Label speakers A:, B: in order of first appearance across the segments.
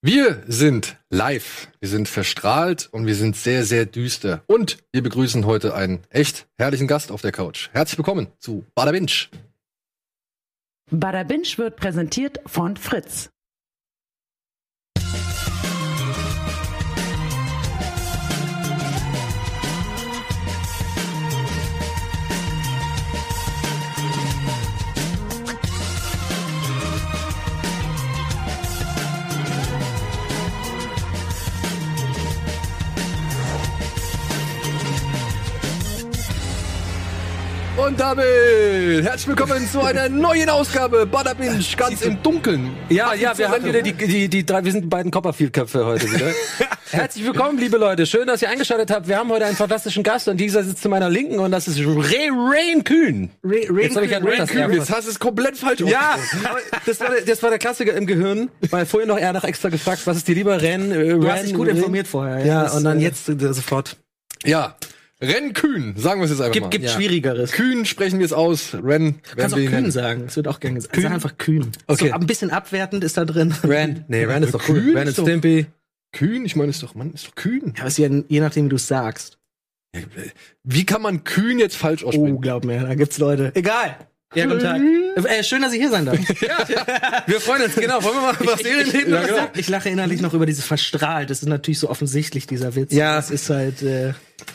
A: Wir sind live, wir sind verstrahlt und wir sind sehr, sehr düster. Und wir begrüßen heute einen echt herrlichen Gast auf der Couch. Herzlich willkommen zu Bada Binge.
B: Bada Binge wird präsentiert von Fritz.
A: Und damit herzlich willkommen zu einer neuen Ausgabe Bada Binge, ganz im Dunkeln.
C: Ja, ja, wir haben wieder die, die, die drei, wir sind die beiden Copperfield-Köpfe heute wieder. Herzlich willkommen, liebe Leute. Schön, dass ihr eingeschaltet habt. Wir haben heute einen fantastischen Gast und dieser sitzt zu meiner Linken und das ist Ray Rain Kühn.
B: Ray,
C: Jetzt hab ich ja
A: Rain
C: das
A: Kühn, jetzt hast du es komplett falsch
C: Ja, das war, der- das war der Klassiker im Gehirn, weil vorhin noch er noch extra gefragt, was ist dir lieber, Ren, äh,
D: Du
C: Ren,
D: hast dich gut
C: Ren?
D: informiert vorher.
C: Ja,
D: Das,
C: und dann
D: äh,
C: jetzt äh, sofort.
A: Ja, Renn Kühn, sagen wir es jetzt einfach mal.
D: Gibt, gibt
C: Ja.
D: Schwierigeres.
A: Kühn sprechen wir es aus, Renn
D: Kannst
A: werden
D: auch kühn
A: nennen.
D: sagen. Es wird auch gerne gesagt. Sag einfach kühn.
C: Okay.
D: So, ein bisschen abwertend ist da drin.
C: Ren, nee, Ren ist doch cool.
A: Kühn
C: Ren
A: ist
C: Stimpy.
A: Kühn, ich meine, ist doch, Mann, ist doch Kühn.
D: Ja, ist ja je nachdem, wie du es sagst.
A: Wie kann man Kühn jetzt falsch aussprechen?
D: Oh, glaub mir, da gibt's Leute. Egal. Ja, guten Tag. Äh, schön, dass ich hier sein darf.
C: Wir freuen uns, genau. Wollen wir mal über Serien reden?
D: Ich, lache- ich lache innerlich noch über dieses verstrahlt. Das ist natürlich so offensichtlich, dieser Witz.
C: Ja.
D: Das ist halt, äh,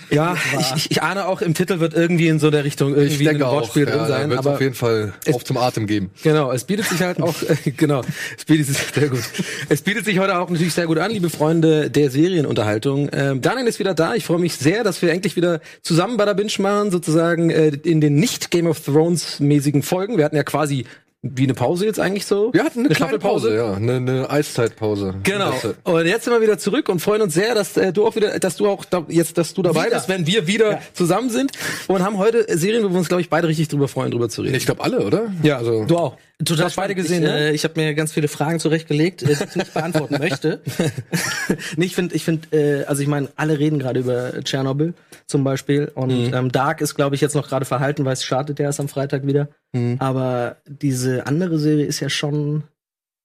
C: Ja, ich, ich, ich ahne auch, im Titel wird irgendwie in so der Richtung irgendwie ein Wortspiel
A: ja,
C: drin
A: da
C: sein.
A: wird es
C: Aber
A: auf jeden Fall
C: es-
A: auf zum Atem geben.
C: Genau, es bietet sich halt auch, äh, genau, es bietet sich sehr gut. Es bietet sich heute auch natürlich sehr gut an, liebe Freunde der Serienunterhaltung. Ähm, Daniel ist wieder da. Ich freue mich sehr, dass wir endlich wieder zusammen bei der Binge machen, sozusagen äh, in den nicht Game of Thrones mäßigen Folgen. Wir hatten ja quasi wie eine Pause jetzt eigentlich so.
A: Wir hatten eine, kleine
C: Staffelpause.
A: Pause, ja, eine, eine Eiszeitpause.
C: Genau. Und jetzt sind wir wieder zurück und freuen uns sehr, dass äh, du auch wieder, dass du auch da, jetzt, dass du dabei
D: Wieder.
C: bist, wenn wir wieder zusammen sind und haben heute Serien, wo wir uns glaube ich beide richtig drüber freuen, drüber zu reden.
A: Ich glaube alle, oder?
C: ja,
A: also
C: du auch.
D: Total
C: Du hast beide gesehen,
D: Ich,
C: ne?
D: äh, ich habe mir ganz viele Fragen zurechtgelegt, äh, die ich nicht beantworten möchte. nee, ich finde, ich finde, äh, also ich meine, alle reden gerade über Tschernobyl zum Beispiel und
C: Mhm.
D: ähm, Dark ist, glaube ich, jetzt noch gerade verhalten, weil es startet ja erst am Freitag wieder.
C: Mhm.
D: Aber diese andere Serie ist ja schon,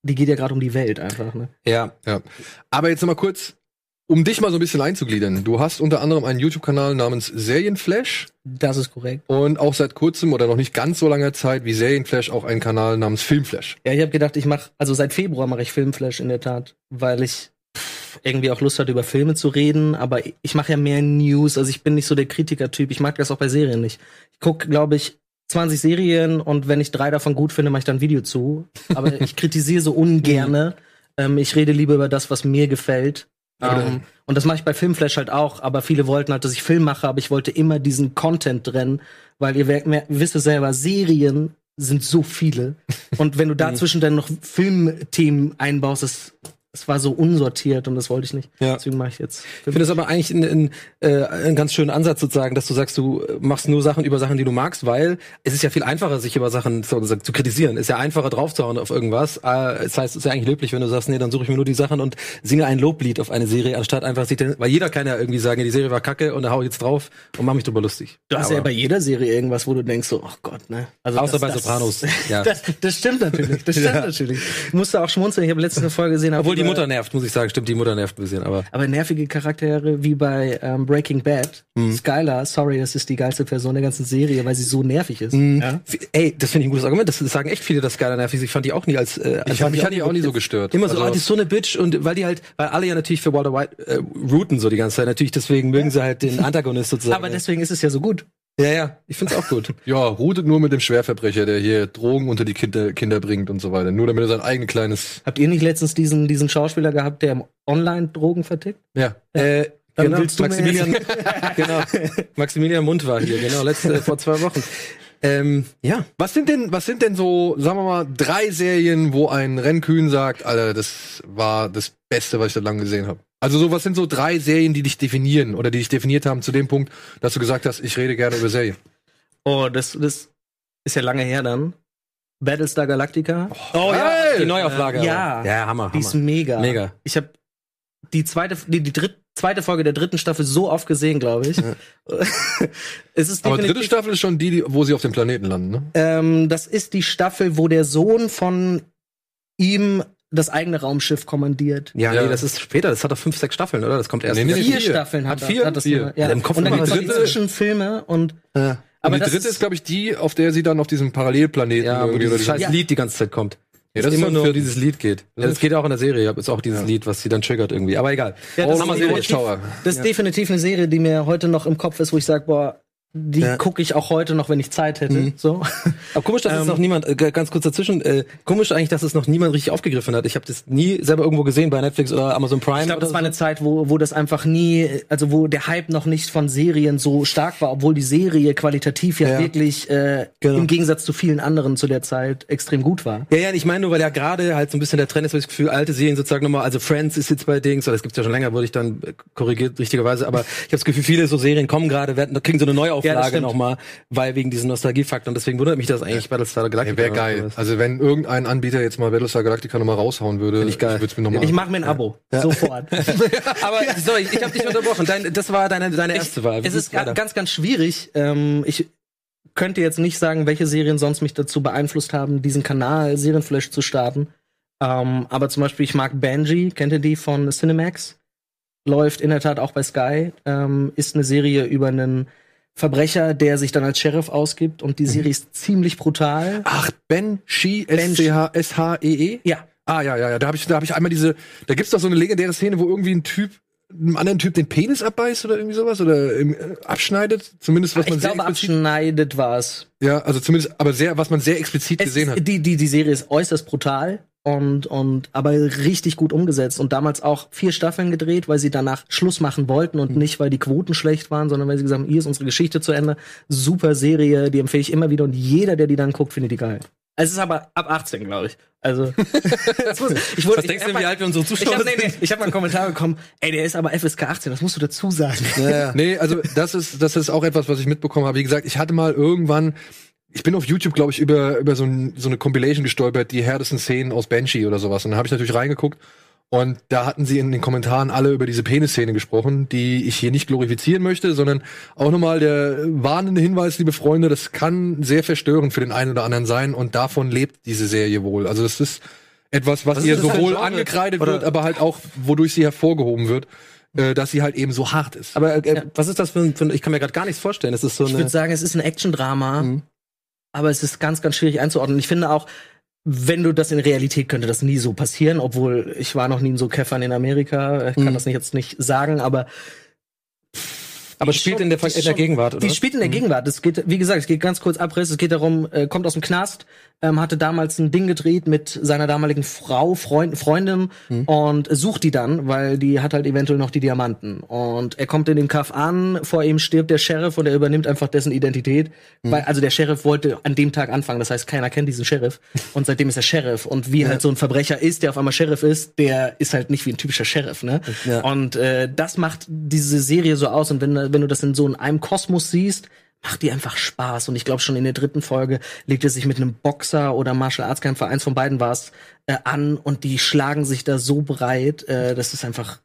D: die geht ja gerade um die Welt einfach. Ne?
C: Ja.
A: Ja. Aber jetzt noch mal kurz, um dich mal so ein bisschen einzugliedern. Du hast unter anderem einen YouTube-Kanal namens Serienflash
D: Das ist korrekt.
A: und auch seit kurzem oder noch nicht ganz so langer Zeit wie Serienflash auch einen Kanal namens Filmflash.
D: Ja, ich habe gedacht, ich mache, also seit Februar mache ich Filmflash in der Tat, weil ich irgendwie auch Lust hatte, über Filme zu reden, aber ich mache ja mehr News, also ich bin nicht so der Kritiker-Typ, ich mag das auch bei Serien nicht. Ich gucke, glaube ich, 20 Serien und wenn ich drei davon gut finde, mache ich dann ein Video zu. Aber ich kritisiere so ungerne. ähm, ich rede lieber über das, was mir gefällt. Ähm, und das mache ich bei Filmflash halt auch, aber viele wollten halt, dass ich Film mache, aber ich wollte immer diesen Content drin, weil ihr mehr, wisst es selber, Serien sind so viele. Und wenn du dazwischen dann noch Filmthemen einbaust, das, das war so unsortiert und das wollte ich nicht.
C: Ja.
D: Deswegen mache ich jetzt.
C: Ich finde es aber eigentlich ein, ein, äh, ein ganz schönen Ansatz sozusagen, dass du sagst, du machst nur Sachen über Sachen, die du magst, weil es ist ja viel einfacher, sich über Sachen so gesagt, zu kritisieren. Ist ja einfacher draufzuhauen auf irgendwas. Äh, das heißt, es ist ja eigentlich löblich, wenn du sagst, nee, dann suche ich mir nur die Sachen und singe ein Loblied auf eine Serie, anstatt einfach sich, den, weil jeder kann ja irgendwie sagen, die Serie war kacke und da hau ich jetzt drauf und mach mich drüber lustig.
D: Du hast ja bei jeder Serie irgendwas, wo du denkst so, ach Gott, ne? Also
C: Außer bei Sopranos, ja.
D: Das, das stimmt natürlich. Das stimmt
C: Ja.
D: natürlich. Ich musste auch schmunzeln. Ich habe letztens eine Folge gesehen.
C: Obwohl die Mutter nervt, muss ich sagen. Stimmt, die Mutter nervt ein bisschen, aber.
D: Aber nervige Charaktere wie bei ähm, Breaking Bad.
C: Mhm.
D: Skylar, sorry, das ist die geilste Person der ganzen Serie, weil sie so nervig ist.
C: Mhm.
D: Ja?
C: Ey, das finde ich ein gutes Argument. Das, das sagen echt viele, dass Skylar nervig ist. Ich fand die auch nie als. Äh, als
A: Ich hab mich hat die auch nie so gestört.
C: Immer so,
A: Also-
C: ah, die ist so eine Bitch und weil die halt, weil alle ja natürlich für Walter White äh, routen so die ganze Zeit. Natürlich, deswegen mögen sie halt den Antagonist sozusagen.
D: Aber deswegen ist es ja so gut.
C: Ja, ja, ich find's auch gut.
A: Ja, rudet nur mit dem Schwerverbrecher, der hier Drogen unter die Kinder, Kinder bringt und so weiter. Nur damit er sein eigenes kleines.
D: Habt ihr nicht letztens diesen, diesen Schauspieler gehabt, der online Drogen vertickt?
A: Ja.
C: äh,
D: Dann
C: genau,
D: willst du mir
C: Maximilian, genau, Maximilian Mund war hier, genau, letzte, vor zwei Wochen. Ähm, ja,
A: Was sind denn, was sind denn so, sagen wir mal, drei Serien, wo ein Rennkühn sagt, Alter, das war das Beste, was ich seit langem gesehen habe? Also so, was sind so drei Serien, die dich definieren oder die dich definiert haben zu dem Punkt, dass du gesagt hast, ich rede gerne über Serien?
D: Oh, das, das ist ja lange her dann. Battlestar Galactica.
C: Oh ja,
A: Hey!
C: die Neuauflage.
D: Äh, ja.
C: ja, Hammer,
D: Die ist mega.
C: Mega.
D: Ich habe die zweite, die, die dritt, zweite Folge der dritten Staffel so oft gesehen, glaube ich. es ist
A: Aber dritte Staffel ist schon die, die, wo sie auf dem Planeten landen, ne?
D: Ähm, das ist die Staffel, wo der Sohn von ihm das eigene Raumschiff kommandiert.
C: Ja,
A: Ja.
C: nee, das ist später. Das hat doch fünf, sechs Staffeln, oder? Das kommt erst.
A: Nee, nee,
D: Vier
A: vier.
D: Staffeln hat,
C: Hat vier?
D: hat das
A: Vier.
D: ja.
C: Ja, im Kopf
D: und dann gibt's noch
A: die
D: die
A: dritte-
D: Zwischenfilme und
C: Ja.
A: Und
D: aber
A: die
D: das
A: dritte ist, glaube ich, die, auf der sie dann auf diesem Parallelplaneten
C: Ja, wo
A: irgendwie
C: dieses
A: oder
C: scheiß
D: Ja.
C: Lied die ganze Zeit kommt.
A: Ja,
C: Ja,
A: das
C: das
A: ist
C: immer nur um
A: vierten.
C: dieses Lied geht. Ja, das geht auch in der Serie. Ist auch dieses Lied, was sie dann triggert irgendwie. Aber egal.
D: Ja, das,
A: Oh,
D: ist definitiv, das ist definitiv eine Serie, die mir heute noch im Kopf ist, wo ich sage, boah, die
C: Ja.
D: gucke ich auch heute noch, wenn ich Zeit hätte.
C: Mhm.
D: So.
C: Aber komisch, dass es
D: Ähm,
C: noch niemand, äh, ganz kurz dazwischen, äh, komisch eigentlich, dass es noch niemand richtig aufgegriffen hat. Ich habe das nie selber irgendwo gesehen bei Netflix oder Amazon Prime.
D: Ich glaube, das war eine Zeit, wo, wo das einfach nie, also wo der Hype noch nicht von Serien so stark war, obwohl die Serie qualitativ ja,
C: Ja.
D: wirklich äh,
C: Genau.
D: im Gegensatz zu vielen anderen zu der Zeit extrem gut war.
C: Ja, ja, ich meine nur, weil ja gerade halt so ein bisschen der Trend ist, habe ich das Gefühl, alte Serien sozusagen nochmal, also Friends ist jetzt bei Dings, oder das gibt's ja schon länger, wurde ich dann äh, korrigiert, richtigerweise, aber ich habe das Gefühl, viele so Serien kommen gerade, werden, kriegen so eine
D: Ja, das
C: Neuauflage
D: stimmt.
C: nochmal, weil wegen diesem Nostalgiefaktor und deswegen wundert mich das eigentlich, Battlestar Galactica.
A: Wäre geil. Also wenn irgendein Anbieter jetzt mal Battlestar Galactica nochmal raushauen würde,
C: ich geil.
A: würde es mir nochmal.
D: Ich mache mir ein Abo. Sofort.
C: Aber sorry, ich habe dich unterbrochen. Dein, das war deine, deine erste Wahl. Wie
D: es ist
C: weiter?
D: ganz, ganz schwierig. Ähm, ich könnte jetzt nicht sagen, welche Serien sonst mich dazu beeinflusst haben, diesen Kanal Serienflash zu starten. Ähm, aber zum Beispiel, ich mag Banji, kennt ihr die von Cinemax? Läuft in der Tat auch bei Sky. Ähm, ist eine Serie über einen Verbrecher, der sich dann als Sheriff ausgibt und die
C: Mhm.
D: Serie ist ziemlich brutal.
A: Ach, Ben Shi. S-C-H-S-H-E-E?
D: Ja,
A: Ah, ja, ja, ja. Da habe ich, da hab ich einmal diese, da gibt's doch so eine legendäre Szene, wo irgendwie ein Typ einem anderen Typ den Penis abbeißt oder irgendwie sowas oder äh, abschneidet. Zumindest was man
D: ich
A: sehr
D: glaube, abschneidet war es.
A: ja, also zumindest, aber sehr, was man sehr explizit
D: Es
A: gesehen
D: ist,
A: hat.
D: Die, die, die Serie ist äußerst brutal und, und aber richtig gut umgesetzt und damals auch vier Staffeln gedreht, weil sie danach Schluss machen wollten und nicht, weil die Quoten schlecht waren, sondern weil sie gesagt haben, hier ist unsere Geschichte zu Ende. Super Serie, die empfehle ich immer wieder und jeder, der die dann guckt, findet die geil. Es ist aber ab 18, glaube ich. Also, das muss, ich wurde,
C: Was denkst du, wie alt wir unsere
D: ich
C: Zuschauer
D: habe nee, nee,
C: sind?
D: ich hab mal einen Kommentar bekommen, ey, der ist aber FSK 18, das musst du dazu sagen.
C: Ja, ja.
A: Nee, also das ist, das ist auch etwas, was ich mitbekommen habe. Wie gesagt, ich hatte mal irgendwann, ich bin auf YouTube, glaube ich, über, über so, ein, so eine Compilation gestolpert, die härtesten Szenen aus Banshee oder sowas. Und da habe ich natürlich reingeguckt. Und da hatten sie in den Kommentaren alle über diese Penisszene gesprochen, die ich hier nicht glorifizieren möchte, sondern auch nochmal der warnende Hinweis, liebe Freunde, das kann sehr verstörend für den einen oder anderen sein und davon lebt diese Serie wohl. Also das ist etwas, was,
C: Was
A: ihr sowohl angekreidet
C: Oder-
A: wird, aber halt auch, wodurch sie hervorgehoben wird, äh, dass sie halt eben so hart ist.
C: Aber äh, was ist das für ein, für ein ich kann mir gerade gar nichts vorstellen. Es ist so
D: Ich
C: eine
D: würde sagen, es ist ein Action-Drama,
C: Mhm.
D: aber es ist ganz, ganz schwierig einzuordnen. Ich finde auch, wenn du das in Realität könnte das nie so passieren, obwohl ich war noch nie in so Käffern in Amerika, ich kann
C: Mhm.
D: das nicht jetzt nicht sagen, aber
C: aber spielt
D: schon-
C: in der, in der
D: schon-
C: Gegenwart, oder?
D: Die spielt in der Gegenwart. Es geht, wie gesagt, es geht ganz kurz Abriss. Es geht darum, äh, kommt aus dem Knast, ähm, hatte damals ein Ding gedreht mit seiner damaligen Frau, Freund, Freundin und sucht die dann, weil die hat halt eventuell noch die Diamanten. Und er kommt in dem Kaff an, vor ihm stirbt der Sheriff und er übernimmt einfach dessen Identität. Weil, also der Sheriff wollte an dem Tag anfangen. Das heißt, keiner kennt diesen Sheriff. Und seitdem ist er Sheriff. Und wie halt so ein Verbrecher ist, der auf einmal Sheriff ist, der ist halt nicht wie ein typischer Sheriff, ne?
C: Ja.
D: Und äh, das macht diese Serie so aus. Und wenn, wenn du das in so einem Kosmos siehst, macht die einfach Spaß. Und ich glaube, schon in der dritten Folge legt er sich mit einem Boxer oder Martial Arts Kämpfer, eins von beiden war es, äh, an und die schlagen sich da so breit. Äh, das ist einfach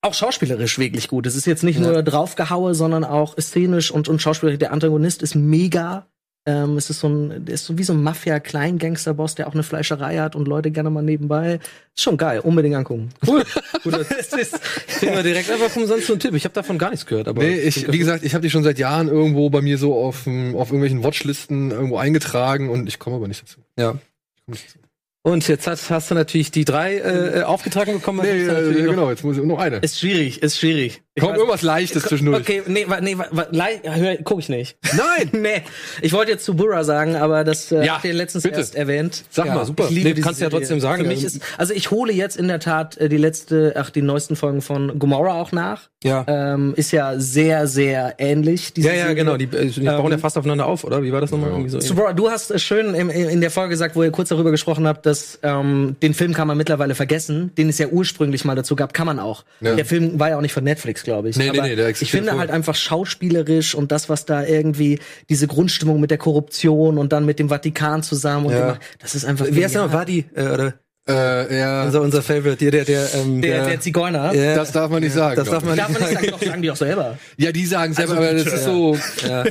D: auch schauspielerisch wirklich gut. Es ist jetzt nicht
C: Ja.
D: nur draufgehaue, sondern auch szenisch und, und schauspielerisch. Der Antagonist ist mega. Ähm, es ist so ein, der ist so wie so ein Mafia-Kleingangster-Boss, der auch eine Fleischerei hat und Leute gerne mal nebenbei. Ist schon geil, unbedingt angucken. Cool. es ist,
C: Kriegen wir direkt einfach umsonst so einen Tipp. Ich habe davon gar nichts gehört. Aber
A: Nee, ich, wie gesagt, ich habe die schon seit Jahren irgendwo bei mir so auf, auf irgendwelchen Watchlisten irgendwo eingetragen und ich komme aber nicht dazu.
C: ja.
A: Ich komm nicht dazu.
C: Und jetzt hast, hast du natürlich die drei äh, aufgetragen bekommen.
A: Nee, äh, genau, jetzt muss ich noch eine.
D: ist schwierig, ist schwierig. Ich
A: Kommt
D: weiß-
A: irgendwas Leichtes zwischendurch.
D: Okay, nee, wa, nee, hör, guck ich nicht.
A: Nein!
D: nee, ich wollte jetzt zu Burra sagen, aber das äh,
A: Ja,
D: habt ihr letztens
A: bitte.
D: erst erwähnt.
A: Sag
C: Ja,
A: mal, super.
D: Ich liebe
C: Nee, kannst du ja trotzdem sagen.
D: Für mich
C: Ähm,
D: ist, also ich hole jetzt in der Tat äh, die letzte, ach die neuesten Folgen von Gomorrah auch nach.
C: Ja.
D: Ähm, ist ja sehr, sehr ähnlich. diese
C: ja, ja,
D: Serie.
C: genau. Die, äh, die bauen ja fast aufeinander auf, oder? Wie war das nochmal?
A: Ja.
C: Irgendwie so
D: Bro, du hast äh, schön im, in der Folge gesagt, wo ihr kurz darüber gesprochen habt, dass ähm, den Film kann man mittlerweile vergessen, den es ja ursprünglich mal dazu gab, kann man auch.
A: Ja.
D: Der Film war ja auch nicht von Netflix, glaube ich.
A: Nee, nee,
D: Aber
A: nee, der
D: ich finde
A: vorher.
D: halt einfach schauspielerisch und das, was da irgendwie diese Grundstimmung mit der Korruption und dann mit dem Vatikan zusammen und
C: Ja.
D: dem, das ist einfach.
C: Wie heißt der
D: genial.
C: Wadi? Äh, oder
A: Äh, ja,
C: unser, unser Favorite, der, der, der, ähm,
D: der, der Zigeuner.
C: Ja.
A: das darf man nicht sagen.
C: Das darf man
D: Darf man nicht
C: nicht
D: sagen, doch, sagen die auch selber.
A: Ja, die sagen selber,
D: Also,
A: aber das ist so.
C: Ja.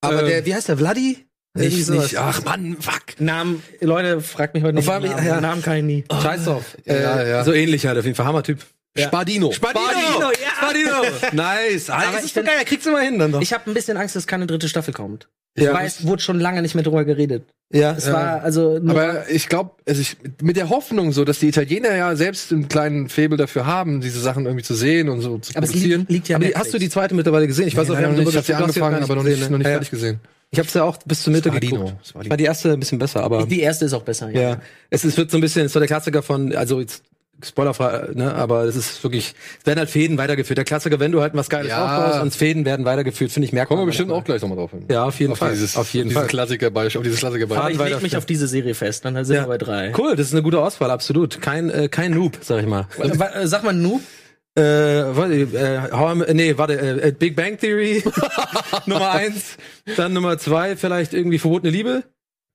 C: Aber
A: Ähm,
C: der, wie heißt der? Vladi?
A: Nicht, nicht. Ach Mann, fuck.
D: Namen, Leute, fragt mich heute nicht.
C: Vor
D: Namen.
C: ja.
D: Namen kann ich nie.
C: Scheiß drauf.
A: Ja,
C: äh,
A: ja.
C: So ähnlich halt, auf jeden Fall. Hammer-Typ.
D: Ja.
A: Spadino.
C: Spadino!
D: ja.
C: Spadino! Nice. Ah,
D: Aber
C: das
D: ich
C: ist geil, er kriegt's immer hin dann doch.
D: Ich habe ein bisschen Angst, dass keine dritte Staffel kommt. Ich
C: Ja.
D: weiß, wurde schon lange nicht mehr drüber geredet.
C: ja.
D: Es war also
A: Aber ich glaube, also ich, mit der Hoffnung so, dass die Italiener ja selbst einen kleinen Faible dafür haben, diese Sachen irgendwie zu sehen und so zu
D: aber es
A: produzieren.
D: liegt, liegt ja
C: aber
D: Netflix.
C: hast du die zweite mittlerweile gesehen? Ich weiß auch, wir haben
A: Ich hab sie
C: du
A: angefangen, aber noch nicht,
C: ne?
A: noch nicht
C: Ja,
A: fertig gesehen.
C: Ich hab's ja auch bis zur Mitte
A: Spadino.
C: geguckt.
A: Spadino.
C: War die erste ein bisschen besser, aber
D: Die erste ist auch besser, ja.
C: ja. Es ist, wird so ein bisschen, es war der Klassiker von, also jetzt spoilerfrei, ne, aber es ist wirklich, es werden halt Fäden weitergeführt. Der Klassiker, wenn du halt was Geiles
A: Ja.
C: aufbaust und Fäden werden weitergeführt, finde ich merkt
A: Kommen wir bestimmt auch gleich nochmal drauf hin.
C: Ja, auf jeden
A: auf
C: Fall.
A: Dieses,
C: auf jeden
A: dieses
C: Fall.
A: Klassikerbeispiel, auf dieses
D: Aber
A: Klassikerbeispiel.
D: ich
C: weiter
D: leg mich
C: auf-
D: auf diese Serie fest, dann sind
C: Ja.
D: wir bei drei.
C: Cool, das ist eine gute Auswahl, absolut. Kein, äh, kein Noob, sag ich mal.
D: Äh, Sag mal Noob.
C: Äh, warte, äh, how I, nee, warte, äh, äh, Big Bang Theory, Nummer eins, dann Nummer zwei, vielleicht irgendwie verbotene Liebe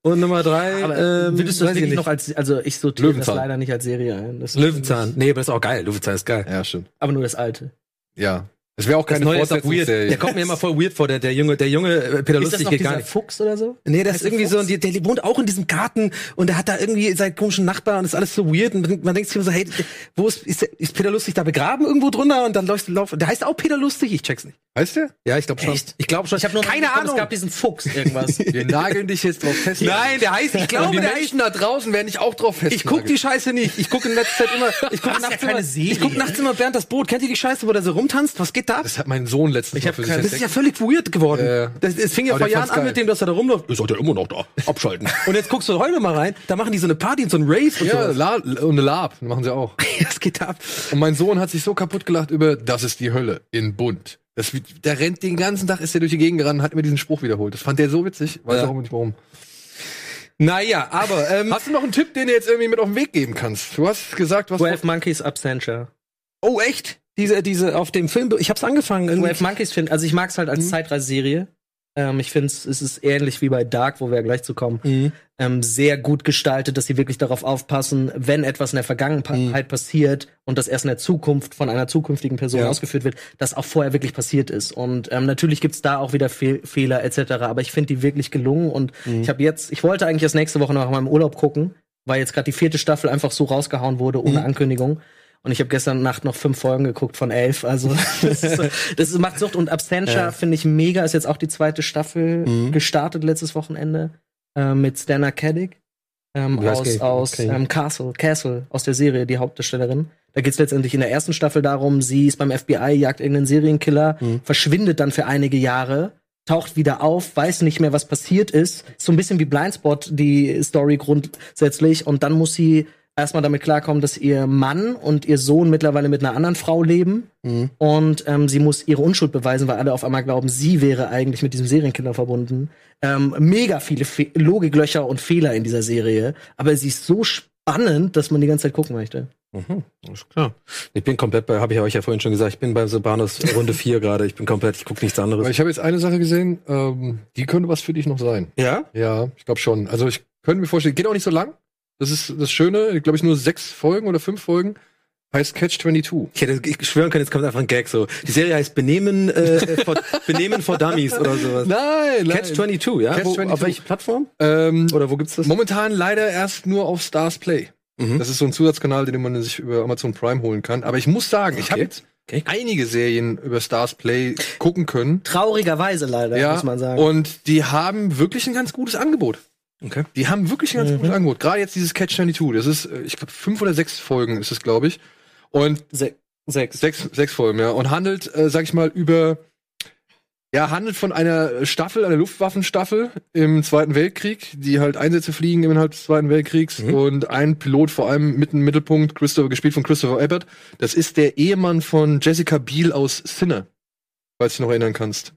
C: und Nummer drei,
D: Aber
C: ähm,
D: würdest du das wirklich
C: nicht.
D: noch als, also ich sortiere das
A: Löwenzahn.
D: leider nicht als Serie ein. Das
C: Löwenzahn. Nee, aber das ist auch geil. Löwenzahn ist geil.
A: Ja, stimmt.
D: Aber nur das alte.
A: Ja. Es wäre auch keine
C: das Neue ist auch weird.
A: Fortsetzungsserie.
C: Der kommt mir immer voll weird vor, der, der junge, der junge äh, Peter
D: Ist das
C: Lustig
D: noch
C: geht
D: dieser
C: gar nicht.
D: Fuchs oder so?
C: Nee, der
D: Heißt
C: ist irgendwie so,
D: Fuchs?
C: der, der wohnt auch in diesem Garten und der hat da irgendwie seinen komischen Nachbar und ist alles so weird und man denkt sich immer so, hey, wo ist, ist, der- ist Peter Lustig da begraben irgendwo drunter und dann läuft, läuft der heißt auch Peter Lustig, ich check's nicht.
A: Heißt der?
C: Ja, ich glaube schon.
D: Echt?
C: Ich glaube schon.
D: Ich habe nur
C: keine Ahnung.
D: Es gab diesen Fuchs irgendwas.
A: Wir nageln dich jetzt drauf fest.
C: Nein, der heißt, ich glaube,
A: die
C: der heißt
A: Menschen da draußen werden dich auch drauf fest.
C: Ich guck die Scheiße nicht. Ich gucke in letzter Zeit immer. Ich gucke
D: Das ja
C: nachts
D: keine
C: immer. Ich guck nachts immer Bernd das Brot. Kennt ihr die Scheiße, wo der so rumtanzt? Was geht ab?
A: Das hat mein Sohn letztens
D: Ich hab keine-
C: Das ist ja völlig weird geworden.
A: Ja.
C: Das, es fing ja vor Jahren an mit dem, dass er da rumläuft. Ist der immer noch da. Abschalten. Und jetzt guckst du heute mal rein. Da machen die so eine Party und so ein Rave und
A: Ja,
C: so.
A: La und eine Lab, machen sie auch.
C: Das geht ab.
A: Und mein Sohn hat sich so kaputt gelacht über Das ist die Hölle in bunt. Das, der rennt den ganzen Tag, ist der durch die Gegend gerannt, hat mir diesen Spruch wiederholt. Das fand der so witzig. Weiß
C: Ja.
A: auch nicht warum.
C: Naja, aber ähm,
A: Hast du noch einen Tipp, den du jetzt irgendwie mit auf den Weg geben kannst? Du hast gesagt, was.
D: 12 Monkeys Absentia.
C: oh echt? Diese, diese auf dem Film. Ich hab's angefangen. irgendwie.
D: 12 Monkeys finde, also ich mag es halt als
C: Mhm.
D: Zeitreiseserie. Ähm, ich finde es ist ähnlich wie bei Dark, wo wir ja gleich zu kommen.
C: Mhm.
D: Ähm, sehr gut gestaltet, dass sie wirklich darauf aufpassen, wenn etwas in der Vergangenheit passiert und das erst in der Zukunft von einer zukünftigen Person
C: Ja.
D: ausgeführt wird, dass auch vorher wirklich passiert ist. Und ähm, natürlich gibt's da auch wieder Fehl Fehler etc. Aber ich finde die wirklich gelungen. Und ich habe jetzt, ich wollte eigentlich erst nächste Woche nach meinem Urlaub gucken, weil jetzt gerade die vierte Staffel einfach so rausgehauen wurde ohne Ankündigung. Und ich habe gestern Nacht noch fünf Folgen geguckt von elf. Also das, ist, so- das ist- macht Sucht. Und Absentia finde ich mega. Ist jetzt auch die zweite Staffel gestartet letztes Wochenende äh, mit Stana Caddick ähm, aus,
C: die?
D: aus
C: Okay.
D: ähm, Castle, Castle aus der Serie, die Hauptdarstellerin. Da geht's letztendlich in der ersten Staffel darum, sie ist beim FBI, jagt irgendeinen Serienkiller,
C: Mhm.
D: verschwindet dann für einige Jahre, taucht wieder auf, weiß nicht mehr, was passiert ist. So ein bisschen wie Blindspot, die Story grundsätzlich. Und dann muss sie erstmal damit klarkommen, dass ihr Mann und ihr Sohn mittlerweile mit einer anderen Frau leben.
C: Mhm.
D: Und ähm, sie muss ihre Unschuld beweisen, weil alle auf einmal glauben, sie wäre eigentlich mit diesem Serienkiller verbunden. Ähm, mega viele Fe Logiklöcher und Fehler in dieser Serie. Aber sie ist so spannend, dass man die ganze Zeit gucken möchte.
C: Mhm, ist klar. Ich bin komplett bei, habe ich euch ja vorhin schon gesagt, ich bin bei Sopranos Runde 4 gerade. Ich bin komplett, ich gucke nichts
A: Aber
C: anderes.
A: ich habe jetzt eine Sache gesehen, ähm, die könnte was für dich noch sein.
C: Ja?
A: Ja, ich glaube schon. Also ich könnte mir vorstellen, geht auch nicht so lang. Das ist das Schöne, glaube ich, nur sechs Folgen oder fünf Folgen. Heißt Catch 22.
C: Ich hätte ich schwören können, jetzt kommt einfach ein Gag so. Die Serie heißt Benehmen, äh, vor, Benehmen vor Dummies oder sowas.
A: Nein,
C: Catch 22, ja?
A: Catch
C: wo,
A: 22.
C: Auf welche Plattform?
A: Ähm,
C: Oder wo gibt's das?
A: momentan leider erst nur auf Stars Play.
C: Mhm.
A: Das ist so ein Zusatzkanal, den man sich über Amazon Prime holen kann. Aber ich muss sagen, ich habe
C: Okay.
A: jetzt
C: Okay.
A: einige Serien über Stars Play gucken können.
D: Traurigerweise leider,
A: ja,
D: muss man sagen.
A: und die haben wirklich ein ganz gutes Angebot.
C: Okay.
A: Die haben wirklich ein ganz
D: Mhm.
A: gutes Angebot. Gerade jetzt dieses Catch 22. Das ist, äh, ich glaube, fünf oder sechs Folgen ist es, glaube ich. Und
D: Se sechs.
A: Sechs, sechs Folgen, ja. Und handelt, äh, sag ich mal, über, ja, handelt von einer Staffel, einer Luftwaffenstaffel im Zweiten Weltkrieg, die halt Einsätze fliegen innerhalb des Zweiten Weltkriegs.
C: Mhm.
A: Und ein Pilot vor allem mitten im Mittelpunkt, Christopher, gespielt von Christopher Abbott. Das ist der Ehemann von Jessica Biel aus Sinner. Falls du dich noch erinnern kannst.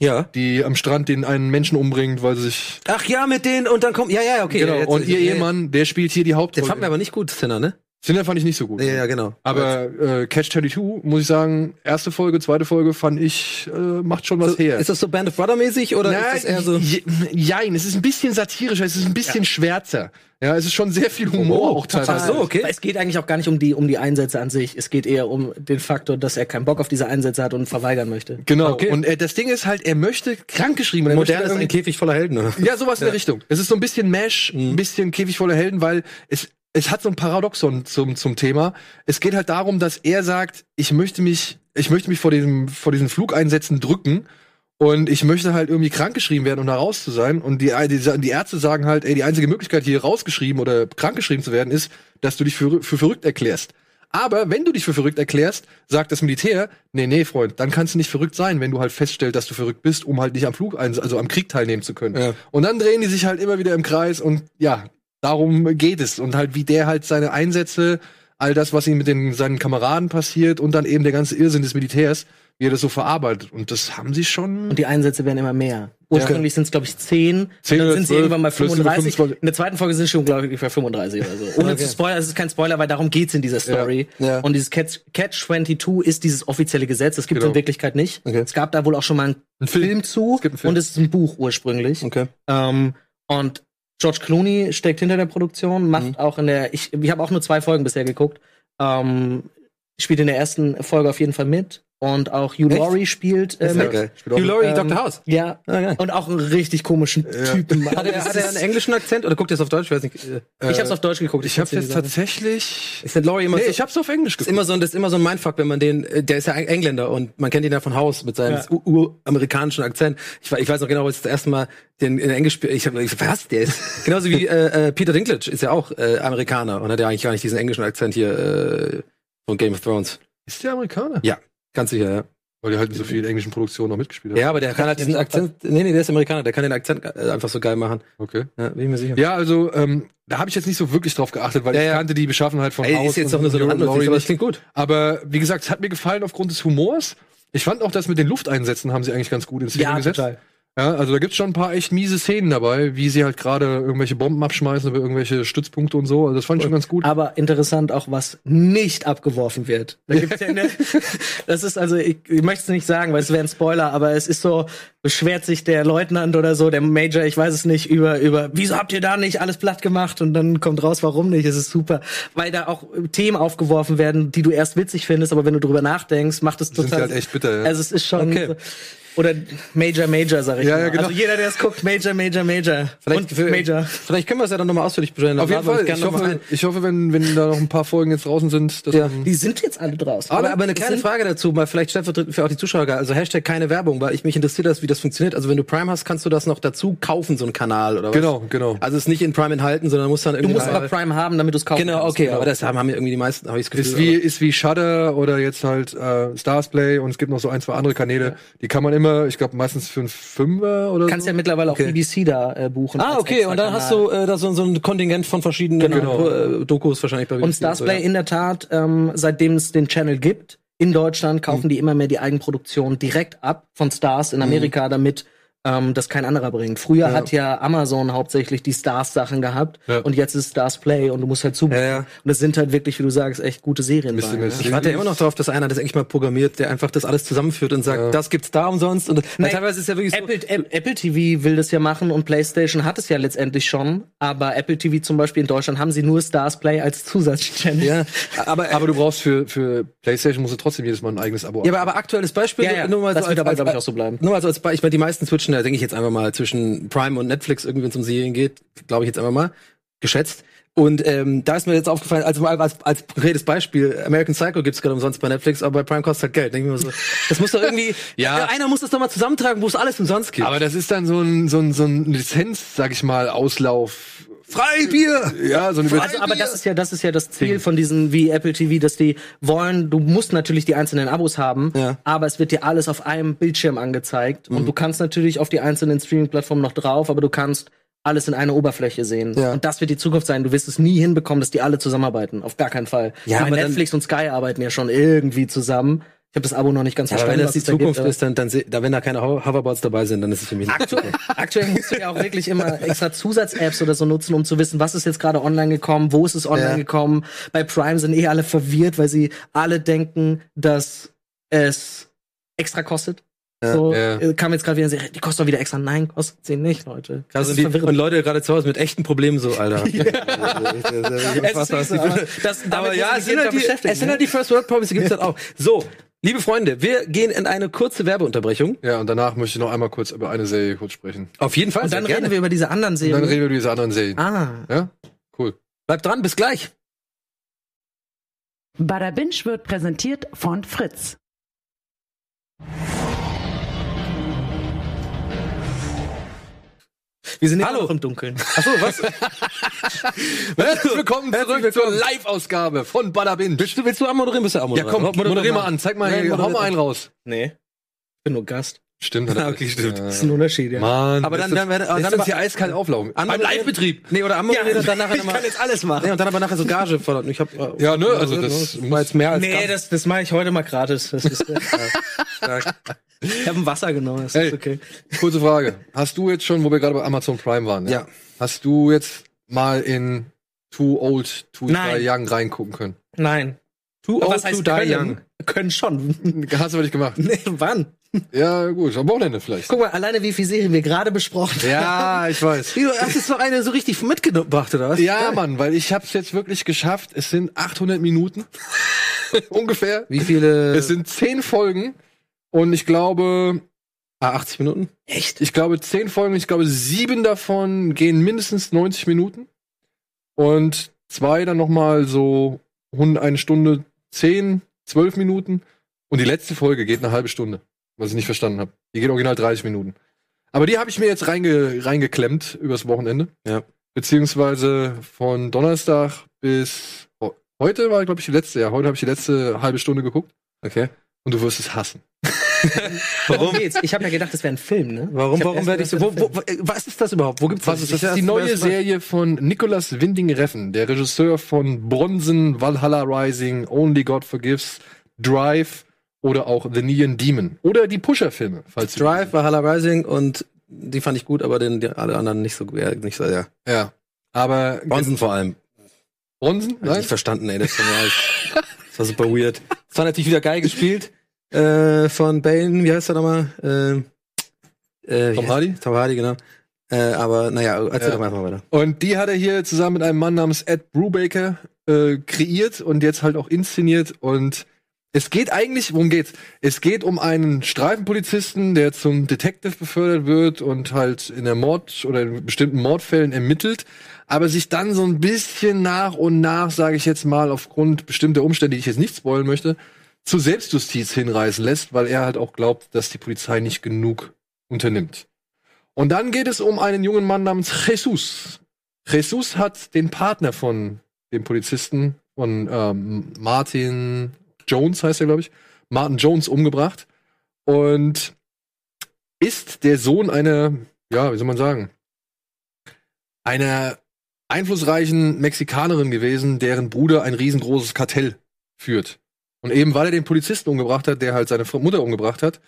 C: Ja.
A: Die am Strand den einen Menschen umbringt, weil sie sich.
C: Ach ja, mit denen und dann kommt, ja, ja, okay.
A: genau.
C: jetzt-
A: und ihr
C: ja.
A: Ehemann, der spielt hier die
C: Der
A: Hauptrolle.
C: fand mir aber nicht gut, Sinner, ne?
A: Cinder fand ich nicht so gut.
C: Ja, ja, genau.
A: Aber äh, Catch 22, muss ich sagen, erste Folge, zweite Folge fand ich, äh, macht schon was
C: so,
A: her.
C: ist das so Band of Brother mäßig oder
A: Na,
C: ist das eher so?
A: Jein, es ist ein bisschen satirischer, es ist ein bisschen schwärzer. Ja, es ist schon sehr viel Humor auch
C: Ach
A: teilweise.
C: so, okay.
D: Weil Es geht eigentlich auch gar nicht um die, um die Einsätze an sich. Es geht eher um den Faktor, dass er keinen Bock auf diese Einsätze hat und verweigern möchte.
A: Genau.
C: Okay.
A: Und äh, das Ding ist halt, er möchte krankgeschrieben. Er
C: Modern ist ein
A: irgendwie-
C: Käfig voller Helden, oder?
A: Ja, sowas in der Richtung. Es ist so ein bisschen Mesh, ein bisschen Käfig voller Helden, weil es, es hat so ein Paradoxon zum, zum Thema. Es geht halt darum, dass er sagt, ich möchte mich, ich möchte mich vor diesem, vor diesen Flugeinsätzen drücken und ich möchte halt irgendwie krankgeschrieben werden, um da raus zu sein. Und die, die, die Ärzte sagen halt, ey, die einzige Möglichkeit, hier rausgeschrieben oder krankgeschrieben zu werden, ist, dass du dich für, für verrückt erklärst. Aber wenn du dich für verrückt erklärst, sagt das Militär, nee, nee, Freund, dann kannst du nicht verrückt sein, wenn du halt feststellst, dass du verrückt bist, um halt nicht am Flug, also am Krieg teilnehmen zu können.
C: Ja.
A: Und dann drehen die sich halt immer wieder im Kreis und ja, darum geht es. Und halt, wie der halt seine Einsätze, all das, was ihm mit den, seinen Kameraden passiert und dann eben der ganze Irrsinn des Militärs, wie er das so verarbeitet. Und das haben sie schon.
D: Und die Einsätze werden immer mehr. Ursprünglich sind es, glaube ich, 10.
A: Zehn oder
D: dann sind sie
A: 12,
D: irgendwann mal
A: plus über
D: 35.
A: 25.
D: In der zweiten Folge sind sie schon, glaube ich, ungefähr 35 oder so. Ohne
C: Okay.
D: zu spoilern, es ist kein Spoiler, weil darum geht's in dieser Story.
C: Ja. Ja.
D: Und dieses Catch, Catch 22 ist dieses offizielle Gesetz. Das gibt es
A: Genau.
D: in Wirklichkeit nicht.
C: Okay.
D: Es gab da wohl auch schon mal einen
A: Ein Film.
D: Film, zu
A: Es gibt einen Film.
D: und es ist ein Buch ursprünglich.
C: Okay.
D: Ähm, und George Clooney steckt hinter der Produktion, macht
C: Mhm.
D: auch in der, ich, ich habe auch nur zwei Folgen bisher geguckt, ähm, spielt in der ersten Folge auf jeden Fall mit. Und auch Hugh? Laurie spielt äh,
C: Ist
D: mit.
C: geil. Hugh. Laurie,
D: Ähm,
C: Dr. House.
D: Ja.
C: Ah, geil.
D: Und auch einen richtig komischen Typen.
C: Hat er, hat er einen englischen Akzent oder guckt er es auf Deutsch? Ich weiß nicht. äh,
D: ich hab's auf Deutsch geguckt.
A: Ich hab's
D: kann's
A: jetzt tatsächlich.
C: Ist denn Laurie immer
A: Nee,
C: so,
A: ich hab's auf Englisch
C: ist
A: geguckt.
C: immer so, das ist immer so ein Mindfuck, wenn man den, äh, der ist ja Engländer und man kennt ihn ja von Haus mit seinem
D: Ja.
C: uramerikanischen Akzent. Ich, ich weiß noch genau, als ich das erste Mal den in Englisch spiel- ich habe ich, was der ist genauso wie äh, äh, Peter Dinklage ist ja auch äh, Amerikaner und hat ja eigentlich gar nicht diesen englischen Akzent hier äh, von Game of Thrones.
A: Ist der Amerikaner?
C: Ja. Ganz sicher, ja.
A: Weil der halt in so vielen englischen Produktionen noch mitgespielt hat.
C: Ja, aber der kann halt diesen Akzent. Nee, nee, der ist Amerikaner, der kann den Akzent äh, einfach so geil machen.
A: Okay.
C: Ja, bin ich mir sicher.
A: Ja, also, ähm, da habe ich jetzt nicht so wirklich drauf geachtet, weil
C: Ja,
A: ich
C: ja.
A: kannte die Beschaffenheit von
C: Ey,
A: Haus
C: ist jetzt doch nur so eine Randnotiz,
A: Laurie
C: aber das klingt gut.
A: Aber wie gesagt, es hat mir gefallen aufgrund des Humors. Ich fand auch, dass mit den Lufteinsätzen haben sie eigentlich ganz gut ins Szene
D: Ja,
A: gesetzt.
D: total.
A: Ja, also da gibt's schon ein paar echt miese Szenen dabei, wie sie halt gerade irgendwelche Bomben abschmeißen über irgendwelche Stützpunkte und so. Also das fand ich schon ganz gut.
D: Aber interessant auch, was nicht abgeworfen wird. Da gibt's ja eine, das ist also, ich, ich möchte es nicht sagen, weil es wäre ein Spoiler, aber es ist so, beschwert sich der Leutnant oder so, der Major, ich weiß es nicht, über, über, wieso habt ihr da nicht alles platt gemacht? Und dann kommt raus, warum nicht? Es ist super. Weil da auch Themen aufgeworfen werden, die du erst witzig findest, aber wenn du drüber nachdenkst, macht es
A: Sind
D: total.
A: halt echt bitter, ja.
D: Also es ist schon.
C: Okay.
D: So, oder Major, Major, sag ich
A: Ja,
D: mal.
A: ja, genau.
D: Also jeder, der es guckt, Major, Major, Major.
C: Vielleicht,
D: Und Major.
C: vielleicht können wir es ja dann nochmal ausführlich besprechen.
A: Auf jeden Fall. Ich
C: mal
A: hoffe, ich hoffe, wenn, wenn da noch ein paar Folgen jetzt draußen sind, dass
C: Ja.
D: Die sind jetzt alle draußen.
C: Aber, aber eine kleine Frage dazu, mal vielleicht stellvertretend für auch die Zuschauer, also Hashtag keine Werbung, weil ich mich interessiert das, wie das funktioniert. Also wenn du Prime hast, kannst du das noch dazu kaufen, so einen Kanal oder was?
A: Genau, genau.
C: Also es ist nicht in Prime enthalten, sondern muss dann
D: Du
C: irgendwie.
D: musst aber Prime haben, damit du es kaufen
C: genau,
D: kannst.
C: okay, aber das haben, haben ja irgendwie die meisten, habe ich das Gefühl.
A: Ist wie, ist wie Shudder oder jetzt halt äh, Starsplay und es gibt noch so ein, zwei andere Kanäle. Die kann man immer, ich glaube, meistens für einen Fünfer oder
D: Du kannst
A: so.
D: ja mittlerweile auch
C: Okay.
D: BBC da äh, buchen.
C: Ah, okay, und dann hast du äh, da so, so ein Kontingent von verschiedenen
A: Genau.
C: äh, Dokus wahrscheinlich bei
D: Und
C: BBC
D: Starsplay
C: so, ja.
D: in der Tat, ähm, seitdem es den Channel gibt, in Deutschland kaufen die immer mehr die Eigenproduktion direkt ab von Stars in Amerika, damit ähm, das kein anderer bringt. Früher
C: Ja.
D: hat ja Amazon hauptsächlich die Stars-Sachen gehabt
A: Ja.
D: und jetzt ist Stars Play und du musst halt zubuchen.
C: Ja, ja.
D: Und das sind halt wirklich, wie du sagst, echt gute Serien.
A: Mr.
D: bei,
A: Miss.
D: ne?
C: Ich warte ja immer noch darauf, dass einer das eigentlich mal programmiert, der einfach das alles zusammenführt und sagt,
A: Ja.
C: das gibt's da umsonst. Und
D: Nein,
C: teilweise ist ja wirklich so,
D: Apple, App- Apple TV will das ja machen und PlayStation hat es ja letztendlich schon, aber Apple TV zum Beispiel in Deutschland haben sie nur Stars Play als Zusatzchannel.
C: ja, aber,
A: Aber du brauchst für, für PlayStation musst du trotzdem jedes Mal ein eigenes Abo
C: Ja, aber, aber aktuelles Beispiel,
D: Ja, ja,
C: nur mal
D: das
C: so
D: wird
C: als,
D: aber,
C: als,
D: ich, auch so bleiben.
C: Nur mal so als Beispiel, ich meine, die meisten switchen, da denke ich jetzt einfach mal zwischen Prime und Netflix, irgendwie wenn es um Serien geht, glaube ich jetzt einfach mal, geschätzt. Und ähm, da ist mir jetzt aufgefallen, also mal als, als konkretes Beispiel, American Psycho gibt's gerade umsonst bei Netflix, aber bei Prime kostet halt Geld. Denke ich mir so, das muss doch irgendwie,
A: Ja.
C: ja. einer muss das doch mal zusammentragen, wo es alles umsonst gibt.
A: Aber das ist dann so ein, so ein, so ein Lizenz, sag ich mal, Auslauf.
C: Freibier!
A: Ja, so ein Über
D: Also, aber das ist ja, das ist ja das Ziel von diesen wie Apple TV, dass die wollen, du musst natürlich die einzelnen Abos haben,
C: Ja.
D: aber es wird dir alles auf einem Bildschirm angezeigt und du kannst natürlich auf die einzelnen Streaming-Plattformen noch drauf, aber du kannst alles in einer Oberfläche sehen.
C: Ja.
D: Und das wird die Zukunft sein. Du wirst es nie hinbekommen, dass die alle zusammenarbeiten. Auf gar keinen Fall.
C: Ja, aber
D: Netflix und Sky arbeiten ja schon irgendwie zusammen. Ich habe das Abo noch nicht ganz
C: Aber wenn
D: verstanden.
C: das die
D: da
C: Zukunft
D: gibt,
C: ist, dann, dann, da, wenn da keine Ho- Hoverboards dabei sind, dann ist es für mich nicht.
D: Aktuell, aktuell musst du ja auch wirklich immer extra Zusatz-Apps oder so nutzen, um zu wissen, was ist jetzt gerade online gekommen, wo ist es online
C: Ja.
D: gekommen. Bei Prime sind eh alle verwirrt, weil sie alle denken, dass es extra kostet.
C: Ja.
D: So
A: Ja.
D: äh, kam jetzt gerade wieder, die kostet doch wieder extra. Nein, kostet sie nicht, Leute.
C: Also
D: ist
C: die, und Leute gerade zu Hause mit echten Problemen so, Alter.
D: Aber das,
C: ja, es sind, halt die, es sind
D: ne?
C: halt die First World Problems, die gibt's halt auch. So, liebe Freunde, wir gehen in eine kurze Werbeunterbrechung.
A: Ja, und danach möchte ich noch einmal kurz über eine Serie kurz sprechen.
C: Auf jeden Fall.
D: Und dann reden wir über diese anderen
A: Und
D: Serien.
A: dann reden wir über diese anderen Serien.
D: ah,
A: Ja? Cool.
C: Bleibt dran, bis gleich.
B: Bada Binge wird präsentiert von Fritz.
D: Wir sind
C: Hallo.
D: im Dunkeln.
C: Achso, was?
A: Herzlich willkommen zurück
C: willkommen.
A: zur Live-Ausgabe von Bada Binge.
C: willst, du, willst du anmoderieren? Bist du
A: Ja,
C: anmoderieren?
A: komm,
C: Moderier
A: mal an. Zeig mal,
C: Ja,
A: hier, hau mal einen raus.
D: Nee. Ich bin nur Gast.
A: Stimmt.
C: Ah, okay,
A: recht.
C: stimmt.
A: Ja.
D: Das ist ein Unterschied, ja.
A: Mann,
C: Aber dann-
A: lässt
C: dann werde-
A: uns-
C: dann aber-
A: hier eiskalt auflaufen. Beim Live-Betrieb.
C: Nee, oder und dann nachher
D: ich kann jetzt alles machen.
C: Nee, und dann aber nachher so Gage fordern. Ich hab, äh,
A: Ja, ne, also das
C: war jetzt mehr als
D: Nee, das, das mache ich heute mal gratis. Das ist, äh, ich habe ein Wasser genommen, das
A: Hey.
D: ist okay.
A: Kurze Frage. Hast du jetzt schon, wo wir gerade bei Amazon Prime waren,
C: Ja.
A: hast du jetzt mal in Too Old to
D: Nein.
A: Die Young reingucken können?
D: Nein.
C: Too
D: Aber
C: old
D: was heißt
C: to die
D: können?
C: young.
D: Können schon.
A: Hast du aber nicht gemacht.
D: nee, wann?
A: Ja, gut, am Wochenende vielleicht.
D: Guck mal, alleine wie viele Serien wir gerade besprochen haben.
A: Ja, ich weiß.
C: Du hast jetzt noch eine so richtig mitgebracht, oder was?
A: Ja, Mann, weil ich hab's jetzt wirklich geschafft. Es sind 800 Minuten. Ungefähr.
C: Wie viele?
A: Es sind 10 Folgen. Und ich glaube,
C: ah, 80 Minuten?
D: Echt?
A: ich glaube 10 Folgen. Ich glaube, sieben davon gehen mindestens 90 Minuten. Und zwei dann nochmal so eine Stunde 10, 12 Minuten. Und die letzte Folge geht eine halbe Stunde. Was ich nicht verstanden habe. Die geht original 30 Minuten. Aber die habe ich mir jetzt reinge reingeklemmt übers Wochenende.
C: Ja.
A: Beziehungsweise von Donnerstag bis heute war, glaube ich, die letzte. Ja, heute habe ich die letzte halbe Stunde geguckt.
C: Okay.
A: Und du wirst es hassen.
D: Warum geht's? Ich habe ja gedacht, das wäre ein Film, ne?
C: Warum, warum werde ich so? Wo,
D: das
C: wo, was ist das überhaupt? Wo gibt's
A: Was ist das? Das ist die neue
C: das
A: Serie von Nicolas Winding Refn, der Regisseur von Bronzen, Valhalla Rising, Only God Forgives, Drive oder auch The Neon Demon. Oder die Pusher-Filme, falls du-
C: Drive, Valhalla Rising und die fand ich gut, aber den, die, alle anderen nicht so, ja, nicht so, ja.
A: Ja. Aber
C: Bronson vor allem. Ich
A: Nein?
C: nicht verstanden, ey, das war, das war super weird. Das war natürlich wieder geil gespielt, äh, von Bane, wie heißt er nochmal? Ähm, äh,
A: Tom Hardy?
C: Tom Hardy, genau. Äh, aber, naja, erzähl
A: Ja.
C: doch einfach weiter.
A: Und die hat er hier zusammen mit einem Mann namens Ed Brubaker äh, kreiert und jetzt halt auch inszeniert. Und es geht eigentlich, worum geht's? Es geht um einen Streifenpolizisten, der zum Detective befördert wird und halt in der Mord oder in bestimmten Mordfällen ermittelt, aber sich dann so ein bisschen nach und nach, sage ich jetzt mal, aufgrund bestimmter Umstände, die ich jetzt nicht spoilen möchte, zu Selbstjustiz hinreißen lässt, weil er halt auch glaubt, dass die Polizei nicht genug unternimmt. Und dann geht es um einen jungen Mann namens Jesus. Jesus hat den Partner von dem Polizisten, von ähm, Martin Jones heißt er, glaube ich, Martin Jones umgebracht und ist der Sohn einer, ja, wie soll man sagen, einer einflussreichen Mexikanerin gewesen, deren Bruder ein riesengroßes Kartell führt. Und eben weil er den Polizisten umgebracht hat, der halt seine Mutter umgebracht hat,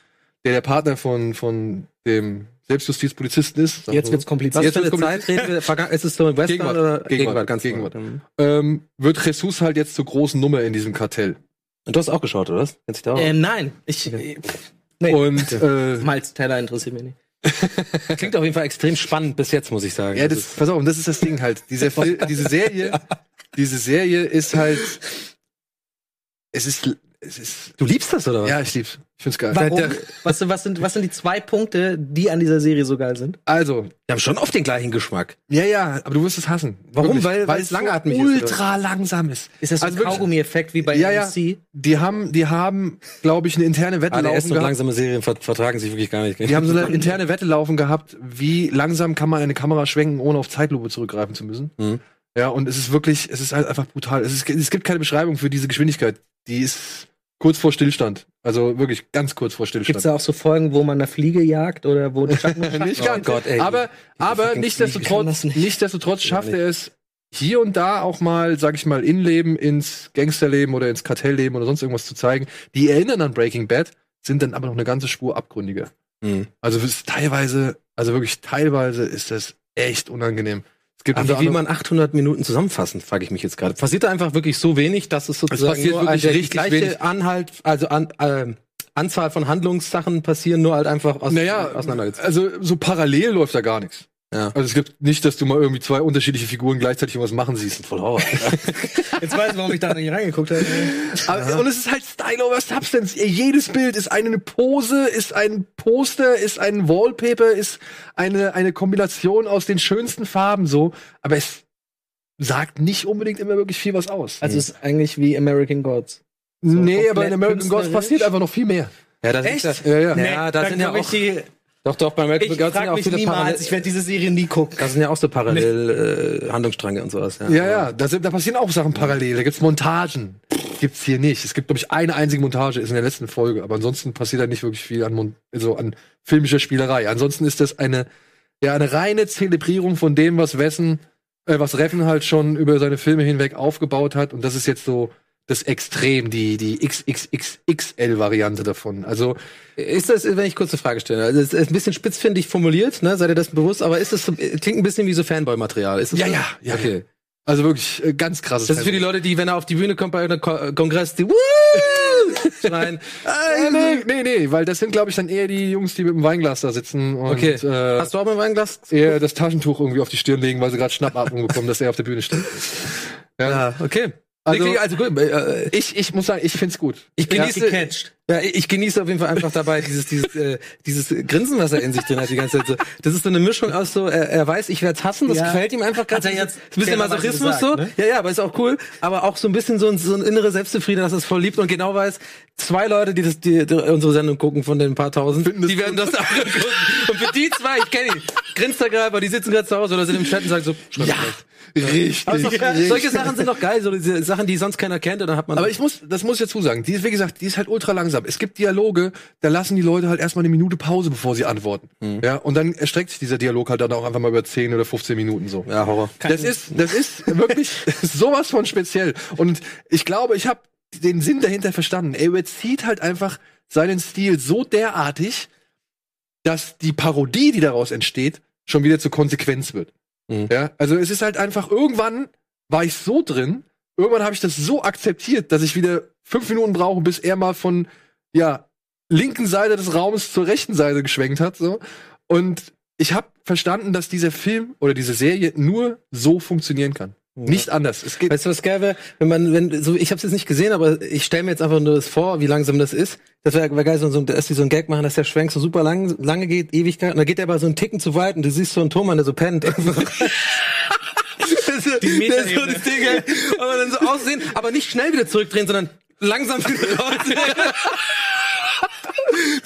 A: der der Partner von, von dem Selbstjustizpolizisten ist.
D: Jetzt wird's kompliziert.
C: Was
A: Jetzt wird's
C: Zeit reden wir? Ist es Western
A: Gegenwart.
C: oder
A: Gegenwart.
C: ganz
A: Gegenwart.
C: Mhm.
A: ähm, wird Jesus halt jetzt zur großen Nummer in diesem Kartell.
C: Und du hast auch geschaut, oder? was? Kennst dich da auch?
D: Ähm, nein, ich. äh, pff, Nee.
A: Und äh,
D: Miles Teller interessiert mich nicht.
C: Klingt auf jeden Fall extrem spannend bis jetzt, muss ich sagen.
A: ja, das, pass auf, und das ist das Ding halt. Dieser Fil diese Serie, diese Serie ist halt, es ist, ist,
C: du liebst das, oder was?
A: ja, ich lieb's. Ich find's geil.
D: Warum? Was, sind- was, sind, was sind die zwei Punkte, die an dieser Serie so geil sind?
A: Also,
C: Wir haben schon oft den gleichen Geschmack.
A: ja, ja, aber du wirst es hassen.
C: Warum? Weil- weil
A: es
C: langatmig
A: so
C: ist,
A: ultra langsam ist.
D: Ist das so
A: Also
D: ein
A: wirklich-
D: Kaugummi-Effekt wie bei
A: Ja, ja.
D: MC?
A: Die haben, die haben, glaube ich, eine interne Wette
C: ADS
A: laufen
C: und
A: gehabt.
C: langsame Serien ver vertragen sich wirklich gar nicht.
A: Die haben so eine interne Wette laufen gehabt, wie langsam kann man eine Kamera schwenken, ohne auf Zeitlupe zurückgreifen zu müssen.
C: Mhm.
A: Ja, und es ist wirklich, es ist halt einfach brutal. Es, ist, es gibt keine Beschreibung für diese Geschwindigkeit. Die ist kurz vor Stillstand. Also wirklich ganz kurz vor
D: Gibt
A: Stillstand.
D: es da auch so Folgen, wo man eine Fliege jagt oder wo Schatten
A: nicht
C: Oh
A: ganz.
C: Gott, ey.
A: aber, aber nichtsdestotrotz,
D: nicht.
A: nichtsdestotrotz schafft er es, hier und da auch mal, sag ich mal, Innenleben ins Gangsterleben oder ins Kartellleben oder sonst irgendwas zu zeigen. Die erinnern an Breaking Bad, sind dann aber noch eine ganze Spur abgründiger.
C: Mhm.
A: Also teilweise, also wirklich teilweise ist das echt unangenehm. Es gibt
C: Aber wie will man 800 Minuten zusammenfassen, frage ich mich jetzt gerade. Passiert da einfach wirklich so wenig, dass es sozusagen
A: passiert
C: nur
A: wirklich
C: eine
A: richtig
C: gleiche
A: wenig.
C: Anhalt, also an, ähm, Anzahl von Handlungssachen passieren, nur halt einfach aus,
A: naja,
C: auseinandergezogen.
A: also so parallel läuft da gar nichts.
C: Ja.
A: Also es gibt nicht, dass du mal irgendwie zwei unterschiedliche Figuren gleichzeitig irgendwas machen siehst.
C: Voll Horror.
D: Jetzt weiß ich, warum ich da nicht reingeguckt habe.
A: Aber, und es ist halt Style over Substance. Jedes Bild ist eine Pose, ist ein Poster, ist ein Wallpaper, ist eine, eine Kombination aus den schönsten Farben so. Aber es sagt nicht unbedingt immer wirklich viel was aus.
D: Also es ist eigentlich wie American Gods.
A: nee,
D: komplett
A: aber in American Gods passiert einfach noch viel mehr.
C: ja, da
D: Echt?
C: sind
A: Ja, ja.
C: ja, ja, da sind ja auch,
D: ich, die,
C: doch, doch, bei
D: ich
C: Gods sind ja auch viele
D: niemals,
C: Parallel,
D: ich werde diese Serie nie gucken.
C: da sind ja auch so parallel äh, Handlungsstränge und sowas. Ja,
A: Ja, ja, da, sind, da passieren auch Sachen parallel. Da gibt's Montagen. Gibt's hier nicht. Es gibt, glaube ich, eine einzige Montage, ist in der letzten Folge. Aber ansonsten passiert da nicht wirklich viel an, Mon also an filmischer Spielerei. Ansonsten ist das eine, ja, eine reine Zelebrierung von dem, was Wessen, äh, was Reffen halt schon über seine Filme hinweg aufgebaut hat. Und das ist jetzt so das Extrem, die, die XXXXL-Variante davon. Also,
C: Ist das, wenn ich kurz eine Frage stelle, also es ist ein bisschen spitzfindig formuliert, ne? Seid ihr das bewusst? Aber ist das so, klingt ein bisschen wie so Fanboy-Material? Ist das
A: Ja,
C: so?
A: ja, ja,
C: Okay.
A: also wirklich äh, ganz krasses
C: Das ist für die Leute, die, wenn er auf die Bühne kommt bei einem Ko Kongress, die schreien.
A: Äh, nee, nee, nee, weil das sind, glaube ich, dann eher die Jungs, die mit dem Weinglas da sitzen und
C: Okay.
A: äh,
C: Hast du auch mal ein Weinglas?
A: eher das Taschentuch irgendwie auf die Stirn legen, weil sie gerade Schnappatmung bekommen, dass er auf der Bühne steht. Ja.
C: Ja, okay.
A: Also-
C: Also, also gut, äh,
A: Ich, ich muss sagen, ich find's gut.
C: ich genieße,
D: Gecatcht.
C: Ja, ich genieße auf jeden Fall einfach dabei dieses, dieses, äh, dieses Grinsen, was er in sich drin hat die ganze Zeit. So. Das ist so eine Mischung aus so, er, er weiß, ich werde hassen, das
D: Ja.
C: gefällt ihm einfach
D: Hat
C: gerade.
D: er jetzt
C: ein bisschen Masochismus
D: gesagt,
C: so.
D: ne?
C: Ja, ja, aber ist auch cool. Aber auch so ein bisschen so ein, so ein innere Selbstzufriedenheit, dass er es voll liebt und genau weiß, zwei Leute, die das, die, die unsere Sendung gucken von den paar tausend,
A: Finden
C: die werden das auch gucken. Und für die zwei, ich kenne die, grinst er gerade, aber die sitzen gerade zu Hause oder sind im Chat und sagen so,
A: Ja, richtig.
C: Geil.
A: richtig.
C: Solche Sachen sind doch geil, so diese Sachen, die sonst keiner kennt, und dann hat man.
A: Aber ich muss, das muss ich dazu sagen, die ist, wie gesagt, die ist halt ultra langsam. Es gibt Dialoge, da lassen die Leute halt erstmal eine Minute Pause, bevor sie antworten. Ja, und dann erstreckt sich dieser Dialog halt dann auch einfach mal über 10 oder 15 Minuten so.
C: ja, Horror.
A: Das ist, das ist wirklich sowas von speziell. Und ich glaube, ich habe den Sinn dahinter verstanden. Er überzieht halt einfach seinen Stil so derartig, dass die Parodie, die daraus entsteht, schon wieder zur Konsequenz wird.
C: Mhm.
A: Ja, also es ist halt einfach, irgendwann war ich so drin, irgendwann habe ich das so akzeptiert, dass ich wieder fünf Minuten brauche, bis er mal von, ja, linken Seite des Raums zur rechten Seite geschwenkt hat, so. Und ich habe verstanden, dass dieser Film oder diese Serie nur so funktionieren kann. Nicht anders. Es geht,
C: Weißt du, was geil wäre, wenn man, wenn, so, ich habe es jetzt nicht gesehen, aber ich stelle mir jetzt einfach nur das vor, wie langsam das ist. Das wäre wär geil, so, so, dass die so einen Gag machen, dass der Schwenk so super lang, lange geht, Ewigkeit, und dann geht der aber so einen Ticken zu weit und du siehst so einen Thomann, der so pennt. die ist so das Ding, aber dann so aussehen, aber nicht schnell wieder zurückdrehen, sondern langsam wieder raus.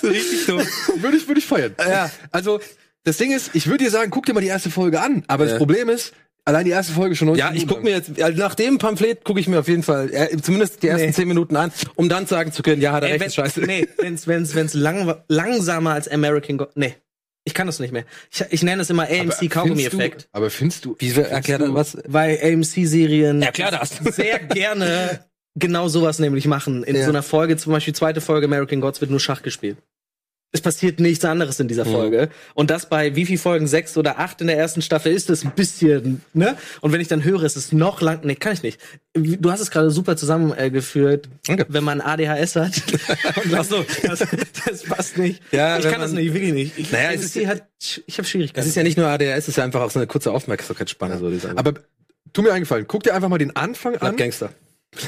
C: so richtig dumm.
A: würde ich, würde ich feiern.
C: Ja.
A: Also, das Ding ist, ich würde dir sagen, guck dir mal die erste Folge an. Aber
C: Ja.
A: das Problem ist, allein die erste Folge schon 90
C: Ja, ich guck mir jetzt, also nach dem Pamphlet gucke ich mir auf jeden Fall äh, zumindest die ersten
D: Nee.
C: zehn Minuten an, um dann sagen zu können, ja, hat er
D: Ey,
C: recht,
D: wenn,
C: ist scheiße.
D: Nee, wenn's, wenn's, wenn's lang, langsamer als American God. Nee. Ich kann das nicht mehr. Ich, ich nenne es immer AMC Kaugummi-Effekt.
A: Aber findest du,
C: Wie erklärt er was?
D: Weil AMC-Serien
C: Erklär das.
D: sehr gerne genau sowas nämlich machen. In
C: Ja.
D: so einer Folge, zum Beispiel zweite Folge American Gods, wird nur Schach gespielt. Es passiert nichts anderes in dieser
C: Mhm.
D: Folge. Und das bei wie viel Folgen? Sechs oder acht in der ersten Staffel ist es ein bisschen, ne? Und wenn ich dann höre, es ist noch lang, nee, kann ich nicht. Du hast es gerade super zusammengeführt,
C: Danke.
D: wenn man ADHS hat. Ach so, das, das passt nicht.
C: Ja,
D: ich kann das nicht, wirklich nicht. Ich,
C: Naja, es ist-
D: ich habe Schwierigkeiten.
C: Das ist ja nicht nur ADHS, es ist ja einfach auch so eine kurze Aufmerksamkeitsspanne. So, diese
A: aber tu mir eingefallen, guck dir einfach mal den Anfang
C: Bleib
A: an.
C: Gangster.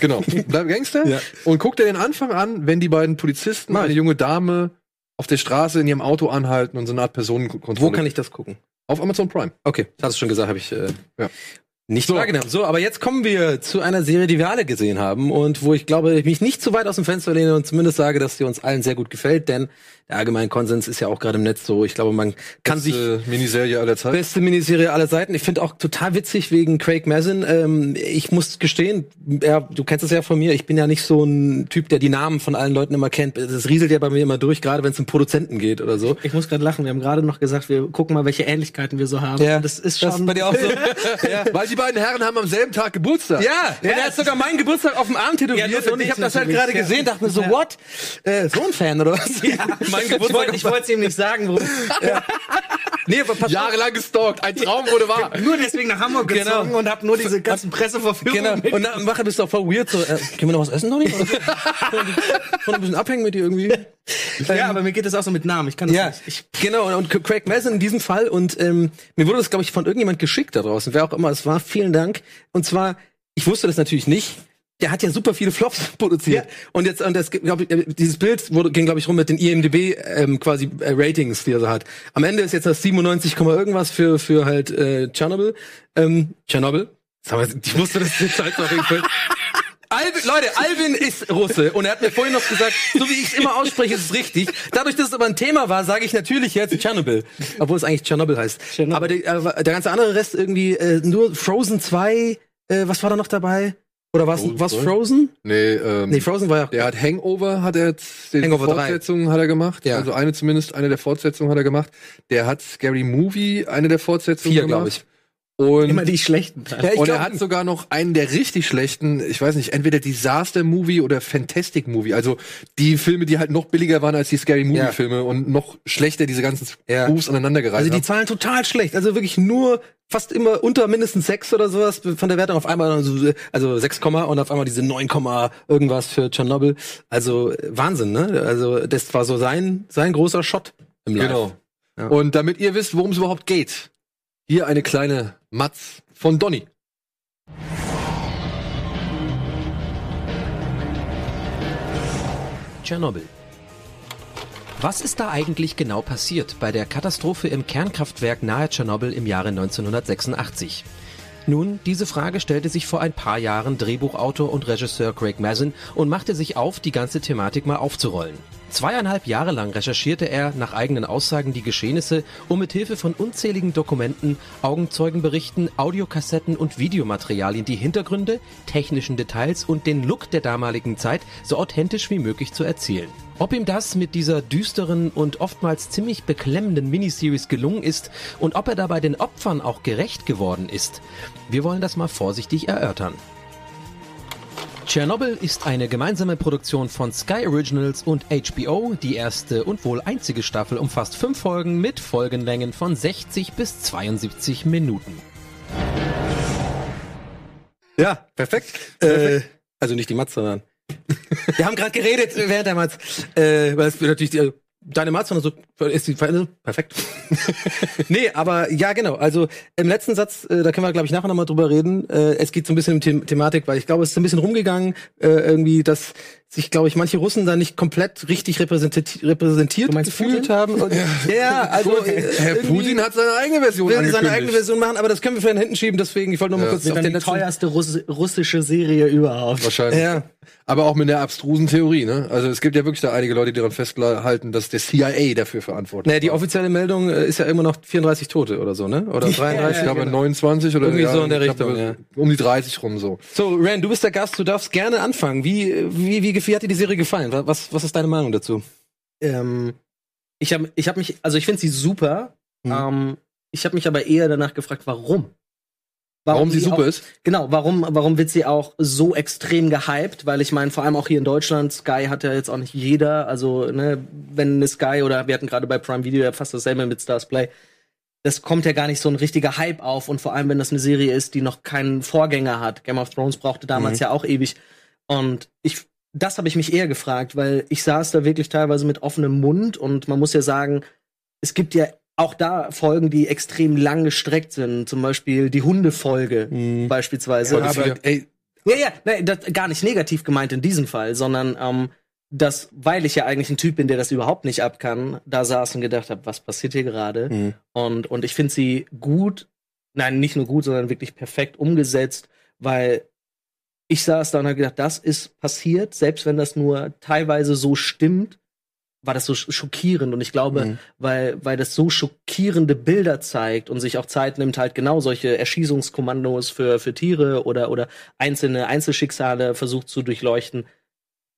A: Genau. Bleib Gangster.
C: Ja.
A: Und guck dir den Anfang an, wenn die beiden Polizisten
C: Mach
A: eine junge Dame auf der Straße in ihrem Auto anhalten und so eine Art Personenkontrolle.
C: Wo kann ich das gucken?
A: Auf Amazon Prime.
C: Okay, hast du schon gesagt, habe ich äh,
A: Ja.
C: nicht
A: So.
C: wahrgenommen. So, aber jetzt kommen wir zu einer Serie, die wir alle gesehen haben und wo ich glaube, ich mich nicht zu weit aus dem Fenster lehne und zumindest sage, dass sie uns allen sehr gut gefällt, denn der allgemeine Konsens ist ja auch gerade im Netz so. Ich glaube, man kann sich
A: Beste Miniserie aller Zeiten.
C: Beste Miniserie aller Seiten. Ich finde auch total witzig wegen Craig Mazin. Ähm, ich muss gestehen, ja, du kennst es ja von mir, ich bin ja nicht so ein Typ, der die Namen von allen Leuten immer kennt. Das rieselt ja bei mir immer durch, gerade wenn es um Produzenten geht oder so.
D: Ich muss gerade lachen. Wir haben gerade noch gesagt, wir gucken mal, welche Ähnlichkeiten wir so haben. Das ist schon
C: das ist bei dir auch so. ja.
A: Weil die beiden Herren haben am selben Tag Geburtstag.
C: Ja, und er hat sogar meinen Geburtstag auf dem Arm
D: Ja,
C: tätowiert
D: für
C: und ich habe das halt gerade
D: ja.
C: gesehen, dachte mir so,
D: Ja.
C: what? Äh, so ein Fan oder was?
D: Ja,
C: mein
D: ich
C: Geburtstag.
D: wollte ich wollte es ihm nicht sagen,
C: nee, aber pass auf.
A: Jahrelang gestalkt. Ein Traum wurde wahr.
D: nur deswegen nach Hamburg
C: Genau.
D: gezogen und habe nur diese ganzen Presseverführungen
C: Genau. Und dann mache bist du auch voll weird. So, äh, können wir noch was essen, Donny? Schon ein bisschen abhängen mit dir irgendwie.
D: Ja, aber mir geht das auch so mit Namen. Ich kann das
C: Ja,
D: nicht. Ich,
C: genau. Und, und Craig Mazin in diesem Fall. Und ähm, mir wurde das, glaube ich, von irgendjemand geschickt da draußen. Wer auch immer es war. Vielen Dank. Und zwar, ich wusste das natürlich nicht. Der hat ja super viele Flops produziert. Und jetzt, und das, glaub ich, äh, dieses Bild wurde, ging, glaube ich, rum mit den IMDb ähm, quasi äh, Ratings, die er so hat. Am Ende ist jetzt das 97, Komma irgendwas für für halt äh, Chernobyl. Ähm, Chernobyl. Ich wusste das jetzt halt jeden Fall. Alvin, Leute, Alvin ist Russe und er hat mir vorhin noch gesagt, so wie ich es immer ausspreche, ist es richtig. Dadurch, dass es aber ein Thema war, sage ich natürlich jetzt Tschernobyl, obwohl es eigentlich Tschernobyl heißt.
D: Tschernobyl.
C: Aber der, äh, der ganze andere Rest irgendwie äh, nur Frozen 2, äh, was war da noch dabei? Oder was
A: Frozen
C: was
A: 2?
C: Frozen?
A: Nee, ähm,
C: Nee, Frozen war ja
A: der hat Hangover, hat er jetzt, den
C: Hangover drei.
A: Fortsetzungen hat er gemacht.
C: Ja.
A: Also eine zumindest, eine der Fortsetzungen hat er gemacht. Der hat Scary Movie, eine der Fortsetzungen
C: Vier,
A: gemacht.
C: glaube ich.
A: Und
D: immer die schlechten Teile.
C: Ja,
A: und
C: glaub-
A: er hat sogar noch einen der richtig schlechten, ich weiß nicht, entweder Disaster Movie oder Fantastic Movie. Also die Filme, die halt noch billiger waren als die Scary Movie
C: Ja.
A: Filme und noch schlechter diese ganzen
C: Ja.
A: Moves aneinandergereiht
C: Also die
A: haben.
C: Zahlen total schlecht. Also wirklich nur fast immer unter mindestens sechs oder sowas von der Wertung auf einmal so, also 6, Komma und auf einmal diese 9, Komma irgendwas für Tschernobyl. Also Wahnsinn, ne? Also das war so sein sein großer Shot im Live.
A: Genau.
C: Ja.
A: Und damit ihr wisst, worum es überhaupt geht, hier eine kleine Matz von Donny.
E: Tschernobyl. Was ist da eigentlich genau passiert bei der Katastrophe im Kernkraftwerk nahe Tschernobyl im Jahre 1986? Nun, diese Frage stellte sich vor ein paar Jahren Drehbuchautor und Regisseur Craig Mazin und machte sich auf, die ganze Thematik mal aufzurollen. Zweieinhalb Jahre lang recherchierte er nach eigenen Aussagen die Geschehnisse, um mit Hilfe von unzähligen Dokumenten, Augenzeugenberichten, Audiokassetten und Videomaterialien die Hintergründe, technischen Details und den Look der damaligen Zeit so authentisch wie möglich zu erzählen. Ob ihm das mit dieser düsteren und oftmals ziemlich beklemmenden Miniseries gelungen ist und ob er dabei den Opfern auch gerecht geworden ist, wir wollen das mal vorsichtig erörtern. Chernobyl ist eine gemeinsame Produktion von Sky Originals und HBO. Die erste und wohl einzige Staffel umfasst fünf Folgen mit Folgenlängen von 60 bis 72 Minuten.
C: Ja, perfekt. Äh, also nicht die Matz, sondern. Wir haben gerade geredet während der Matz. Äh, weil es natürlich die, äh, deine sondern so ist die perfekt. nee, aber ja, genau. Also im letzten Satz, äh, da können wir, glaube ich, nachher nochmal drüber reden. Äh, es geht so ein bisschen um The Thematik, weil ich glaube, es ist ein bisschen rumgegangen, äh, irgendwie, dass sich, glaube ich, manche Russen da nicht komplett richtig repräsentiert, repräsentiert
D: Du meinst
C: gefühlt
D: Putin?
C: haben. Und, ja, also äh,
A: Herr
C: irgendwie
A: Putin hat seine eigene Version
C: will seine eigene Version machen, aber das können wir vielleicht hinten schieben, deswegen, ich wollte nur mal
A: Ja.
C: kurz auf den
D: die teuerste Russ russische Serie überhaupt.
A: Wahrscheinlich.
C: Ja.
A: Aber auch mit einer abstrusen Theorie, ne? Also es gibt ja wirklich da einige Leute, die daran festhalten, dass der CIA dafür verantwortlich
C: Naja, die offizielle Meldung äh, ist ja immer noch 34 Tote oder so, ne? Oder 33?
A: Ich glaube 29 oder
C: Irgendwie so in der
A: glaube,
C: Richtung, ja.
A: Um die 30 rum so.
C: So, Ran, du bist der Gast, du darfst gerne anfangen. Wie, wie, wie, wie hat dir die Serie gefallen? Was, was ist deine Meinung dazu?
D: Ähm, ich habe ich hab mich, also ich finde sie super.
C: Mhm.
D: Ähm, ich habe mich aber eher danach gefragt, warum?
A: Warum sie
D: die
A: super
D: auch,
A: ist?
D: Genau, warum, warum wird sie auch so extrem gehypt? Weil ich meine, vor allem auch hier in Deutschland, Sky hat ja jetzt auch nicht jeder. Also, ne, wenn eine Sky oder wir hatten gerade bei Prime Video ja fast dasselbe mit Stars Play, das kommt ja gar nicht so ein richtiger Hype auf. Und vor allem, wenn das eine Serie ist, die noch keinen Vorgänger hat. Game of Thrones brauchte damals
C: Mhm.
D: ja auch ewig. Und ich, das habe ich mich eher gefragt, weil ich saß da wirklich teilweise mit offenem Mund und man muss ja sagen, es gibt ja auch da Folgen, die extrem lang gestreckt sind. Zum Beispiel die Hundefolge
C: Mhm.
D: beispielsweise.
A: Aber,
D: Aber,
A: ey,
D: ja, ja, nein, das gar nicht negativ gemeint in diesem Fall, sondern ähm, dass, weil ich ja eigentlich ein Typ bin, der das überhaupt nicht ab kann, da saß und gedacht habe, was passiert hier gerade?
C: Mhm.
D: Und, und ich finde sie gut, nein, nicht nur gut, sondern wirklich perfekt umgesetzt, weil ich saß da und habe gedacht, das ist passiert, selbst wenn das nur teilweise so stimmt, war das so sch- schockierend. Und ich glaube,
C: Mhm.
D: weil, weil das so schockierende Bilder zeigt und sich auch Zeit nimmt, halt genau solche Erschießungskommandos für, für Tiere oder, oder einzelne Einzelschicksale versucht zu durchleuchten,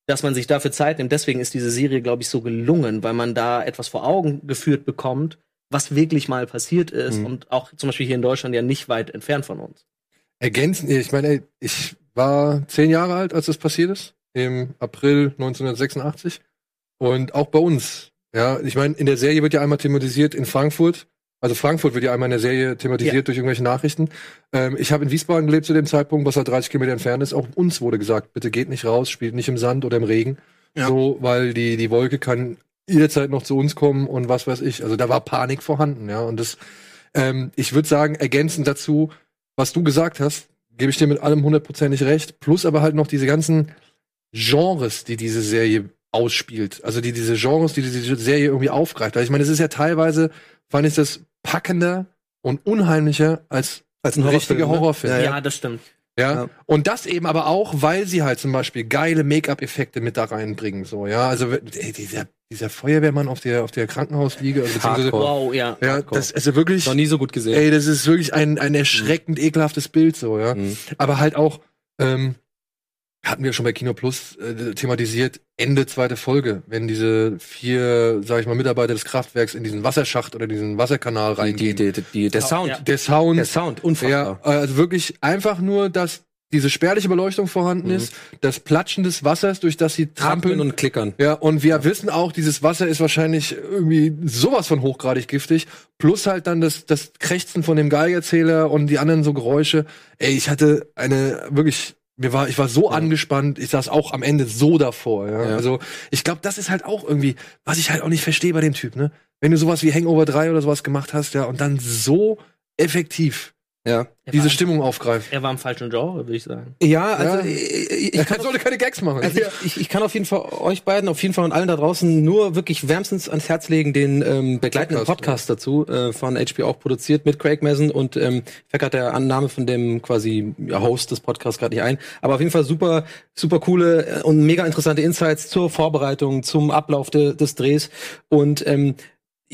D: dass man sich dafür Zeit nimmt. Deswegen ist diese Serie, glaube ich, so gelungen, weil man da etwas vor Augen geführt bekommt, was wirklich mal passiert ist
C: Mhm.
D: und auch zum Beispiel hier in Deutschland ja nicht weit entfernt von uns.
A: Ergänzen, ich meine, ey, ich war zehn Jahre alt, als das passiert ist, im April 1986. Und auch bei uns, ja, ich meine, in der Serie wird ja einmal thematisiert in Frankfurt. Also Frankfurt wird ja einmal in der Serie thematisiert
D: Ja.
A: durch irgendwelche Nachrichten. Ähm, ich habe in Wiesbaden gelebt zu dem Zeitpunkt, was halt 30 Kilometer entfernt ist. Auch uns wurde gesagt, bitte geht nicht raus, spielt nicht im Sand oder im Regen.
C: Ja.
A: So, weil die, die Wolke kann jederzeit noch zu uns kommen und was weiß ich. Also da war Panik vorhanden, ja. Und das, ähm, ich würde sagen, ergänzend dazu, was du gesagt hast, gebe ich dir mit allem hundertprozentig recht. Plus aber halt noch diese ganzen Genres, die diese Serie ausspielt. Also die diese Genres, die diese Serie irgendwie aufgreift. Also ich meine, es ist ja teilweise, fand ich das packender und unheimlicher als
C: Als ein
A: richtiger
C: Horrorfilm, ne?
A: Horrorfilm.
C: Ja,
D: Ja,
C: ja.
D: das stimmt.
A: Ja?
C: Ja.
A: Und das eben aber auch, weil sie halt zum Beispiel geile Make-up-Effekte mit da reinbringen, so, ja. Also, ey, dieser, dieser Feuerwehrmann auf der, auf der Krankenhausliege, also, beziehungsweise.
D: Wow, ja.
A: ja,
C: Hardcore.
A: das ist also wirklich,
C: Noch nie so gut gesehen.
A: ey, das ist wirklich ein, ein erschreckend ekelhaftes Bild, so, ja.
C: Mhm.
A: Aber halt auch, ähm, hatten wir schon bei Kino Plus äh, thematisiert, Ende zweite Folge, wenn diese vier, sag ich mal, Mitarbeiter des Kraftwerks in diesen Wasserschacht oder diesen Wasserkanal reingehen.
C: die, die, die, der Sound.
D: ja.
A: der Sound,
C: Der Sound,
A: ja,
C: unfassbar.
A: also wirklich einfach nur, dass diese spärliche Beleuchtung vorhanden
C: Mhm.
A: ist, das Platschen des Wassers, durch das sie trampeln.
C: Trampeln und klickern.
A: ja, und wir wissen auch, dieses Wasser ist wahrscheinlich irgendwie sowas von hochgradig giftig. Plus halt dann das, das Krächzen von dem Geigerzähler und die anderen so Geräusche. Ey, ich hatte eine wirklich, mir war, ich war so angespannt, ich saß auch am Ende so davor. Ja?
C: Ja.
A: Also ich glaube, das ist halt auch irgendwie, was ich halt auch nicht verstehe bei dem Typ, ne? Wenn du sowas wie Hangover 3 oder sowas gemacht hast, ja, und dann so effektiv
C: Ja.
D: Er
A: diese Stimmung aufgreift.
D: er war im falschen Genre, würde ich sagen.
C: Ja, also
A: Ja.
C: ich, ich,
A: Er
C: kann
A: sollte keine Gags machen.
C: Also ich, ich kann auf jeden Fall euch beiden, auf jeden Fall und allen da draußen nur wirklich wärmstens ans Herz legen, den ähm, begleitenden
A: Podcast,
C: Podcast, dazu, äh, von HBO auch produziert mit Craig Mason und ähm, fäckert der Annahme von dem quasi ja, Host des Podcasts gerade nicht ein. Aber auf jeden Fall super, super coole äh, und mega interessante Insights zur Vorbereitung, zum Ablauf de, des Drehs. Und ähm,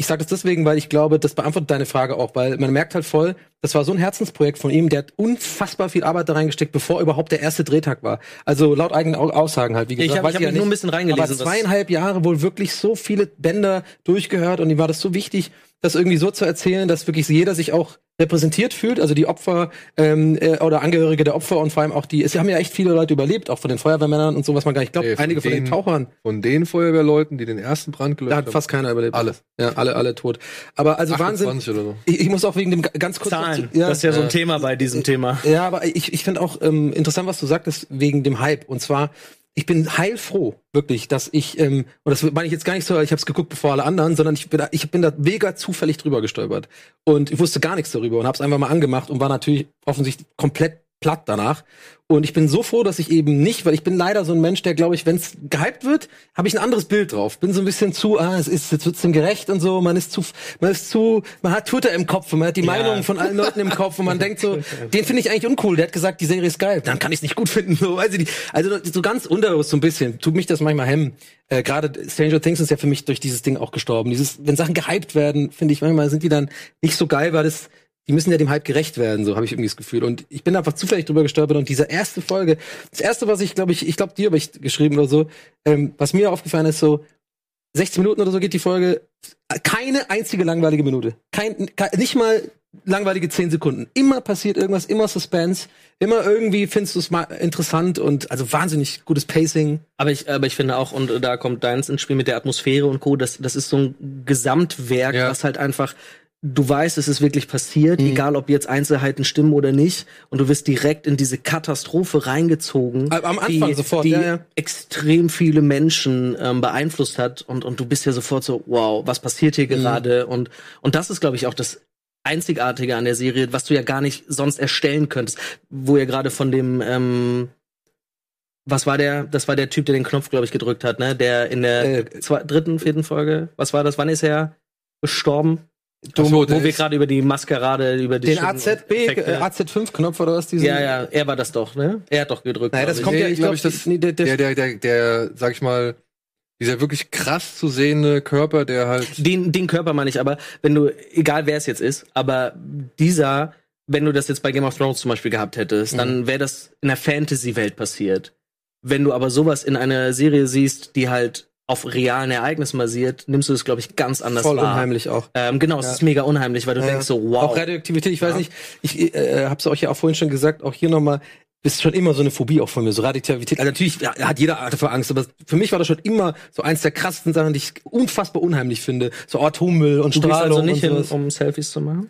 C: ich sage das deswegen, weil ich glaube, das beantwortet deine Frage auch, weil man merkt halt voll, das war so ein Herzensprojekt von ihm, der hat unfassbar viel Arbeit da reingesteckt, bevor überhaupt der erste Drehtag war. Also laut eigenen Au- Aussagen halt, wie gesagt.
D: Ich hab-
C: weiß
D: ich hab
C: ja
D: nur ein bisschen reingelesen,
C: Aber zweieinhalb Jahre wohl wirklich so viele Bänder durchgehört und ihm war das so wichtig, das irgendwie so zu erzählen, dass wirklich jeder sich auch repräsentiert fühlt, also die Opfer ähm, äh, oder Angehörige der Opfer und vor allem auch die, es haben ja echt viele Leute überlebt, auch von den Feuerwehrmännern und so, was man gar nicht glaubt.
A: Nee, von
C: Einige von den Tauchern,
A: Von den Feuerwehrleuten, die den ersten Brand gelöscht
C: da hat
A: haben.
C: fast keiner überlebt.
A: Alle.
C: Ja, alle, alle tot. Aber also Wahnsinn.
A: 28 oder so.
C: Ich, ich muss auch wegen dem ga- ganz kurz
D: Zahlen.
C: zu- ja,
D: das ist ja so ein
A: äh,
D: Thema bei diesem Thema.
C: ja, aber ich, ich finde auch ähm, interessant, was du sagtest wegen dem Hype. Und zwar, ich bin heilfroh, wirklich, dass ich, ähm, und das meine ich jetzt gar nicht so, ich habe es geguckt bevor alle anderen, sondern ich bin da, ich bin da mega zufällig drüber gestolpert. Und ich wusste gar nichts darüber und habe es einfach mal angemacht und war natürlich offensichtlich komplett platt danach. Und ich bin so froh, dass ich eben nicht, weil ich bin leider so ein Mensch, der glaube ich, wenn es gehypt wird, habe ich ein anderes Bild drauf. Bin so ein bisschen zu, ah, es ist jetzt wird's dem gerecht und so. Man ist zu, man ist zu, man hat Twitter im Kopf, und man hat die Meinungen von allen Leuten im Kopf und man denkt so, den finde ich eigentlich uncool. Der hat gesagt, die Serie ist geil. Dann kann ich es nicht gut finden. So, weiß ich nicht. Also so ganz unterbewusst so ein bisschen tut mich das manchmal hemmen. Äh, Gerade Stranger Things ist ja für mich durch dieses Ding auch gestorben. Dieses, wenn Sachen gehypt werden, finde ich manchmal sind die dann nicht so geil, weil das die müssen ja dem Hype gerecht werden, so habe ich irgendwie das Gefühl. Und ich bin einfach zufällig drüber gestolpert und diese erste Folge, das erste, was ich glaube ich, ich glaube dir habe ich geschrieben oder so, ähm, was mir aufgefallen ist, so 16 Minuten oder so geht die Folge, keine einzige langweilige Minute, kein, kein nicht mal langweilige 10 Sekunden. Immer passiert irgendwas, immer Suspense, immer irgendwie findest du es mal interessant und also wahnsinnig gutes Pacing.
D: Aber ich, aber ich finde auch, und da kommt deins ins Spiel mit der Atmosphäre und Co., das, das ist so ein Gesamtwerk,
A: Ja.
D: was halt einfach, du weißt, es ist wirklich passiert,
C: Mhm.
D: egal ob jetzt Einzelheiten stimmen oder nicht, und du wirst direkt in diese Katastrophe reingezogen.
C: Am Anfang
D: die,
C: sofort,
D: die
C: ja, ja.
D: extrem viele Menschen ähm, beeinflusst hat und, und du bist ja sofort so, wow, was passiert hier
C: Mhm.
D: gerade? Und, und das ist, glaube ich, auch das Einzigartige an der Serie, was du ja gar nicht sonst erstellen könntest, wo ihr gerade von dem ähm, was war der? Das war der Typ, der den Knopf, glaube ich, gedrückt hat, ne? Der in der
C: Äh,
D: zwei, dritten, vierten Folge. Was war das? Wann ist er gestorben?
A: Ach so,
D: wo wir gerade über die Maskerade, über die
C: Den AZB,
D: Effekte-
C: äh, AZ5-Knopf oder was? Diesen,
D: ja, ja, er war das doch, ne? Er hat doch gedrückt.
C: Naja,
D: glaub
C: das
D: ich.
C: kommt ja,
A: Nee,
C: ich
A: glaub
C: glaube,
A: ich, das-
C: nee, der, Der,
A: der, der, der, sag ich mal, dieser wirklich krass zu sehende Körper, der halt.
D: Den, den Körper meine ich aber, wenn du, egal wer es jetzt ist, aber dieser, wenn du das jetzt bei Game of Thrones zum Beispiel gehabt hättest,
C: Mhm.
D: dann wäre das in der Fantasy-Welt passiert. Wenn du aber sowas in einer Serie siehst, die halt auf realen Ereignissen basiert, nimmst du das, glaube ich, ganz anders
C: Voll
D: wahr.
C: unheimlich auch.
D: Ähm, genau, es
C: Ja.
D: ist mega unheimlich, weil du
C: Ja.
D: denkst so, wow.
C: Auch Radioaktivität, ich weiß nicht, ich äh, hab's euch ja auch vorhin schon gesagt, auch hier nochmal, ist schon immer so eine Phobie auch von mir, so Radioaktivität. Also natürlich ja, hat jeder Art dafür Angst, aber für mich war das schon immer so eins der krassesten Sachen, die ich unfassbar unheimlich finde. So Atommüll und
D: du gehst
C: Strahlung
D: also nicht hin, um Selfies zu machen?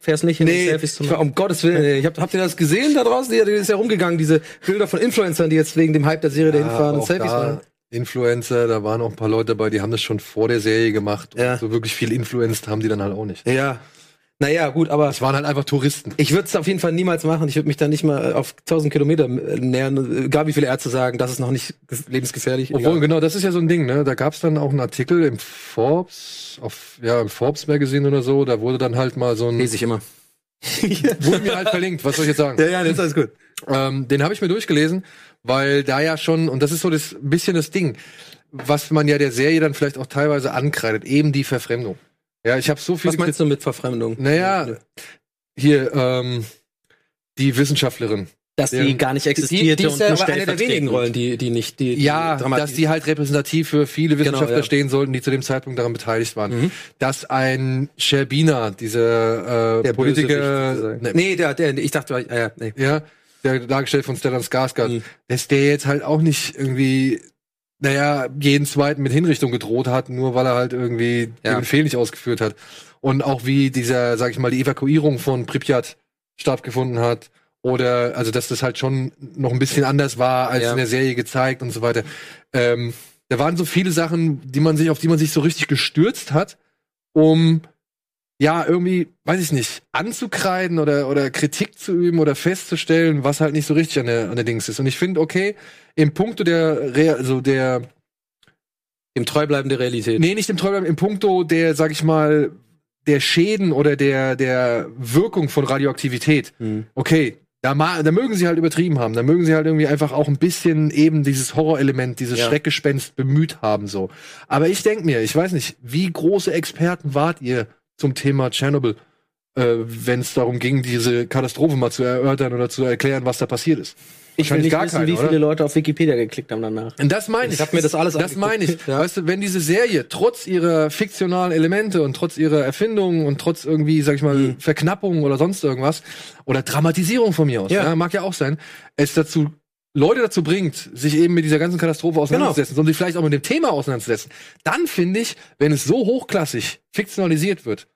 D: Fährst nicht hin, um
C: Nee,
D: Selfies zu
C: ich war,
D: machen?
C: um Gottes Willen, ich hab, habt ihr das gesehen da draußen? Die, die ist ja rumgegangen, diese Bilder von Influencern, die jetzt wegen dem Hype der Serie dahin fahren und Selfies
A: da
C: machen.
A: Influencer, da waren auch ein paar Leute dabei, die haben das schon vor der Serie gemacht. Und
C: Ja.
A: so wirklich viel influenced haben die dann halt auch nicht.
C: Ja. Naja, gut, aber
A: Es waren halt einfach Touristen.
C: Ich würde es auf jeden Fall niemals machen. Ich würde mich da nicht mal auf 1000 Kilometer äh, nähern, egal wie viele Ärzte sagen, das ist noch nicht lebensgefährlich.
A: Obwohl,
C: Egal.
A: genau, das ist ja so ein Ding, ne? Da gab es dann auch einen Artikel im Forbes, auf, ja, im Forbes Magazine oder so, da wurde dann halt mal so ein,
C: lese ich immer.
A: wurde mir halt verlinkt, was soll ich jetzt sagen?
C: Ja, ja, das ist alles gut.
A: Ähm, den habe ich mir durchgelesen, weil da ja schon, und das ist so das ein bisschen das Ding, was man ja der Serie dann vielleicht auch teilweise ankreidet, eben die Verfremdung. Ja, ich habe so viel.
C: Was meinst du mit Verfremdung?
A: Naja, hier, ähm, die Wissenschaftlerin.
D: Dass die gar nicht
C: Die,
D: existierte
C: die ist
D: und
C: ja
D: nur
C: aber eine der wenigen. Rollen, die, die nicht, die, die
A: Ja, dass die halt repräsentativ für viele Wissenschaftler
C: Genau, ja.
A: stehen sollten, die zu dem Zeitpunkt daran beteiligt waren.
C: Mhm.
A: Dass ein Sherbina, dieser äh,
C: der
A: Politiker, ne,
C: Nee, der, der, ich dachte, ja, ja, nee.
A: ja, der dargestellt von Stellan Skarsgård,
C: Mhm.
A: dass der jetzt halt auch nicht irgendwie, naja, jeden zweiten mit Hinrichtung gedroht hat, nur weil er halt irgendwie
C: Ja.
A: den Befehl nicht ausgeführt hat. Und auch wie dieser, sag ich mal, die Evakuierung von Pripyat stattgefunden hat. Oder, also, dass das halt schon noch ein bisschen anders war, als
C: Ja.
A: in der Serie gezeigt und so weiter. Ähm, da waren so viele Sachen, die man sich, auf die man sich so richtig gestürzt hat, um ja, irgendwie, weiß ich nicht, anzukreiden oder, oder Kritik zu üben oder festzustellen, was halt nicht so richtig an der, an der Dings ist. Und ich finde, okay, im Punkto der, Rea- also der,
C: Dem Treubleiben der Realität.
A: nee, nicht im Träumen, im Punkto der, sag ich mal, der Schäden oder der, der Wirkung von Radioaktivität.
C: Mhm.
A: Okay, da, da mögen sie halt übertrieben haben. Da mögen sie halt irgendwie einfach auch ein bisschen eben dieses Horrorelement, dieses
C: Ja.
A: Schreckgespenst bemüht haben, so. Aber ich denk mir, ich weiß nicht, wie große Experten wart ihr zum Thema Tschernobyl, äh, wenn es darum ging, diese Katastrophe mal zu erörtern oder zu erklären, was da passiert ist?
D: Ich will nicht
A: gar
D: wissen,
A: keine,
D: wie
A: oder?
D: viele Leute auf Wikipedia geklickt haben danach.
A: Und das meine ich.
C: Ich hab mir das alles
A: Das
C: angeguckt.
A: meine ich.
C: Ja.
A: Weißt du, wenn diese Serie trotz ihrer fiktionalen Elemente und trotz ihrer Erfindungen und trotz irgendwie, sag ich mal,
C: Mhm.
A: Verknappungen oder sonst irgendwas oder Dramatisierung von mir aus,
C: Ja.
A: ja. mag ja auch sein, es dazu Leute dazu bringt, sich eben mit dieser ganzen Katastrophe auseinanderzusetzen,
C: Genau.
A: sondern sich vielleicht auch mit dem Thema auseinanderzusetzen, dann finde ich, wenn es so hochklassig fiktionalisiert wird,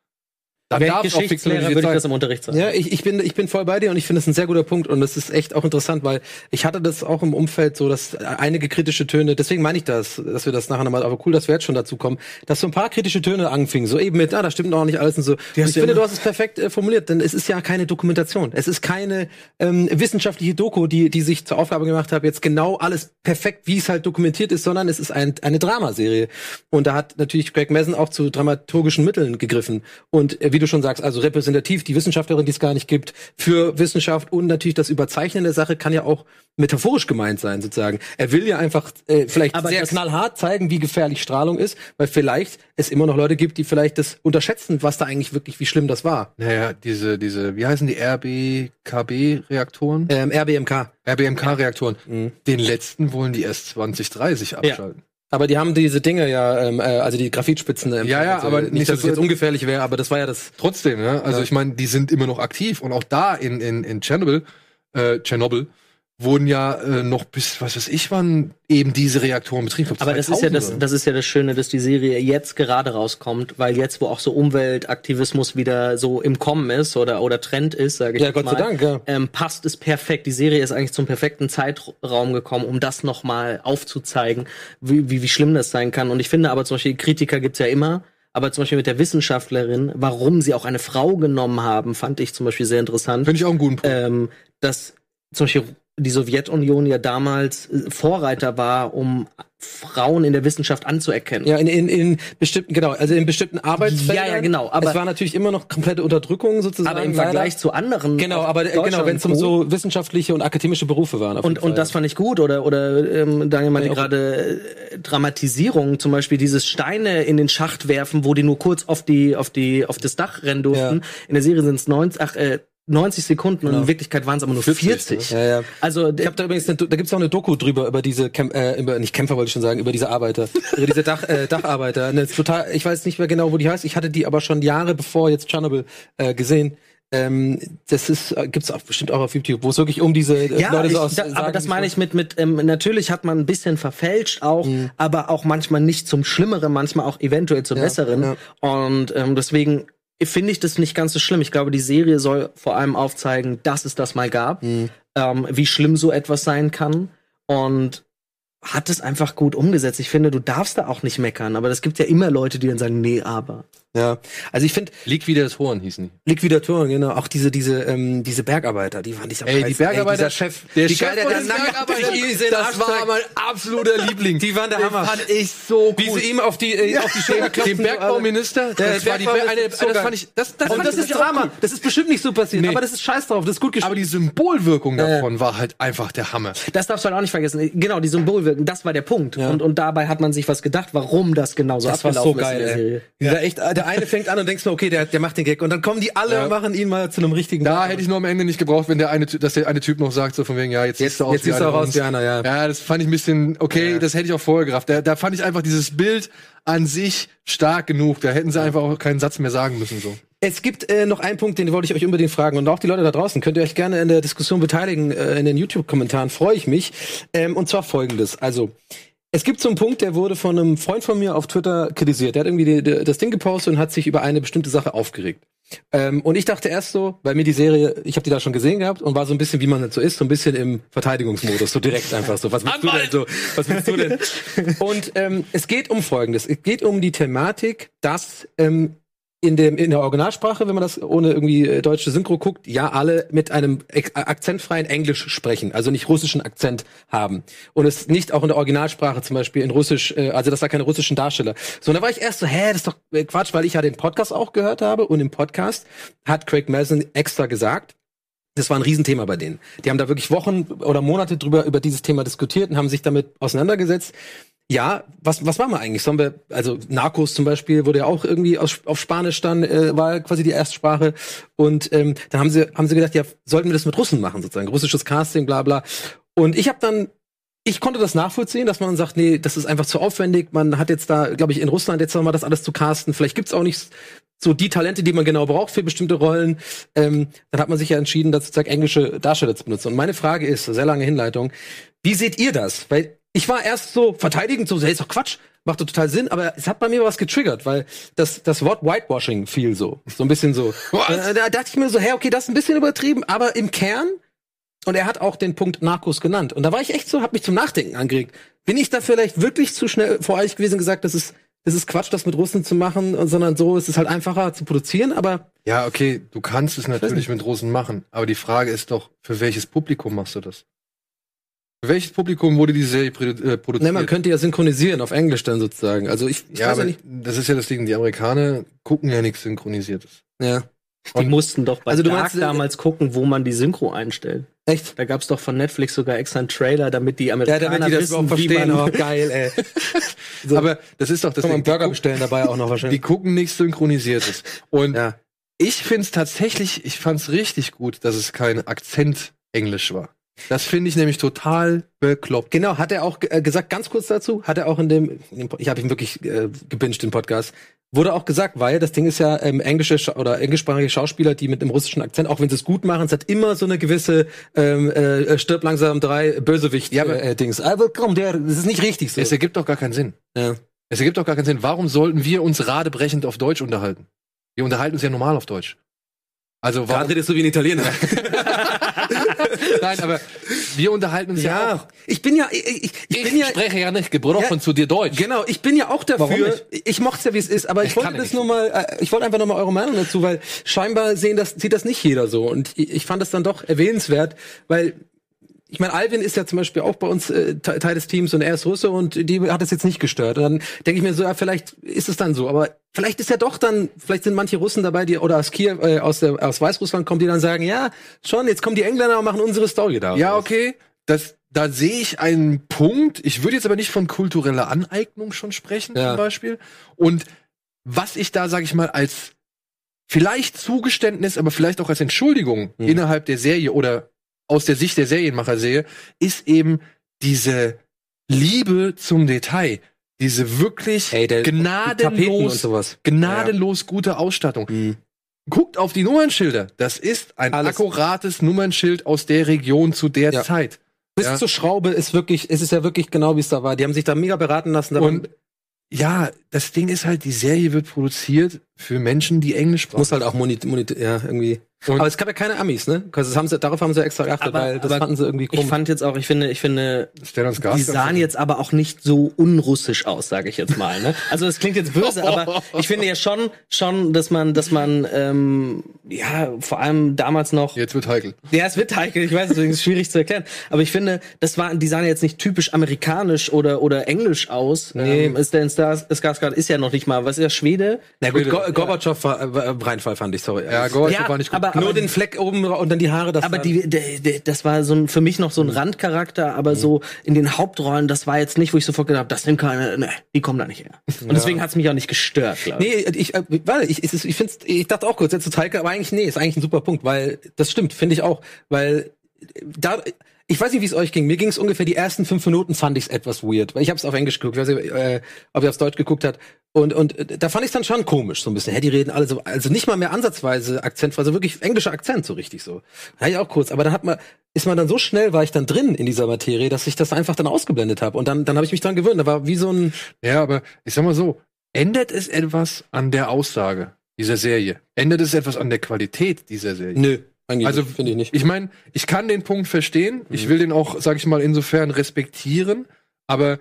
A: darf
D: Geschichtslehrer,
A: fiktionalisiert
D: würde ich das im Unterricht sagen.
C: Ja, ich, ich, bin, ich bin voll bei dir und ich finde es ein sehr guter Punkt und das ist echt auch interessant, weil ich hatte das auch im Umfeld so, dass einige kritische Töne, deswegen meine ich das, dass wir das nachher nochmal, aber cool, dass wir jetzt schon dazu kommen, dass so ein paar kritische Töne anfingen, so eben mit, ah, da stimmt noch nicht alles und so. Und ich finde,
D: immer-
C: du hast es perfekt äh, formuliert, denn es ist ja keine Dokumentation. Es ist keine ähm, wissenschaftliche Doku, die, die sich zur Aufgabe gemacht hat, jetzt genau alles perfekt, wie es halt dokumentiert ist, sondern es ist ein, eine Dramaserie. Und da hat natürlich Greg Messon auch zu dramaturgischen Mitteln gegriffen. Und äh, wie du schon sagst, also repräsentativ die Wissenschaftlerin, die es gar nicht gibt, für Wissenschaft und natürlich das Überzeichnen der Sache kann ja auch metaphorisch gemeint sein, sozusagen. Er will ja einfach äh, vielleicht
D: Aber
C: sehr knallhart zeigen, wie gefährlich Strahlung ist, weil vielleicht es immer noch Leute gibt, die vielleicht das unterschätzen, was da eigentlich wirklich, wie schlimm das war.
A: Naja, diese, diese, wie heißen die RBKB-Reaktoren?
C: Ähm, RBMK.
A: RBMK-Reaktoren.
C: Mhm.
A: Den letzten wollen die erst 2030 abschalten.
C: Aber die haben diese Dinge ja, ähm, äh, also die Graphitspitzen. Ähm,
A: Ja, ja,
C: also
A: aber
C: nicht,
A: nicht
C: dass es jetzt ungefährlich wäre, aber das war ja das.
A: Trotzdem, ja. Also
C: Ja.
A: ich meine, die sind immer noch aktiv und auch da in, in, in Tschernobyl, äh, Tschernobyl, wurden ja äh, noch bis, was weiß ich, wann eben diese Reaktoren betrieben. Glaub,
D: Aber das ist ja
A: 2000
D: das, das ist ja das Schöne, dass die Serie jetzt gerade rauskommt, weil jetzt, wo auch so Umweltaktivismus wieder so im Kommen ist oder, oder Trend ist, sage ich
C: Ja, Gott
D: mal,
C: sei Dank, ja.
D: ähm, passt es perfekt. Die Serie ist eigentlich zum perfekten Zeitraum gekommen, um das nochmal aufzuzeigen, wie, wie, wie schlimm das sein kann. Und ich finde aber zum Beispiel, Kritiker gibt's ja immer, aber zum Beispiel mit der Wissenschaftlerin, warum sie auch eine Frau genommen haben, fand ich zum Beispiel sehr interessant
A: Finde ich auch einen guten Punkt.
D: ähm, dass zum Beispiel die Sowjetunion ja damals äh, Vorreiter war, um Frauen in der Wissenschaft anzuerkennen.
C: Ja, in, in, in bestimmten, genau, also in bestimmten Arbeitsfeldern.
D: Ja, ja, genau, aber-
C: es war natürlich immer noch komplette Unterdrückung sozusagen.
D: aber im
C: leider.
D: Vergleich zu anderen.
C: Genau, aber äh, genau, wenn es um so wissenschaftliche und akademische Berufe waren.
D: und,
C: jeden
D: und
C: Fall.
D: das fand ich gut oder oder ähm, Daniel meinte
C: Ja,
D: gerade äh, Dramatisierung zum Beispiel dieses Steine in den Schacht werfen wo die nur kurz auf die auf die auf das Dach rennen durften
C: Ja.
D: in der Serie sind es 90 ach, äh, 90 Sekunden und
C: Genau.
D: in Wirklichkeit waren es aber nur 40.
C: Ja, ja.
D: Also
C: Ich habe da übrigens, eine, da gibt's auch eine Doku drüber über diese Kämp äh, über, nicht Kämpfer wollte ich schon sagen, über diese Arbeiter, über diese Dach, äh, Dacharbeiter. Eine total, ich weiß nicht mehr genau, wo die heißt. Ich hatte die aber schon Jahre bevor jetzt Chernobyl äh, gesehen. Ähm, das ist äh, gibt's auch bestimmt auch auf YouTube, wo es wirklich um diese äh,
D: ja,
C: Leute so aus.
D: da, aber das meine ich mit mit ähm, natürlich hat man ein bisschen verfälscht auch, aber auch manchmal nicht zum Schlimmeren, manchmal auch eventuell zum
C: Ja,
D: Besseren.
C: ja.
D: Und ähm, deswegen finde ich das nicht ganz so schlimm. Ich glaube, die Serie soll vor allem aufzeigen, dass es das mal gab,
C: Mhm.
D: ähm, wie schlimm so etwas sein kann und hat es einfach gut umgesetzt. Ich finde, du darfst da auch nicht meckern, aber es gibt ja immer Leute, die dann sagen, nee, aber.
C: Ja, also ich finde
A: das Horn, hießen die.
C: Liquidatoren, genau, auch diese diese ähm, diese Bergarbeiter, die fand ich am
A: Ey, die. Bergarbeiter,
C: dieser Chef,
A: der
C: wie
A: Chef
C: geil der
A: den das war mein absoluter Liebling.
C: Die waren der
A: Den
C: Hammer.
A: fand ich so
C: Wie
A: cool.
C: sie ihm auf die äh, auf die Schädel klopfen.
A: Den Bergbauminister,
C: Der
A: das war die,
C: Bergbau-
A: eine,
C: so
A: das
C: geil.
A: fand ich, das, das
C: Und das ist Drama. Das ist bestimmt nicht so passiert,
A: Nee.
C: aber das ist scheiß drauf, das ist gut
A: Aber
C: gespielt.
A: die Symbolwirkung
C: ja.
A: davon war halt einfach der Hammer.
D: Das darfst du halt auch nicht vergessen. Genau, die Symbolwirkung, das war der Punkt.
C: Ja.
D: Und, und dabei hat man sich was gedacht, warum das genau so
C: das war
D: abgelaufen
C: so geil,
D: ist
C: ey.
D: Serie.
C: Dieser echt, der eine fängt an und denkst mir, okay, der, der macht den Gag. Und dann kommen die alle
A: Ja.
C: und machen ihn mal zu einem richtigen.
A: Da hätte ich nur am Ende nicht gebraucht, wenn der eine, dass der eine Typ noch sagt, so von wegen, ja, jetzt,
C: Jetzt-
A: siehst du aus
C: jetzt siehst du
A: einer
C: auch aus wie einer, ja.
A: Ja, das fand ich ein bisschen, okay,
C: Ja.
A: das hätte ich auch vorher gerafft. Da, da fand ich einfach dieses Bild an sich stark genug. Da hätten sie einfach auch keinen Satz mehr sagen müssen, so.
C: Es gibt äh, noch einen Punkt, den wollte ich euch unbedingt fragen. Und auch die Leute da draußen, könnt ihr euch gerne in der Diskussion beteiligen, äh, in den YouTube-Kommentaren, freue ich mich. Ähm, und zwar folgendes. Also, es gibt so einen Punkt, der wurde von einem Freund von mir auf Twitter kritisiert. Der hat irgendwie die, die, das Ding gepostet und hat sich über eine bestimmte Sache aufgeregt. Ähm, und ich dachte erst so, weil mir die Serie, ich habe die da schon gesehen gehabt und war so ein bisschen, wie man das so ist, so ein bisschen im Verteidigungsmodus, so direkt einfach so. Was willst du denn so? Was willst du denn? Und ähm, es geht um Folgendes. Es geht um die Thematik, dass ähm, in, dem, in der Originalsprache, wenn man das ohne irgendwie äh, deutsche Synchro guckt, ja alle mit einem ex- akzentfreien Englisch sprechen, also nicht russischen Akzent haben. Und es nicht auch in der Originalsprache zum Beispiel in Russisch, äh, also dass da keine russischen Darsteller. So, und da war ich erst so, hä, das ist doch äh, Quatsch, weil ich ja den Podcast auch gehört habe und im Podcast hat Craig Mazin extra gesagt, das war ein Riesenthema bei denen. Die haben da wirklich Wochen oder Monate drüber über dieses Thema diskutiert und haben sich damit auseinandergesetzt. Ja, was, was machen wir eigentlich? Sollen wir, also Narcos zum Beispiel wurde ja auch irgendwie aus, auf Spanisch dann, äh, war quasi die Erstsprache. Und ähm, dann haben sie, haben sie gedacht, ja, sollten wir das mit Russen machen, sozusagen, russisches Casting, bla bla. Und ich habe dann, ich konnte das nachvollziehen, dass man sagt, nee, das ist einfach zu aufwendig. Man hat jetzt da, glaube ich, in Russland jetzt noch mal das alles zu casten. Vielleicht gibt's auch nicht so die Talente, die man genau braucht für bestimmte Rollen. Ähm, dann hat man sich ja entschieden, das sozusagen englische Darsteller zu benutzen. Und meine Frage ist, sehr lange Hinleitung, wie seht ihr das? Weil ich war erst so verteidigend, so, hey, ist doch Quatsch, macht doch total Sinn, aber es hat bei mir was getriggert, weil das, das Wort Whitewashing fiel so. So ein bisschen so. Äh, da dachte ich mir so, hey, okay, das ist ein bisschen übertrieben, aber im Kern, und er hat auch den Punkt Narcos genannt. Und da war ich echt so, hab mich zum Nachdenken angeregt. Bin ich da vielleicht wirklich zu schnell vor euch gewesen und gesagt, das ist, das ist Quatsch, das mit Russen zu machen, sondern so ist es halt einfacher zu produzieren, aber
A: Ja, okay, du kannst es natürlich mit Russen machen, aber die Frage ist doch, für welches Publikum machst du das? Welches Publikum wurde die Serie äh, produziert?
C: ne, man könnte ja synchronisieren auf Englisch dann sozusagen. Also ich, ich
A: ja,
C: weiß
A: aber
C: ja nicht.
A: das ist ja das Ding, die Amerikaner gucken ja nichts Synchronisiertes.
C: Ja.
D: Die mussten doch bei
C: Also du
D: Dark
C: meinst, äh,
D: damals gucken, wo man die Synchro einstellt.
C: Echt?
D: Da gab's doch von Netflix sogar extra einen Trailer, damit die
C: Ja,
D: Amerikaner
C: damit die das
D: wissen,
C: überhaupt
D: wie
C: verstehen.
D: man
C: Oh, geil, ey. So.
A: Aber das ist doch das
C: Kann man. Burger
A: die,
C: bestellen dabei auch noch
A: gucken, die
C: wahrscheinlich.
A: gucken nichts Synchronisiertes. Und
C: Ja.
A: ich find's tatsächlich, ich fand's richtig gut, dass es kein Akzent-Englisch war. Das finde ich nämlich total bekloppt.
C: Genau, hat er auch äh, gesagt, ganz kurz dazu, hat er auch in dem, in dem ich habe ihn wirklich äh, gebinged, den Podcast, wurde auch gesagt, weil das Ding ist ja ähm, englische Scha oder englischsprachige Schauspieler, die mit einem russischen Akzent, auch wenn sie es gut machen, es hat immer so eine gewisse ähm, äh, stirb langsam drei Bösewicht
A: Ja, aber-
C: äh, Dings. Aber komm, der, das ist nicht richtig so.
A: Es ergibt doch gar keinen Sinn.
C: ja.
A: Es ergibt doch gar keinen Sinn. Warum sollten wir uns radebrechend auf Deutsch unterhalten? Wir unterhalten uns ja normal auf Deutsch. Also warum?
C: Redest du wie ein Italiener.
A: Nein, aber wir unterhalten uns ja, auch.
C: ja, ich bin ja, ich, ich, ich
A: Ich
C: bin ja,
A: spreche ja nicht gebrochen
C: Ja,
A: zu dir Deutsch.
C: Genau, ich bin ja auch dafür.
A: nicht?
C: Ich mochte ja, wie es ist, aber ich,
A: Ich
C: wollte das
A: nicht.
C: nur mal, äh, ich wollte einfach noch mal eure Meinung dazu, weil scheinbar sehen das, sieht das nicht jeder so. Und ich, ich fand das dann doch erwähnenswert, weil ich meine, Alvin ist ja zum Beispiel auch bei uns äh, Te- Teil des Teams und er ist Russe und die hat es jetzt nicht gestört. Und dann denke ich mir so, ja, vielleicht ist es dann so, aber vielleicht ist ja doch dann, vielleicht sind manche Russen dabei, die oder aus Kiew, äh, aus, der, aus Weißrussland kommen, die dann sagen, ja, schon, jetzt kommen die Engländer und machen unsere Story da.
A: Ja, okay. Das, da sehe ich einen Punkt. Ich würde jetzt aber nicht von kultureller Aneignung schon sprechen,
C: Ja.
A: zum Beispiel. Und was ich da, sag ich mal, als vielleicht Zugeständnis, aber vielleicht auch als Entschuldigung
C: Mhm.
A: innerhalb der Serie oder aus der Sicht der Serienmacher sehe, ist eben diese Liebe zum Detail. Diese wirklich
C: Ey, der-
A: gnadenlos, gnadenlos gute Ausstattung.
C: Mhm.
A: Guckt auf die Nummernschilder. Das ist ein
C: Alles.
A: akkurates Nummernschild aus der Region zu der
C: Ja.
A: Zeit.
C: Bis
A: Ja.
C: zur Schraube ist wirklich, es ist ja wirklich genau wie es da war. Die haben sich da mega beraten lassen.
A: Und ja, das Ding ist halt, die Serie wird produziert für Menschen, die Englisch sprechen.
C: muss halt auch monit, monit ja, irgendwie.
A: Und-
C: aber es gab ja keine Amis, ne? Das haben sie, darauf haben sie extra geachtet,
D: Aber-
C: weil das
D: aber
C: fanden sie irgendwie
D: Ich
C: komisch.
D: fand jetzt auch, ich finde, ich finde, die sahen jetzt aber auch nicht so unrussisch aus, sage ich jetzt mal. Ne? Also das klingt jetzt böse, aber ich finde ja schon, schon, dass man, dass man, ähm, ja, vor allem damals noch
A: Jetzt wird heikel.
D: Ja, es wird heikel, ich weiß, deswegen ist es schwierig zu erklären. Aber ich finde, das war, die sahen jetzt nicht typisch amerikanisch oder, oder englisch aus.
C: Nee.
D: Ähm, Stellan Stars- Skarsgård ist ja noch nicht mal, was ist das, Schwede?
C: Na gut,
A: Schwede.
C: Go Gorbatschow war äh, Reinfall, fand ich, sorry.
A: Ja, Gorbatschow
D: Ja,
A: war nicht gut.
D: aber-
C: Nur den Fleck oben und dann die Haare, das
D: Aber
C: war-
D: die, der, der, das war so ein, für mich noch so ein Randcharakter, aber so in den Hauptrollen, das war jetzt nicht, wo ich sofort gedacht habe, das sind keine, ne, die kommen da nicht her. Und deswegen hat's mich auch nicht gestört, glaube ich.
C: Nee, ich, äh, warte, ich, es ist- ich, find's, ich dachte auch kurz, jetzt zu Teike, aber eigentlich, nee, ist eigentlich ein super Punkt, weil das stimmt, finde ich auch. Weil da, ich weiß nicht, wie es euch ging. Mir ging es ungefähr die ersten fünf Minuten fand ich es etwas weird, weil ich habe es auf Englisch geguckt, ich weiß nicht, äh, ob ihr aufs Deutsch geguckt hat. Und, und äh, da fand ich es dann schon komisch, so ein bisschen. Hä, die reden alle so, also nicht mal mehr ansatzweise Akzent, also wirklich englischer Akzent, so richtig so. Ja, ich auch kurz, aber dann hat man, ist man dann so schnell, war ich dann drin in dieser Materie, dass ich das einfach dann ausgeblendet habe. Und dann, dann habe ich mich dran gewöhnt. Da war wie so ein,
A: Ja, aber ich sag mal so, ändert es etwas an der Aussage dieser Serie? Ändert es etwas an der Qualität dieser Serie?
C: nö, eigentlich
A: Also,
C: finde ich nicht.
A: Ich meine, ich kann den Punkt verstehen. Ich will den auch, sag ich mal, insofern respektieren. Aber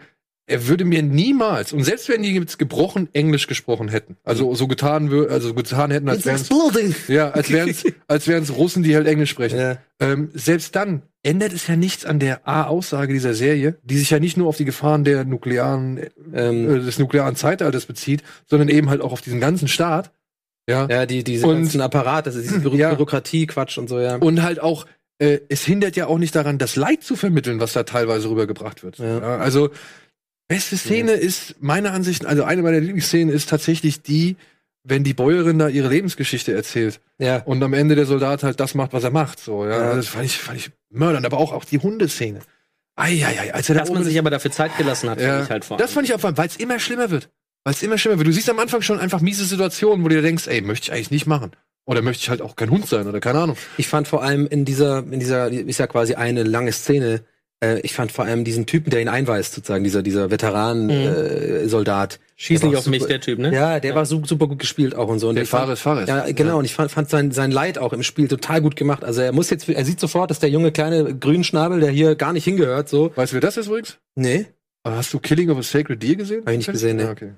A: er würde mir niemals, und selbst wenn die jetzt gebrochen Englisch gesprochen hätten, also so getan würde, also getan hätten, als wären ja, als wären es als wären's Russen, die halt Englisch sprechen.
C: Ja.
A: Ähm, selbst dann ändert es ja nichts an der A-Aussage dieser Serie, die sich ja nicht nur auf die Gefahren der nuklearen,
C: Ähm,
A: äh, des nuklearen Zeitalters bezieht, sondern eben halt auch auf diesen ganzen Staat. Ja.
C: Ja, die, diese
A: Und-
C: ganzen Apparat, das ist diese Büro
A: Ja.
C: Bürokratie, Quatsch und so, ja.
A: Und halt auch, äh, es hindert ja auch nicht daran, das Leid zu vermitteln, was da teilweise rübergebracht wird.
C: Ja.
A: Ja, also, beste Szene ist, meiner Ansicht, also eine meiner Lieblingsszenen ist tatsächlich die, wenn die Bäuerin da ihre Lebensgeschichte erzählt
C: ja.
A: und am Ende der Soldat halt das macht, was er macht. So, ja.
C: Ja.
A: Das fand ich, fand ich mördernd, aber auch, auch die Hundeszene. Eieiei, als er da
D: Dass man
A: oben
D: sich aber dafür Zeit gelassen hat, finde
A: ja,
D: ich halt vor
A: das
D: allem.
A: fand ich auch, weil es immer schlimmer wird. Weil es immer schlimmer wird. Du siehst am Anfang schon einfach miese Situationen, wo du dir denkst, ey, möchte ich eigentlich nicht machen. Oder möchte ich halt auch kein Hund sein oder keine Ahnung.
C: Ich fand vor allem in dieser, in dieser, ist ja quasi eine lange Szene, äh, ich fand vor allem diesen Typen, der ihn einweist, sozusagen, dieser, dieser Veteran-Soldat. Äh, Soldat.
D: Schieß nicht auf mich,
C: super-
D: der Typ, ne?
C: Ja, der war su super gut gespielt auch und so. Und
A: Der Fahrer ist Fahrer.
C: Ja, genau. Und ich fand, fand sein, sein Leid auch im Spiel total gut gemacht. Also er muss jetzt, er sieht sofort, dass der junge kleine Grünschnabel, der hier gar nicht hingehört, so.
A: Weißt du, wer das ist übrigens?
C: Nee.
A: Aber Hast du Killing of a Sacred Deer gesehen?
C: Hab ich nicht gesehen, ne.
A: Ah, okay.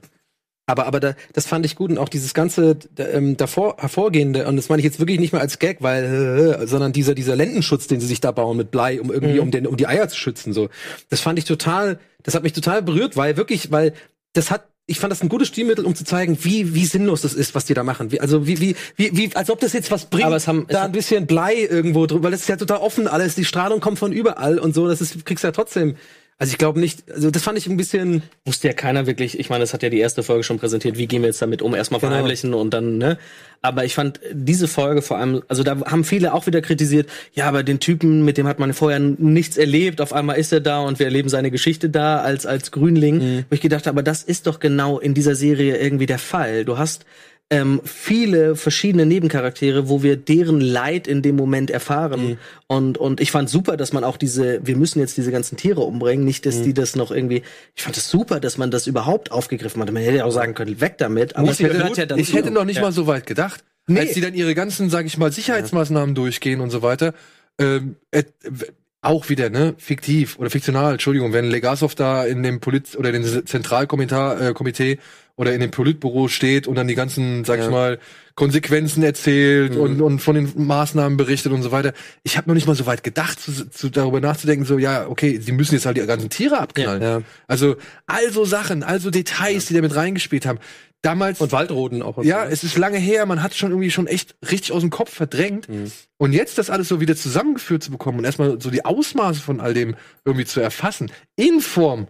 C: Aber, aber da, das fand ich gut und auch dieses ganze ähm, davor hervorgehende, und das meine ich jetzt wirklich nicht mal als Gag, weil, äh, sondern dieser, dieser Lendenschutz, den sie sich da bauen mit Blei, um irgendwie, um, den, um die Eier zu schützen, so. Das fand ich total, das hat mich total berührt, weil wirklich, weil das hat, ich fand das ein gutes Stilmittel, um zu zeigen, wie, wie sinnlos das ist, was die da machen. Wie, also wie, wie, wie, wie, als ob das jetzt was bringt,
D: Aber es haben- es
C: da ein bisschen Blei irgendwo drüber, weil das ist ja total offen alles, die Strahlung kommt von überall und so, das ist, du kriegst ja trotzdem, also ich glaube nicht, also das fand ich ein bisschen,
D: Wusste ja keiner wirklich, ich meine, das hat ja die erste Folge schon präsentiert, wie gehen wir jetzt damit um, erstmal
C: Genau.
D: verheimlichen und dann, ne? Aber ich fand diese Folge vor allem, also da haben viele auch wieder kritisiert, ja, aber den Typen, mit dem hat man vorher nichts erlebt, auf einmal ist er da und wir erleben seine Geschichte da als, als Grünling.
C: Mhm.
D: Wo ich gedacht habe, aber das ist doch genau in dieser Serie irgendwie der Fall. Du hast ähm, viele verschiedene Nebencharaktere, wo wir deren Leid in dem Moment erfahren.
C: Mhm.
D: Und, und ich fand super, dass man auch diese, wir müssen jetzt diese ganzen Tiere umbringen, nicht,
C: Mhm.
D: dass die das noch irgendwie, ich fand es super, dass man das überhaupt aufgegriffen hat. Man hätte ja auch sagen können, weg damit, aber
A: Ich hätte,
D: gehört ja dazu.
A: ich hätte noch nicht
D: Ja.
A: mal so weit gedacht.
D: Nee.
A: Als die dann ihre ganzen, sag ich mal, Sicherheitsmaßnahmen durchgehen und so weiter. Ähm, w- auch wieder, ne, fiktiv oder fiktional, Entschuldigung, wenn Legasov da in dem Polit oder in dem Zentralkomitee äh, oder in dem Politbüro steht und dann die ganzen, sag ich
C: Ja.
A: mal, Konsequenzen erzählt
C: Mhm.
A: und, und von den Maßnahmen berichtet und so weiter. Ich habe noch nicht mal so weit gedacht, zu, zu, darüber nachzudenken, so, ja, okay, sie müssen jetzt halt die ganzen Tiere abknallen.
C: Ja.
A: Also, also Sachen, also Details, die da mit reingespielt haben. Damals
C: und Waldroden auch. und
A: ja,
C: so.
A: es ist lange her, man hat schon irgendwie schon echt richtig aus dem Kopf verdrängt.
C: Mhm.
A: Und jetzt das alles so wieder zusammengeführt zu bekommen und erstmal so die Ausmaße von all dem irgendwie zu erfassen, in Form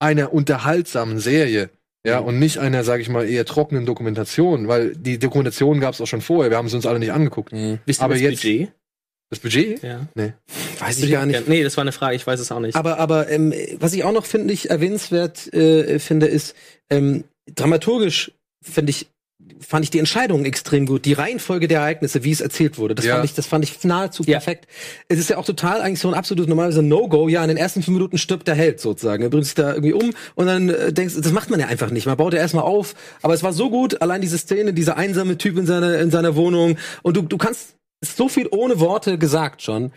A: einer unterhaltsamen Serie, Ja, und nicht einer, sag ich mal, eher trockenen Dokumentation, weil die Dokumentation gab es auch schon vorher, wir haben sie uns alle nicht angeguckt.
D: Wisst ihr
A: Aber
D: das
A: jetzt-
D: Budget?
A: Das Budget?
D: Ja.
C: Weiß ich gar nicht.
D: Nee, das war eine Frage, ich weiß es auch nicht.
C: Aber, aber ähm, was ich auch noch finde ich erwähnenswert äh, finde, ist ähm, dramaturgisch finde ich fand ich die Entscheidung extrem gut, die Reihenfolge der Ereignisse, wie es erzählt wurde. Das
A: Ja.
C: fand ich, das fand ich nahezu
D: Ja.
C: perfekt. Es ist ja auch total eigentlich so ein absolutes normalerweise No-Go. Ja, in den ersten fünf Minuten stirbt der Held sozusagen. Er bringt sich da irgendwie um und dann äh, denkst, das macht man ja einfach nicht. Man baut ja erstmal auf. Aber es war so gut, allein diese Szene, dieser einsame Typ in seiner in seiner Wohnung und du du kannst so viel ohne Worte gesagt schon.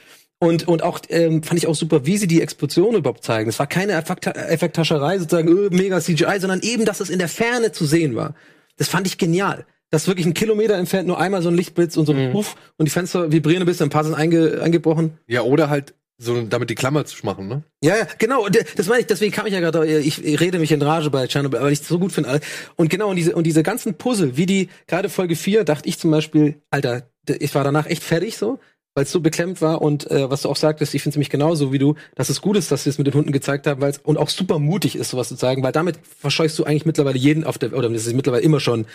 C: Und, und auch ähm, fand ich auch super, wie sie die Explosion überhaupt zeigen. Es war keine Effekt Effekthascherei, sozusagen öh, mega CGI, sondern eben, dass es in der Ferne zu sehen war. Das fand ich genial. Dass wirklich ein Kilometer entfernt nur einmal so ein Lichtblitz und so ein Puff und die Fenster vibrieren ein bisschen, ein paar sind einge eingebrochen.
A: Ja, oder halt so damit die Klammer zu machen, ne?
C: Ja, ja, genau. Und, äh, Das meine ich, deswegen kam ich ja gerade, ich, ich rede mich in Rage bei Chernobyl, weil ich es so gut finde. Und genau, und diese, und diese ganzen Puzzle, wie die, gerade Folge 4, dachte ich zum Beispiel, Alter, ich war danach echt fertig so, weil es so beklemmt war und äh, was du auch sagtest, ich finde es nämlich genauso wie du, dass es gut ist, dass sie es mit den Hunden gezeigt haben, weil es und auch super mutig ist, sowas zu zeigen, weil damit verscheuchst du eigentlich mittlerweile jeden auf der, oder das ist mittlerweile immer schon,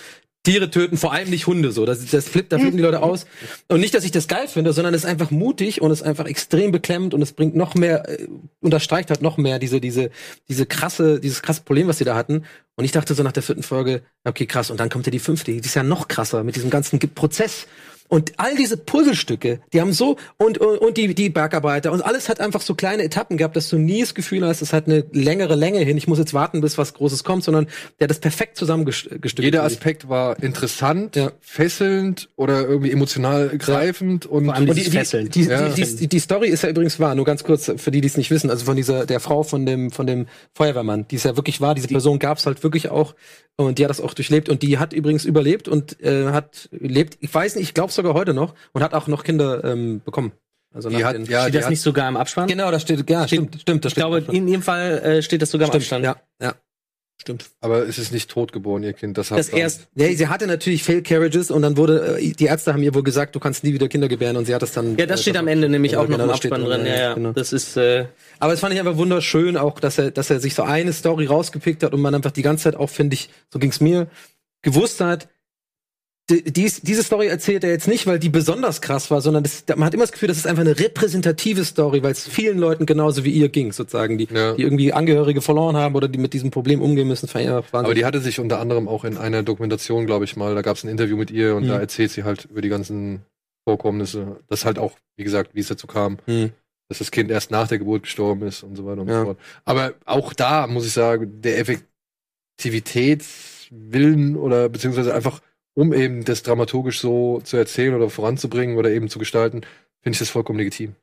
C: Tiere töten, vor allem nicht Hunde so. Das, das flippt, da flippen die Leute aus. Und nicht, dass ich das geil finde, sondern es ist einfach mutig und es ist einfach extrem beklemmt und es bringt noch mehr, äh, unterstreicht halt noch mehr diese, diese, diese krasse, dieses krasse Problem, was sie da hatten. Und ich dachte so nach der vierten Folge, okay, krass, und dann kommt ja die fünfte, die ist ja noch krasser mit diesem ganzen Prozess. Und all diese Puzzlestücke, die haben so, und, und, und die, die Bergarbeiter, und alles hat einfach so kleine Etappen gehabt, dass du nie das Gefühl hast, es hat eine längere Länge hin, ich muss jetzt warten, bis was Großes kommt, sondern der hat das perfekt zusammengestückt.
A: Jeder Aspekt war interessant,
C: Ja.
A: fesselnd oder irgendwie emotional greifend und,
D: Vor allem
C: Und die, die,
D: Fesseln.
C: die,
A: Ja.
C: die, die, die Story ist ja übrigens wahr, nur ganz kurz für die, die es nicht wissen, also von dieser, der Frau von dem, von dem Feuerwehrmann, die ist ja wirklich wahr, diese Person gab es halt wirklich auch und die hat das auch durchlebt und die hat übrigens überlebt und äh, hat lebt, ich weiß nicht, ich glaube sogar heute noch und hat auch noch Kinder ähm, bekommen. Also
A: die hat,
C: den-
A: ja,
D: steht
A: die
D: das
A: hat,
D: nicht sogar im Abspann?
C: Genau, da steht, ja, stimmt, stimmt, das
D: Ich glaube, in jedem Fall äh, steht das sogar im Abspann.
C: ja, ja, stimmt.
A: aber es ist nicht totgeboren, ihr Kind. Das, hat
D: Das erst,
C: Ja, sie hatte natürlich Fail Carriages und dann wurde, äh, die Ärzte haben ihr wohl gesagt, du kannst nie wieder Kinder gebären und sie hat das dann.
D: ja, das
C: äh,
D: steht am Ende nämlich auch noch
C: genau,
D: im
C: das steht
D: Abspann
C: drin.
D: Ja, ja.
C: genau.
D: Das ist, äh,
C: Aber es fand ich einfach wunderschön, auch dass er, dass er sich so eine Story rausgepickt hat und man einfach die ganze Zeit auch, finde ich, so ging's mir, gewusst hat, dies, diese Story erzählt er jetzt nicht, weil die besonders krass war, sondern das, man hat immer das Gefühl, das ist einfach eine repräsentative Story, weil es vielen Leuten genauso wie ihr ging, sozusagen, die,
A: Ja.
C: die irgendwie Angehörige verloren haben oder die mit diesem Problem umgehen müssen.
A: Aber die hatte sich unter anderem auch in einer Dokumentation, glaube ich mal, da gab es ein Interview mit ihr und
C: Mhm.
A: da erzählt sie halt über die ganzen Vorkommnisse. Das halt auch, wie gesagt, wie es dazu kam,
C: Mhm.
A: dass das Kind erst nach der Geburt gestorben ist und so weiter und
C: Ja.
A: so fort. Aber auch da muss ich sagen, der Effektivitätswillen oder beziehungsweise einfach, um eben das dramaturgisch so zu erzählen oder voranzubringen oder eben zu gestalten, finde ich das vollkommen legitim.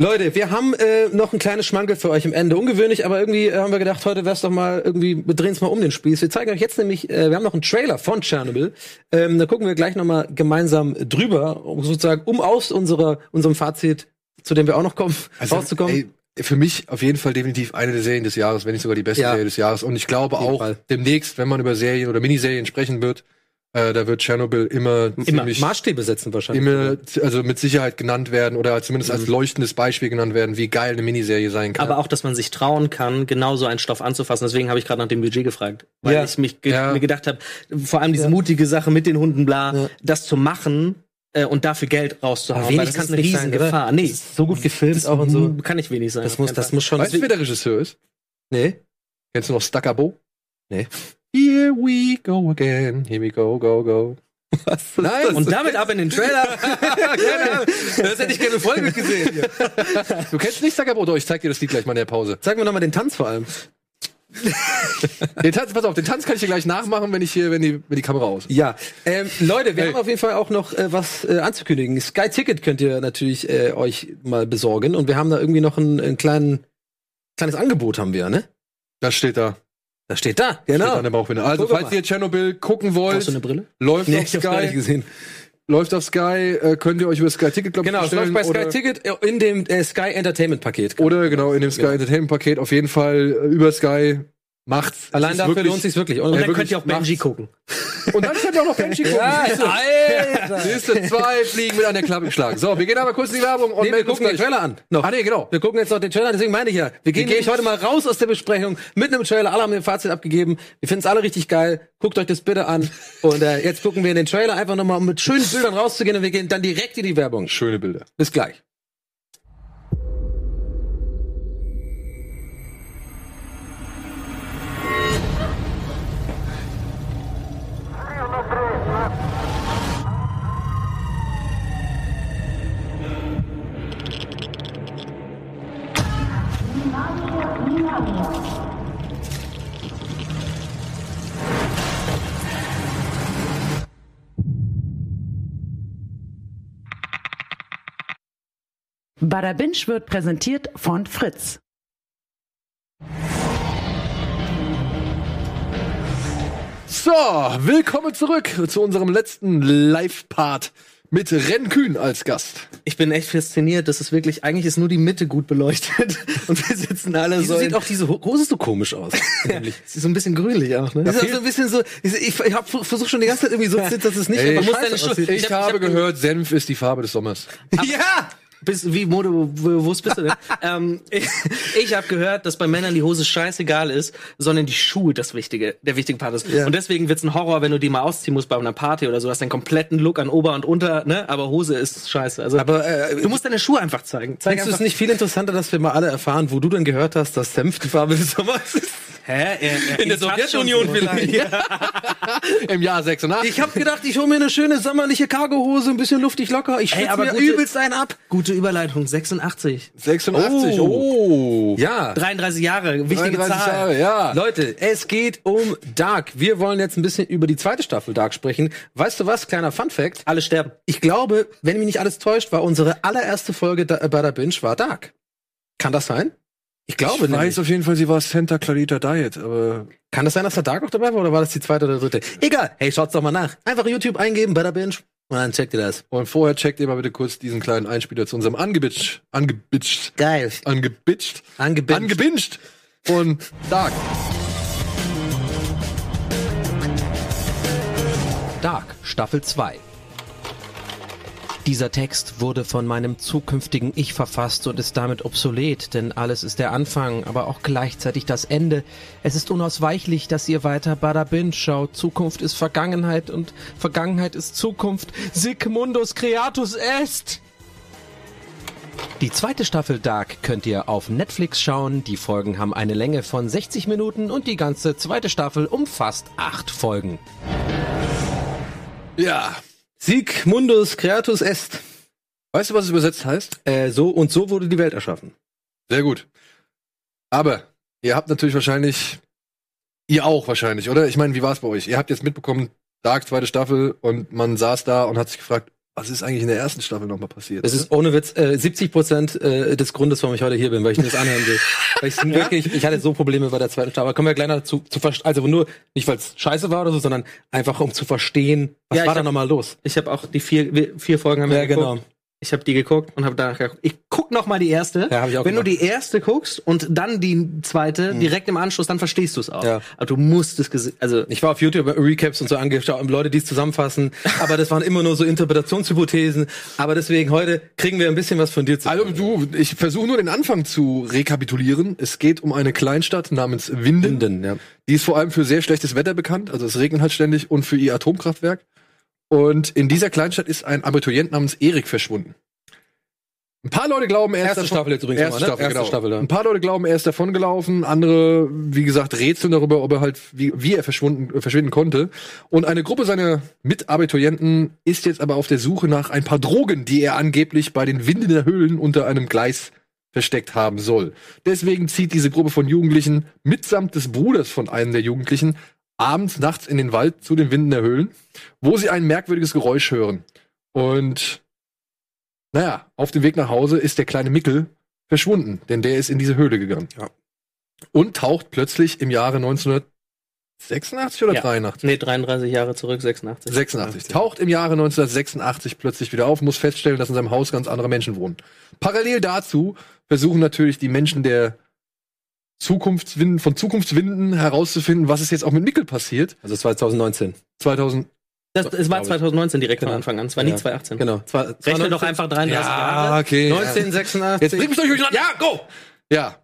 C: Leute, wir haben äh, noch ein kleines Schmankel für euch am Ende. Ungewöhnlich, aber irgendwie äh, haben wir gedacht, heute wär's doch mal irgendwie, wir drehen es mal um den Spieß. Wir zeigen euch jetzt nämlich, äh, wir haben noch einen Trailer von Chernobyl. Ähm, da gucken wir gleich noch mal gemeinsam drüber, um sozusagen, um aus unserer, unserem Fazit, zu dem wir auch noch kommen, rauszukommen.
A: Also, ey, für mich auf jeden Fall definitiv eine der Serien des Jahres, wenn nicht sogar die beste
C: Ja.
A: Serie des Jahres. Und ich glaube auch
C: Fall.
A: demnächst, wenn man über Serien oder Miniserien sprechen wird, äh, da wird Tschernobyl immer, ziemlich,
C: Maßstäbe setzen wahrscheinlich.
A: immer, also mit Sicherheit genannt werden oder zumindest
C: Mhm.
A: als leuchtendes Beispiel genannt werden, wie geil eine Miniserie sein kann.
D: aber auch, dass man sich trauen kann, genau so einen Stoff anzufassen. Deswegen habe ich gerade nach dem Budget gefragt. Weil
C: Ja.
D: ich mich ge
A: Ja.
D: mir gedacht habe, vor allem diese mutige Sache mit den Hunden, bla,
C: Ja.
D: das zu machen äh, und dafür Geld rauszuhauen.
C: Aber wenig
D: ist eine
C: nicht sein,
D: Riesengefahr.
C: oder?
D: Nee,
C: Das ist so gut gefilmt auch und so.
D: Kann nicht wenig sein.
C: Das muss, das muss schon.
A: weißt du, wer der Regisseur ist?
C: nee.
A: Kennst du noch Stuckabo?
C: Nee.
A: Here we go again. Here we go, go, go.
C: Was?
A: Nein,
D: Und damit ab in den Trailer.
C: das hätte ich gerne voll mitgesehen. Hier.
A: Du kennst nicht Stuckabo? Doch, ich zeig dir das Lied gleich mal in der Pause.
C: Sag mir noch mal den Tanz vor allem.
A: Den Tanz, pass auf, den Tanz kann ich dir gleich nachmachen, wenn ich hier, wenn die, wenn die Kamera aus.
C: Ja, ähm, Leute, wir
A: Hey.
C: haben auf jeden Fall auch noch äh, was äh, anzukündigen. Sky Ticket könnt ihr natürlich äh, euch mal besorgen und wir haben da irgendwie noch ein, ein kleinen, kleines Angebot haben wir, ne?
A: Das steht da.
C: Das steht da,
A: Steht
C: genau.
A: an der Bauchbinde. Also,
C: Guck mal.
A: falls ihr Tschernobyl gucken wollt,
D: du eine Brille?
A: läuft
C: Nee,
A: auf
C: ich hab's gar nicht
A: Sky,
C: gesehen.
A: läuft auf Sky, äh, könnt ihr euch über Sky Ticket, glaube ich,
C: Genau, es läuft bei Sky Ticket äh, in dem äh, Sky Entertainment Paket.
A: oder genau, in dem Sky Entertainment Paket auf jeden Fall äh, über Sky Macht's.
C: Allein dafür
A: wirklich-
C: lohnt sich's wirklich.
D: Und dann
A: wirklich
D: könnt ihr auch Benji
A: macht's.
D: gucken.
A: Und dann könnt ihr auch noch Benji gucken.
C: Alter.
A: Siehst du, zwei Fliegen mit einer Klappe geschlagen. So, wir gehen aber kurz in die Werbung und
C: Nee, wir gucken den. Trailer an. Noch.
A: Ah, nee, genau.
C: Wir gucken jetzt noch den Trailer, deswegen meine ich ja. Wir gehen
A: gehen
C: nämlich heute mal raus aus der Besprechung mit einem Trailer. Alle haben ihr Fazit abgegeben. Wir finden es alle richtig geil. Guckt euch das bitte an. Und äh, jetzt gucken wir in den Trailer einfach nochmal, um mit schönen Bildern rauszugehen. Und wir gehen dann direkt in die Werbung.
A: Schöne Bilder.
C: Bis gleich.
B: Bada Binge wird präsentiert von Fritz.
A: So, willkommen zurück zu unserem letzten Live-Part mit Ren Kühn als Gast.
D: Ich bin echt fasziniert, dass es wirklich, eigentlich ist nur die Mitte gut beleuchtet. Und wir sitzen alle
C: Wieso
D: so.
C: sieht
D: in-
C: auch diese Ho- Hose so komisch aus?
D: Sie ist so ein bisschen grünlich auch, ne?
C: Das ist auch so ein bisschen so, ich, ich, habe versucht schon die ganze Zeit irgendwie so, dass es nicht
A: Ey,
C: aber
A: ich
C: muss
D: deine
C: aussieht.
A: Ich,
D: Ich hab- ich
A: habe
D: hab-
A: gehört, Senf ist die Farbe des Sommers.
C: Ja!
D: Bis, wie Mode, wo, wo bist du denn? ähm, ich ich habe gehört, dass bei Männern die Hose scheißegal ist, sondern die Schuhe das wichtige, der wichtige Part ist.
C: Ja.
D: Und deswegen wird's ein Horror, wenn du die mal ausziehen musst bei einer Party oder so, hast deinen kompletten Look an Ober und Unter, ne? Aber Hose ist scheiße. Also
C: Aber äh,
D: du musst deine Schuhe einfach zeigen. Zeig
C: Findest du es nicht viel interessanter, dass wir mal alle erfahren, wo du denn gehört hast, dass Senf die Farbe des Sommers ist?
D: Hä? Er, er,
C: In der Sowjetunion vielleicht.
A: Im Jahr 86.
C: Ich habe gedacht, ich hole mir eine schöne sommerliche Cargohose, ein bisschen luftig locker. Ich schwitze mir
D: gute-
C: übelst einen ab.
D: Gute Überleitung, 86.
A: 86. Oh.
C: Ja.
D: 33 Jahre, wichtige
A: 33
D: Zahl.
A: Jahre, ja.
C: Leute, es geht um Dark. Wir wollen jetzt ein bisschen über die zweite Staffel Dark sprechen. Weißt du was? Kleiner Fun Fact.
D: Alle sterben.
C: Ich glaube, wenn mich nicht alles täuscht, war unsere allererste Folge da, bei der Binge war Dark. Kann das sein? Ich glaube
A: ich weiß auf jeden Fall, sie war Santa Clarita Diet, aber
C: Kann das sein, dass da Dark noch dabei war oder war das die zweite oder dritte? Egal. Hey, schaut's doch mal nach. Einfach YouTube eingeben, bei der Binge und dann checkt ihr das.
A: und vorher checkt ihr mal bitte kurz diesen kleinen Einspieler zu unserem angebitcht, angebitcht,
C: Geil.
A: angebitcht,
C: Angebinged.
A: angebinged von Dark.
E: Dark, Staffel 2. Dieser Text wurde von meinem zukünftigen Ich verfasst und ist damit obsolet, denn alles ist der Anfang, aber auch gleichzeitig das Ende. Es ist unausweichlich, dass ihr weiter Bada Binge schaut. Zukunft ist Vergangenheit und Vergangenheit ist Zukunft. Sic mundus creatus est! Die zweite Staffel Dark könnt ihr auf Netflix schauen. Die Folgen haben eine Länge von 60 Minuten und die ganze zweite Staffel umfasst acht Folgen.
A: Ja.
C: Sieg mundus creatus est.
A: Weißt du, was es übersetzt heißt?
C: Äh, so und so wurde die Welt erschaffen.
A: Sehr gut. Aber ihr habt natürlich wahrscheinlich, ihr auch wahrscheinlich, oder? Ich meine, wie war es bei euch? Ihr habt jetzt mitbekommen, Dark, zweite Staffel, und man saß da und hat sich gefragt, was ist eigentlich in der ersten Staffel nochmal passiert?
C: Das ist ohne Witz äh, 70 Prozent äh, des Grundes, warum ich heute hier bin, weil ich mir das anhören will. weil ich wirklich, ich hatte so Probleme bei der zweiten Staffel. Aber kommen wir gleich noch zu, zu verstehen. Also nur nicht, weil es scheiße war oder so, sondern einfach um zu verstehen, was
D: Ja,
C: war da nochmal los.
D: Ich habe auch die vier, vier Folgen haben wir
C: Ja, genau.
D: Ich habe die geguckt und habe danach geguckt. Ich guck noch mal die erste.
C: Ja, hab ich auch
D: Wenn du
C: gemacht.
D: die erste guckst und dann die zweite direkt im Anschluss, dann verstehst du es auch.
C: Ja.
D: Aber du musst es also
C: Ich war auf YouTube Recaps und so angeschaut, und Leute, die es zusammenfassen, aber das waren immer nur so Interpretationshypothesen. Aber deswegen heute kriegen wir ein bisschen was von dir zu.
A: Also du, ich versuche nur den Anfang zu rekapitulieren. Es geht um eine Kleinstadt namens Winden.
C: Winden, ja.
A: Die ist vor allem für sehr schlechtes Wetter bekannt, also es regnet halt ständig und für ihr Atomkraftwerk. Und in dieser Kleinstadt ist ein Abiturient namens Erik verschwunden. Ein paar Leute glauben, er ist
C: Erste
A: davon-
C: Staffel jetzt übrigens
A: Erste
C: nochmal, ne?
A: Staffel,
C: Erste
A: genau.
C: Staffel, ja.
A: Ein paar Leute glauben, er ist davongelaufen. Andere, wie gesagt, rätseln darüber, ob er halt, wie, wie er verschwunden, äh, verschwinden konnte. Und eine Gruppe seiner Mitabiturienten ist jetzt aber auf der Suche nach ein paar Drogen, die er angeblich bei den Windener Höhlen unter einem Gleis versteckt haben soll. Deswegen zieht diese Gruppe von Jugendlichen mitsamt des Bruders von einem der Jugendlichen abends, nachts in den Wald zu den Windener Höhlen, wo sie ein merkwürdiges Geräusch hören. Und naja, auf dem Weg nach Hause ist der kleine Mickel verschwunden, denn der ist in diese Höhle gegangen.
C: Ja.
A: Und taucht plötzlich im Jahre 1986 oder
D: Ja.
A: 83?
D: nee, 33 Jahre zurück, 86.
A: 86. Taucht im Jahre 1986 plötzlich wieder auf, muss feststellen, dass in seinem Haus ganz andere Menschen wohnen. Parallel dazu versuchen natürlich die Menschen der Zukunftswinden, von Zukunftswinden herauszufinden, was ist jetzt auch mit Mickel passiert.
C: Also 2019.
A: 2000.
D: Das, es war
C: glaub ich.
D: 2019 direkt
C: Genau.
D: von Anfang an. Es war
C: Ja.
D: nicht 2018.
C: Genau. Zwar-
D: Rechne doch einfach 33 Jahre.
A: Ah, okay.
C: 1986.
A: Jetzt bringt mich doch durcheinander. Ja, go! Ja.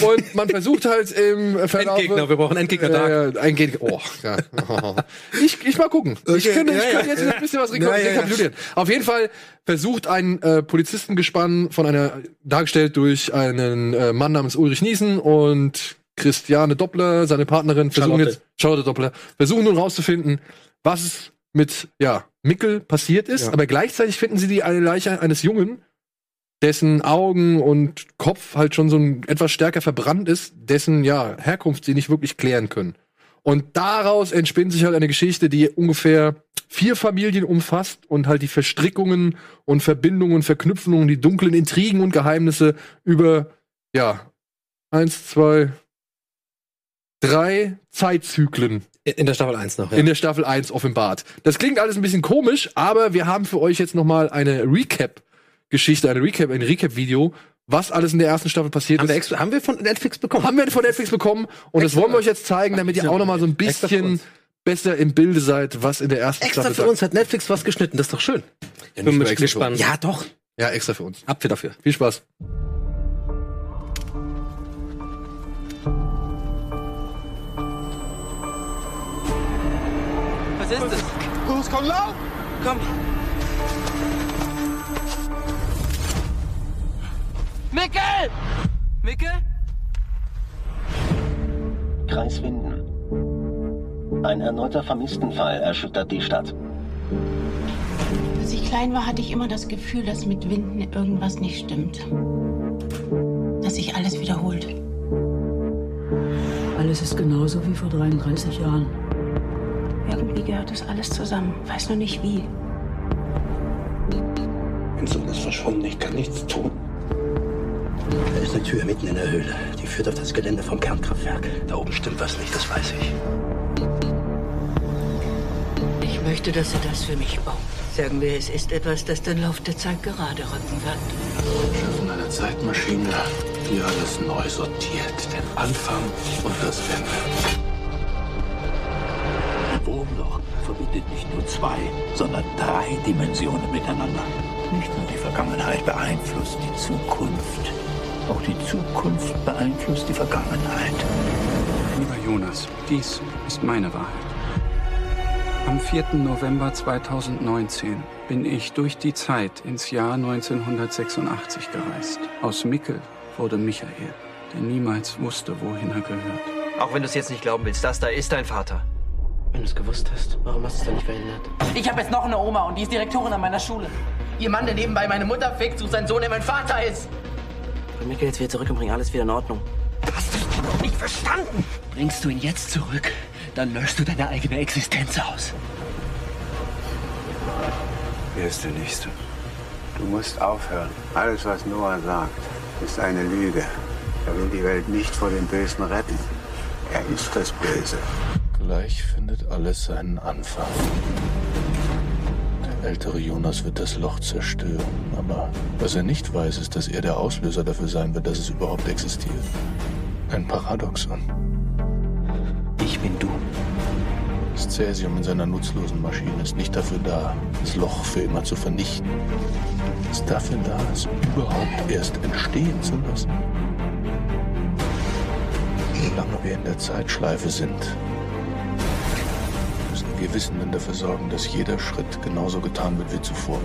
A: Und man versucht halt im Verlauf.
C: Endgegner, wir brauchen Endgegner Dark.
A: Äh, ein Gegner. Oh, ja. Ich, ich mal gucken. ich
C: Okay,
A: könnte, ich könnte
C: ja.
A: jetzt ein bisschen was rekapitulieren. Auf jeden Fall versucht ein äh, Polizistengespann von einer, dargestellt durch einen äh, Mann namens Ulrich Niesen und Christiane Doppler, seine Partnerin, versuchen
D: Charlotte.
A: jetzt, Charlotte Doppler, versuchen nun rauszufinden, was mit, ja, Mickel passiert ist,
C: Ja.
A: aber gleichzeitig finden sie die eine Leiche eines Jungen, dessen Augen und Kopf halt schon so ein etwas stärker verbrannt ist, dessen ja Herkunft sie nicht wirklich klären können. Und daraus entspinnt sich halt eine Geschichte, die ungefähr vier Familien umfasst und halt die Verstrickungen und Verbindungen, Verknüpfungen, die dunklen Intrigen und Geheimnisse über ja eins, zwei, drei Zeitzyklen
C: In der Staffel 1 noch, ja.
A: in der Staffel 1 offenbart. Das klingt alles ein bisschen komisch, aber wir haben für euch jetzt noch mal eine Recap-Geschichte, eine Recap, ein Recap-Video, was alles in der ersten Staffel passiert
C: haben, wir
A: ist.
C: extra, haben wir von Netflix bekommen?
A: Haben wir von Netflix bekommen und das
C: Extra.
A: wollen wir euch jetzt zeigen, damit ihr auch noch mal so ein
C: Extra für
A: bisschen besser im Bilde seid, was in der ersten
C: Extra
A: Staffel
C: für uns hat Netflix was geschnitten, das ist doch schön.
A: Ja,
D: Bin
A: extra für
D: gespannt.
C: Ja, doch.
A: Ja, extra für uns.
C: Apfel dafür.
A: Viel Spaß.
F: Was ist es? Los, komm, lauf! Komm. Mickel! Mickel?
G: Kreis Winden. Ein erneuter Vermisstenfall erschüttert die Stadt.
H: Als ich klein war, hatte ich immer das Gefühl, dass mit Winden irgendwas nicht stimmt. Dass sich alles wiederholt.
I: Alles ist genauso wie vor 33 Jahren.
H: Irgendwie gehört das alles zusammen. Weiß nur nicht wie.
J: Mein Sohn ist verschwunden, ich kann nichts tun. Da ist eine Tür mitten in der Höhle. Die führt auf das Gelände vom Kernkraftwerk. Da oben stimmt was nicht, das weiß ich.
I: Ich möchte, dass Sie das für mich bauen. Sagen wir, es ist etwas, das den Lauf der Zeit gerade rücken wird.
J: Schaffen eine Zeitmaschine, die alles neu sortiert. Den Anfang und das Ende. Ein Wurmloch verbindet nicht nur zwei, sondern drei Dimensionen miteinander. Nicht nur die Vergangenheit beeinflusst die Zukunft. Auch die Zukunft beeinflusst die Vergangenheit.
K: Lieber Jonas, dies ist meine Wahrheit. Am 4. November 2019 bin ich durch die Zeit ins Jahr 1986 gereist. Aus Mickel wurde Michael, der niemals wusste, wohin er gehört.
F: Auch wenn du es jetzt nicht glauben willst, das da ist dein Vater.
D: Wenn du es gewusst hast, warum hast du es dann nicht verhindert?
F: Ich habe jetzt noch eine Oma und die ist Direktorin an meiner Schule. Ihr Mann, der nebenbei meine Mutter fickt, sucht seinen Sohn, der mein Vater ist.
D: Bring Mickel jetzt wieder zurück und bring alles wieder in Ordnung.
F: Hast du es noch nicht verstanden?
J: Bringst du ihn jetzt zurück, dann löschst du deine eigene Existenz aus.
L: Wer ist der Nächste? Du musst aufhören. Alles, was Noah sagt, ist eine Lüge. Er will die Welt nicht vor dem Bösen retten. Er ist das Böse.
J: Gleich findet alles seinen Anfang. Der ältere Jonas wird das Loch zerstören, aber was er nicht weiß, ist, dass er der Auslöser dafür sein wird, dass es überhaupt existiert. Ein Paradoxon.
F: Ich bin du.
J: Das Cäsium in seiner nutzlosen Maschine ist nicht dafür da, das Loch für immer zu vernichten. Es ist dafür da, es überhaupt erst entstehen zu lassen. Solange wir in der Zeitschleife sind, wir Wissenden dafür sorgen, dass jeder Schritt genauso getan wird wie zuvor.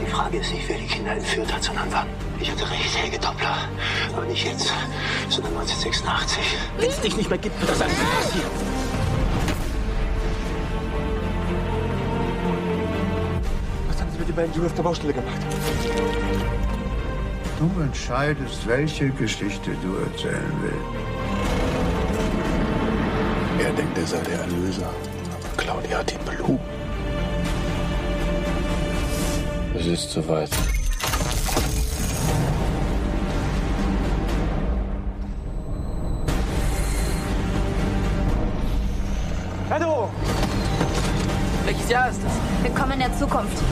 G: Die Frage ist nicht, wer die Kinder entführt hat, sondern wann. Ich hatte recht, Helge Doppler. Aber nicht jetzt, sondern 1986.
F: Wenn es dich nicht mehr gibt, wird das alles passieren.
L: Was haben Sie mit den beiden Jungen auf der Baustelle gemacht? Du entscheidest, welche Geschichte du erzählen willst.
J: Er denkt, er sei der Erlöser, aber Claudia hat ihn belogen. Es ist soweit.
F: Welches Jahr ist das?
H: Willkommen in der Zukunft.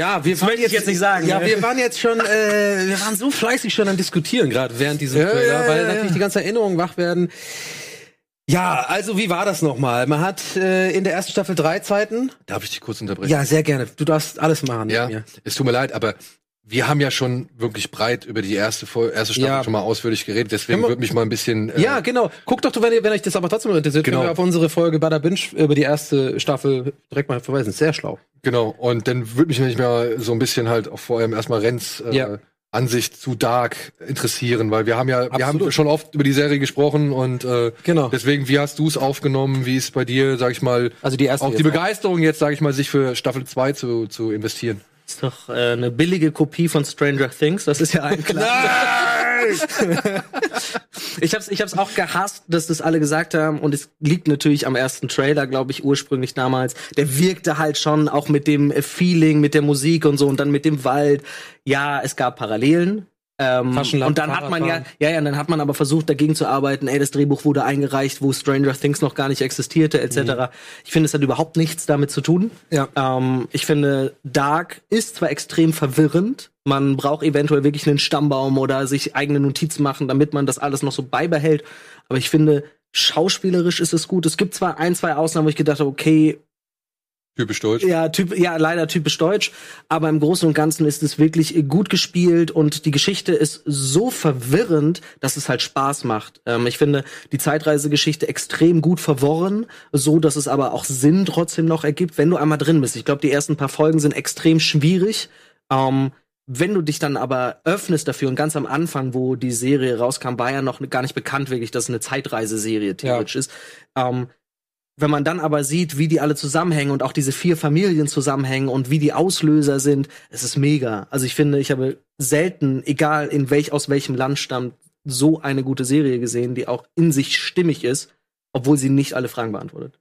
C: Ja, wir
D: Das möchte ich jetzt nicht sagen,
C: Ja, wir waren jetzt schon, äh, wir waren so fleißig schon am Diskutieren gerade während diesem
A: Ja,
C: Trailer,
A: ja,
C: weil natürlich die ganzen Erinnerungen wach werden. Ja, also wie war das nochmal? Man hat äh, in der ersten Staffel drei Zeiten.
A: Darf ich dich kurz unterbrechen?
C: Ja, sehr gerne. Du darfst alles machen.
A: Ja, es tut mir leid, aber wir haben ja schon wirklich breit über die erste, Fol- erste Staffel
C: Ja.
A: schon mal ausführlich geredet. Deswegen würde mich mal ein bisschen. äh,
C: Ja, genau. Guckt doch, wenn, ihr- wenn euch das aber trotzdem interessiert,
A: Genau.
C: können wir auf unsere Folge Bada Binge über die erste Staffel direkt mal verweisen. Sehr schlau.
A: Genau. Und dann würde mich nämlich mal so ein bisschen halt auch vor allem erstmal Renz äh,
C: Ja.
A: Ansicht zu Dark interessieren, weil wir haben ja, wir haben schon oft über die Serie gesprochen und äh,
C: Genau.
A: deswegen, wie hast du es aufgenommen? Wie ist bei dir, sag ich mal,
C: Also die erste
A: auch die Begeisterung jetzt, sag ich mal, sich für Staffel 2 zu, zu investieren?
D: Ist doch äh, eine billige Kopie von Stranger Things. Das ist ja ein ich hab's, ich hab's auch gehasst, dass das alle gesagt haben. Und es liegt natürlich am ersten Trailer, glaube ich, ursprünglich damals. Der wirkte halt schon auch mit dem Feeling, mit der Musik und so und dann mit dem Wald. Ja, es gab Parallelen. Ähm, und dann hat man ja, ja, ja, dann hat man aber versucht, dagegen zu arbeiten. Ey, das Drehbuch wurde eingereicht, wo Stranger Things noch gar nicht existierte, etc. Ich finde, es hat überhaupt nichts damit zu tun.
C: Ja.
D: Ähm, ich finde, Dark ist zwar extrem verwirrend. Man braucht eventuell wirklich einen Stammbaum oder sich eigene Notizen machen, damit man das alles noch so beibehält. Aber ich finde, schauspielerisch ist es gut. Es gibt zwar ein, zwei Ausnahmen, wo ich gedacht habe, okay,
A: Typisch deutsch.
D: ja, typ, ja, leider typisch deutsch. Aber im Großen und Ganzen ist es wirklich gut gespielt und die Geschichte ist so verwirrend, dass es halt Spaß macht. Ähm, ich finde die Zeitreisegeschichte extrem gut verworren, so dass es aber auch Sinn trotzdem noch ergibt, wenn du einmal drin bist. Ich glaube, die ersten paar Folgen sind extrem schwierig. Ähm, wenn du dich dann aber öffnest dafür und ganz am Anfang, wo die Serie rauskam, war ja noch gar nicht bekannt wirklich, dass es eine Zeitreiseserie theoretisch ist. Ähm, wenn man dann aber sieht, wie die alle zusammenhängen und auch diese vier Familien zusammenhängen und wie die Auslöser sind, es ist mega. Also ich finde, ich habe selten, egal in welch aus welchem Land stammt, so eine gute Serie gesehen, die auch in sich stimmig ist, obwohl sie nicht alle Fragen beantwortet.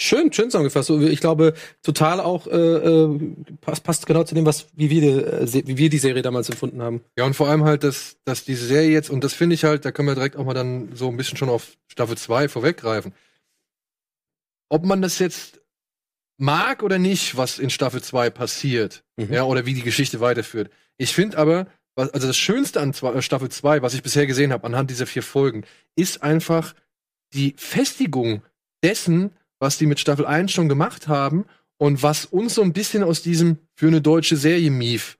C: Schön, schön zusammengefasst. So, Ich glaube, total auch äh, äh, passt, passt genau zu dem, was wie wir, die, äh, wie wir die Serie damals empfunden haben.
A: Ja, und vor allem halt, dass, dass diese Serie jetzt, und das finde ich halt, da können wir direkt auch mal dann so ein bisschen schon auf Staffel 2 vorweggreifen. Ob man das jetzt mag oder nicht, was in Staffel 2 passiert,
C: Mhm.
A: ja, oder wie die Geschichte weiterführt. Ich finde aber, was, also das Schönste an zwei, äh, Staffel 2, was ich bisher gesehen habe, anhand dieser vier Folgen, ist einfach die Festigung dessen, was die mit Staffel 1 schon gemacht haben und was uns so ein bisschen aus diesem für eine deutsche Serie Mief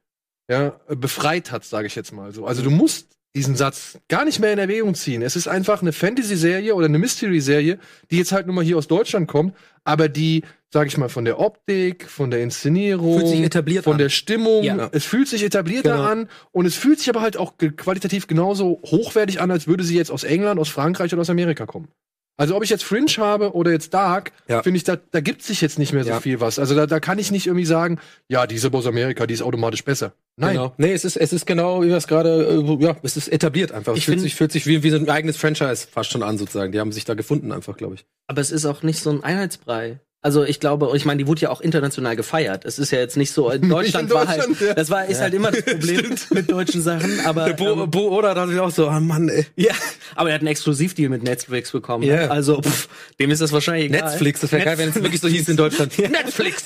A: ja, äh, befreit hat, sage ich jetzt mal so. Also du musst diesen Satz gar nicht mehr in Erwägung ziehen. Es ist einfach eine Fantasy-Serie oder eine Mystery-Serie, die jetzt halt nur mal hier aus Deutschland kommt, aber die, sage ich mal, von der Optik, von der Inszenierung, von
C: an.
A: der Stimmung,
C: Ja.
A: es fühlt sich etablierter
C: Genau.
A: an und es fühlt sich aber halt auch qualitativ genauso hochwertig an, als würde sie jetzt aus England, aus Frankreich oder aus Amerika kommen. Also ob ich jetzt Fringe habe oder jetzt Dark,
C: Ja.
A: finde ich, da, da gibt sich jetzt nicht mehr so
C: Ja.
A: viel was. Also da, da kann ich nicht irgendwie sagen, ja, die ist aber aus Amerika, die ist automatisch besser. Nein.
C: Genau. Nee, es ist, es ist genau, wie wir es gerade, äh, ja, es ist etabliert einfach. Es
D: Ich
C: fühlt sich, fühlt sich wie, wie so ein eigenes Franchise fast schon an, sozusagen. Die haben sich da gefunden einfach, glaube ich.
D: Aber es ist auch nicht so ein Einheitsbrei. Also ich glaube, ich meine, die wurde ja auch international gefeiert. Es ist ja jetzt nicht so, in Deutschland,
A: in
D: war halt,
A: Deutschland, ja.
D: das war, ist halt immer das Problem mit deutschen Sachen, aber. ähm,
C: Bo Oda dachte ich auch so, oh Mann, ey.
D: ja, aber er hat einen Exklusivdeal mit Netflix bekommen.
C: Ja.
D: Also, pff, dem ist das wahrscheinlich egal.
C: Netflix, das wäre geil, wenn es wirklich so hieß in Deutschland.
D: Netflix!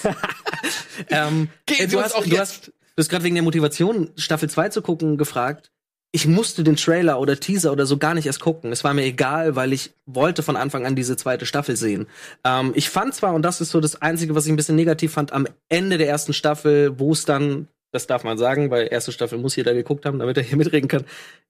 D: ähm,
A: Gehen
D: du, hast,
A: auch
D: du,
A: jetzt.
D: hast, du hast gerade wegen der Motivation, Staffel 2 zu gucken, gefragt. Ich musste den Trailer oder Teaser oder so gar nicht erst gucken. Es war mir egal, weil ich wollte von Anfang an diese zweite Staffel sehen. Ähm, ich fand zwar, und das ist so das Einzige, was ich ein bisschen negativ fand, am Ende der ersten Staffel, wo es dann, das darf man sagen, weil erste Staffel muss jeder geguckt haben, damit er hier mitreden kann,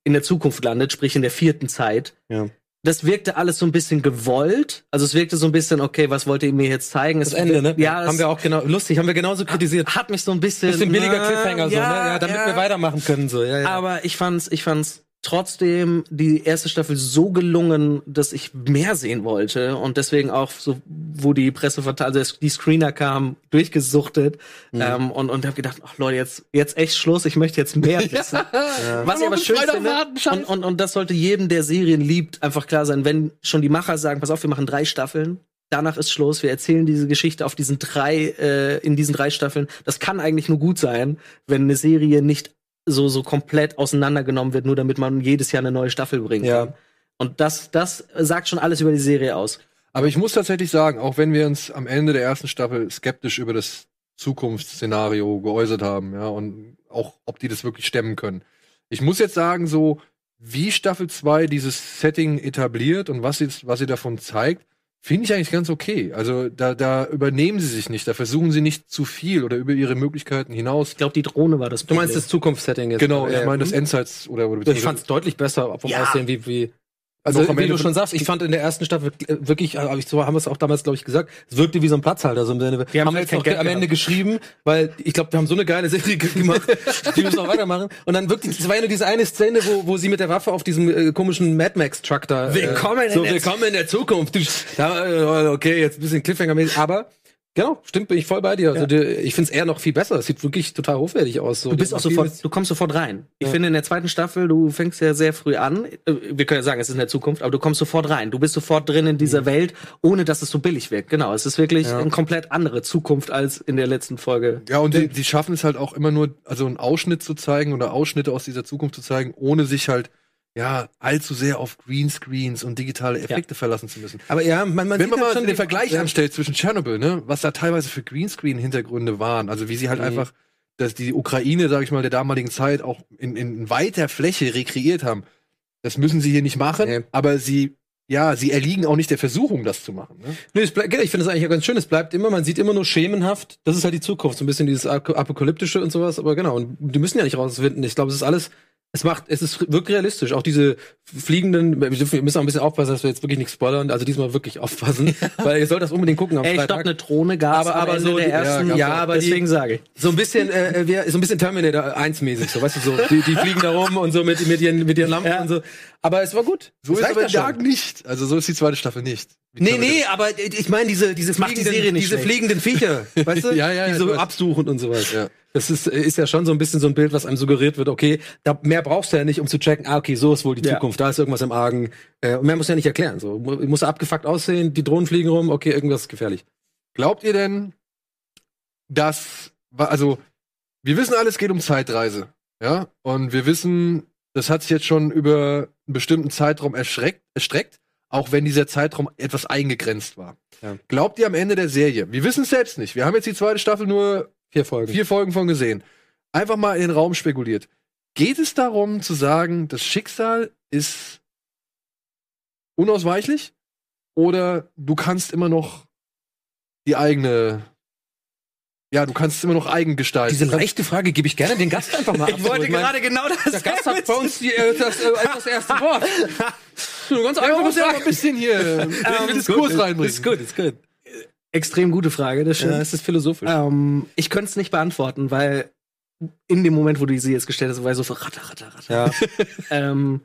D: in der Zukunft landet, sprich in der vierten Zeit
C: Ja.
D: Das wirkte alles so ein bisschen gewollt. Also es wirkte so ein bisschen, okay, was wollt ihr mir jetzt zeigen?
C: Das Ende, ne?
D: Ja,
C: haben
D: es
C: wir auch genau, lustig, haben wir genauso kritisiert.
D: hat mich so ein bisschen.
C: Bisschen billiger
D: na,
C: Cliffhanger, so, ne? Ja, damit
D: ja.
C: wir weitermachen können, so, ja, ja.
D: Aber ich fand's, ich fand's trotzdem die erste Staffel so gelungen, dass ich mehr sehen wollte und deswegen auch so, wo die Presseverteilung, also die Screener kamen, durchgesuchtet
C: Mhm.
D: ähm, und und habe gedacht, ach Leute, jetzt jetzt echt Schluss, ich möchte jetzt mehr wissen. Was ich aber schön finde, und, und, und das sollte jedem, der Serien liebt, einfach klar sein, wenn schon die Macher sagen, pass auf, wir machen drei Staffeln, danach ist Schluss, wir erzählen diese Geschichte auf diesen drei, äh, in diesen drei Staffeln. Das kann eigentlich nur gut sein, wenn eine Serie nicht so, so komplett auseinandergenommen wird, nur damit man jedes Jahr eine neue Staffel bringen
C: Ja.
D: Und das, das sagt schon alles über die Serie aus.
A: Aber ich muss tatsächlich sagen, auch wenn wir uns am Ende der ersten Staffel skeptisch über das Zukunftsszenario geäußert haben, ja, und auch, ob die das wirklich stemmen können. Ich muss jetzt sagen, so, wie Staffel 2 dieses Setting etabliert und was sie, was sie davon zeigt, finde ich eigentlich ganz okay. Also da, da übernehmen sie sich nicht, da versuchen sie nicht zu viel oder über ihre Möglichkeiten hinaus.
D: Ich glaube, die Drohne war das
C: Du meinst das Zukunftssetting jetzt?
A: Genau, ich meine das Endzeits oder, oder
C: Ich fand es deutlich besser vom
D: Ja.
C: Aussehen, wie, wie also wie
A: Ende
C: du schon sagst, ich fand in der ersten Staffel äh, wirklich, äh, hab ich so haben wir es auch damals glaube ich gesagt, es wirkte wie so ein Platzhalter so im Sinne.
D: Wir haben halt
C: jetzt noch
D: Geld
C: am Ende
D: gehabt.
C: geschrieben, weil ich glaube, wir haben so eine geile Serie gemacht, die müssen noch weitermachen. Und dann wirklich, es war ja nur diese eine Szene, wo, wo sie mit der Waffe auf diesem äh, komischen Mad Max Truck da.
D: Willkommen
C: äh,
D: in
C: so,
D: der
C: willkommen in der Zukunft. Da, äh, okay, jetzt ein bisschen Cliffhanger-mäßig, aber Genau, stimmt, bin ich voll bei dir. Also die, ich finde es eher noch viel besser. Es sieht wirklich total hochwertig aus. So.
D: Du bist auch sofort, du kommst sofort rein. Ich
C: Ja.
D: finde in der zweiten Staffel, du fängst ja sehr früh an. Äh, Wir können ja sagen, es ist in der Zukunft, aber du kommst sofort rein. Du bist sofort drin in dieser Welt, ohne dass es so billig wirkt. Genau, es ist wirklich
C: Ja.
D: eine komplett andere Zukunft als in der letzten Folge.
A: Ja, und die, die schaffen es halt auch immer nur, also einen Ausschnitt zu zeigen oder Ausschnitte aus dieser Zukunft zu zeigen, ohne sich halt, ja, allzu sehr auf Greenscreens und digitale Effekte verlassen zu müssen.
C: Aber ja, man, man
A: Wenn man
C: halt
A: mal
C: schon
A: den Vergleich
C: ja.
A: anstellt zwischen Tschernobyl, ne, was da teilweise für Greenscreen-Hintergründe waren, also wie sie halt
C: Mhm.
A: einfach, dass die Ukraine, sag ich mal, der damaligen Zeit auch in, in weiter Fläche rekreiert haben, das müssen sie hier nicht machen,
C: Nee.
A: aber sie, ja, sie erliegen auch nicht der Versuchung, das zu machen. Ne?
C: Nö, es bleibt, ich finde es eigentlich ja ganz schön. Es bleibt immer, man sieht immer nur schemenhaft. Das ist halt die Zukunft, so ein bisschen dieses Ap- apokalyptische und sowas. Aber genau, und die müssen ja nicht rausfinden. Ich glaube, es ist alles. Es macht, es ist wirklich realistisch. Auch diese fliegenden, wir müssen auch ein bisschen aufpassen, dass wir jetzt wirklich nichts spoilern. Also diesmal wirklich aufpassen, weil ihr sollt das unbedingt gucken am
D: Ey,
C: Freitag.
D: eine Drohne gab's
C: Aber- aber so
D: der ersten,
C: ja,
D: ja,
C: auch.
D: deswegen
C: die-
D: sage ich.
C: So ein bisschen, äh, wir, so ein bisschen Terminator 1 mäßig, so, weißt du, so, die, die fliegen da rum und so mit, mit ihren, mit ihren Lampen und so. Aber es war gut.
A: So
C: Es
A: ist aber
C: ja.
A: Dark nicht. Also so ist die zweite Staffel nicht. Wie
C: Nee, nee, aber ich meine diese diese
D: macht die
C: fliegenden,
D: Serie nicht
C: diese
D: schlecht.
C: fliegenden Viecher, weißt du?
A: Ja, ja,
C: die
A: ja,
C: so
A: weiß.
C: absuchen und sowas.
A: Ja.
C: Das ist ist ja schon so ein bisschen so ein Bild, was einem suggeriert wird, okay, da mehr brauchst du ja nicht, um zu checken, ah, okay, so ist wohl die
D: Ja.
C: Zukunft, da ist irgendwas im Argen. Äh, und mehr muss ja nicht erklären, so Mu- muss abgefuckt aussehen, die Drohnen fliegen rum, okay, irgendwas ist gefährlich.
A: Glaubt ihr denn, dass, also, wir wissen alles geht um Zeitreise, ja? Und wir wissen, das hat sich jetzt schon über einen bestimmten Zeitraum erschreckt, erstreckt, auch wenn dieser Zeitraum etwas eingegrenzt war.
C: Ja.
A: Glaubt ihr am Ende der Serie, wir wissen es selbst nicht, wir haben jetzt die zweite Staffel nur
C: Vier Folgen.
A: vier Folgen von gesehen, einfach mal in den Raum spekuliert. Geht es darum zu sagen, das Schicksal ist unausweichlich? Oder du kannst immer noch die eigene, ja, du kannst es immer noch eigen gestalten.
C: Diese leichte Frage gebe ich gerne den Gast einfach mal ab.
D: Ich wollte
C: So, mein-
D: gerade genau das
C: der Gast hat bei uns die, äh, das, äh, das erste Wort. Eine ganz
A: Ja, man
C: einfache
A: muss ja ein bisschen hier in den Diskurs reinbringen.
C: Ist gut, ist gut.
D: Extrem gute Frage, das stimmt.
C: Ja, es ist philosophisch.
D: Ähm, ich könnte es nicht beantworten, weil in dem Moment, wo du sie jetzt gestellt hast, war ich so ratter, ratter, ratter.
C: Ja.
D: ähm,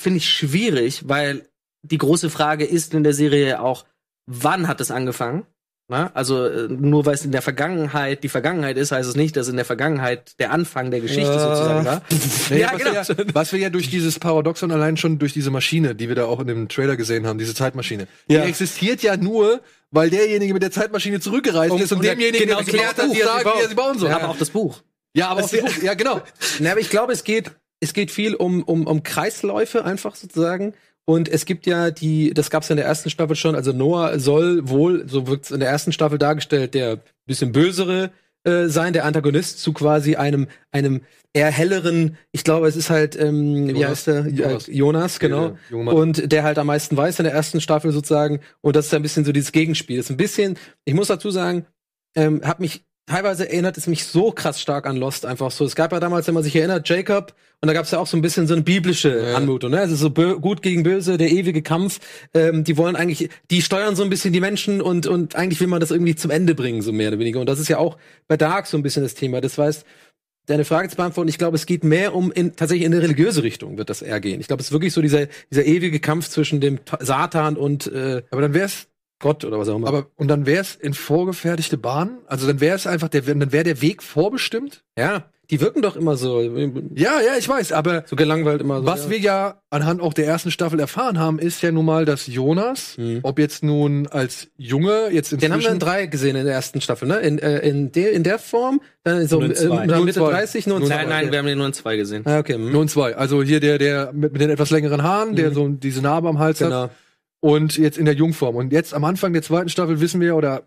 D: Finde ich schwierig, weil die große Frage ist in der Serie auch, wann hat es angefangen? Na? Also äh, nur weil es in der Vergangenheit die Vergangenheit ist, heißt es nicht, dass in der Vergangenheit der Anfang der Geschichte
C: Ja.
D: sozusagen war.
A: Nee,
D: Ja,
A: was,
D: genau.
A: wir ja, was wir ja durch dieses Paradoxon allein schon durch diese Maschine, die wir da auch in dem Trailer gesehen haben, diese Zeitmaschine,
C: Ja.
A: die existiert ja nur, weil derjenige mit der Zeitmaschine zurückgereist
C: Und-
A: ist und,
C: und
A: demjenigen
C: genau
A: erklärt hat, wie er, sagt, wie er sie bauen soll.
D: Aber auch das Buch.
A: Ja, aber auch das Buch, ja genau.
C: Na, aber ich glaube, es geht, es geht viel um, um, um Kreisläufe einfach sozusagen. Und es gibt ja die, das gab es in der ersten Staffel schon, also Noah soll wohl, so wird in der ersten Staffel dargestellt, der bisschen bösere äh, sein, der Antagonist zu quasi einem, einem eher helleren, ich glaube, es ist halt, ähm, wie
A: Jonas.
C: heißt der?
A: Jonas.
C: Jonas, genau.
A: Mann.
C: Und der halt am meisten weiß in der ersten Staffel sozusagen. Und das ist ein bisschen so dieses Gegenspiel. Das ist ein bisschen, ich muss dazu sagen, ähm, hat mich teilweise erinnert es mich so krass stark an Lost einfach so. Es gab ja damals, wenn man sich erinnert, Jacob und da gab es ja auch so ein bisschen so eine biblische
A: Ja.
C: Anmutung, ne? Also so gut gegen böse, der ewige Kampf. Ähm, die wollen eigentlich, die steuern so ein bisschen die Menschen und und eigentlich will man das irgendwie zum Ende bringen, so mehr oder weniger. Und das ist ja auch bei Dark so ein bisschen das Thema. Das heißt, deine Frage zu beantworten, ich glaube, es geht mehr um in, tatsächlich in eine religiöse Richtung wird das eher gehen. Ich glaube, es ist wirklich so dieser dieser ewige Kampf zwischen dem Ta- Satan und äh,
A: Aber dann wär's
C: Gott oder was auch immer.
A: Aber und dann wäre es in vorgefertigte Bahnen? Also dann wäre es einfach der dann wäre der Weg vorbestimmt?
C: ja, die wirken doch immer so
A: Ja, ja, ich weiß, aber
C: so gelangweilt immer so.
A: was
C: ja.
A: wir ja anhand auch der ersten Staffel erfahren haben, ist ja nun mal, dass Jonas,
C: Mhm.
A: ob jetzt nun als Junge, jetzt
C: Den haben wir in
A: inzwischen
C: drei gesehen in der ersten Staffel, ne? In, äh, in, der, in der Form, dann so
D: Nur in
C: äh,
D: zwei.
C: dann
A: Nur
C: Mitte
A: zwei.
C: 30, nur in zwei.
D: Nein, nein,
C: okay.
D: wir haben den nur in zwei gesehen.
C: Ah, okay. hm.
A: nur in zwei. Also hier der, der mit, mit den etwas längeren Haaren, der
C: Mhm.
A: so diese Narbe am Hals hat. Und jetzt in der Jungform. Und jetzt am Anfang der zweiten Staffel wissen wir, oder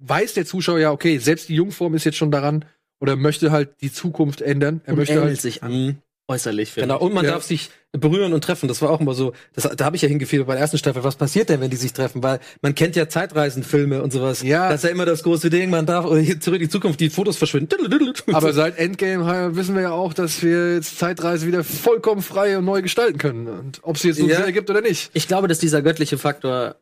A: weiß der Zuschauer ja, okay, selbst die Jungform ist jetzt schon daran oder möchte halt die Zukunft ändern. Er
D: Und
A: möchte
D: ähnelt
A: halt
D: sich an. Äußerlich, finde
C: Genau, und man
A: Ja.
C: darf sich berühren und treffen. Das war auch immer so, das, da habe ich ja hingefiebert bei der ersten Staffel. Was passiert denn, wenn die sich treffen? Weil man kennt ja Zeitreisenfilme und sowas.
A: Ja.
C: Das ist ja immer das große Ding, man darf oder hier zurück in die Zukunft, die Fotos verschwinden.
A: Aber seit Endgame wissen wir ja auch, dass wir jetzt Zeitreise wieder vollkommen frei und neu gestalten können. Und ob sie jetzt nun
C: Ja.
A: Sinn ergibt oder nicht.
D: Ich glaube, dass dieser göttliche Faktor,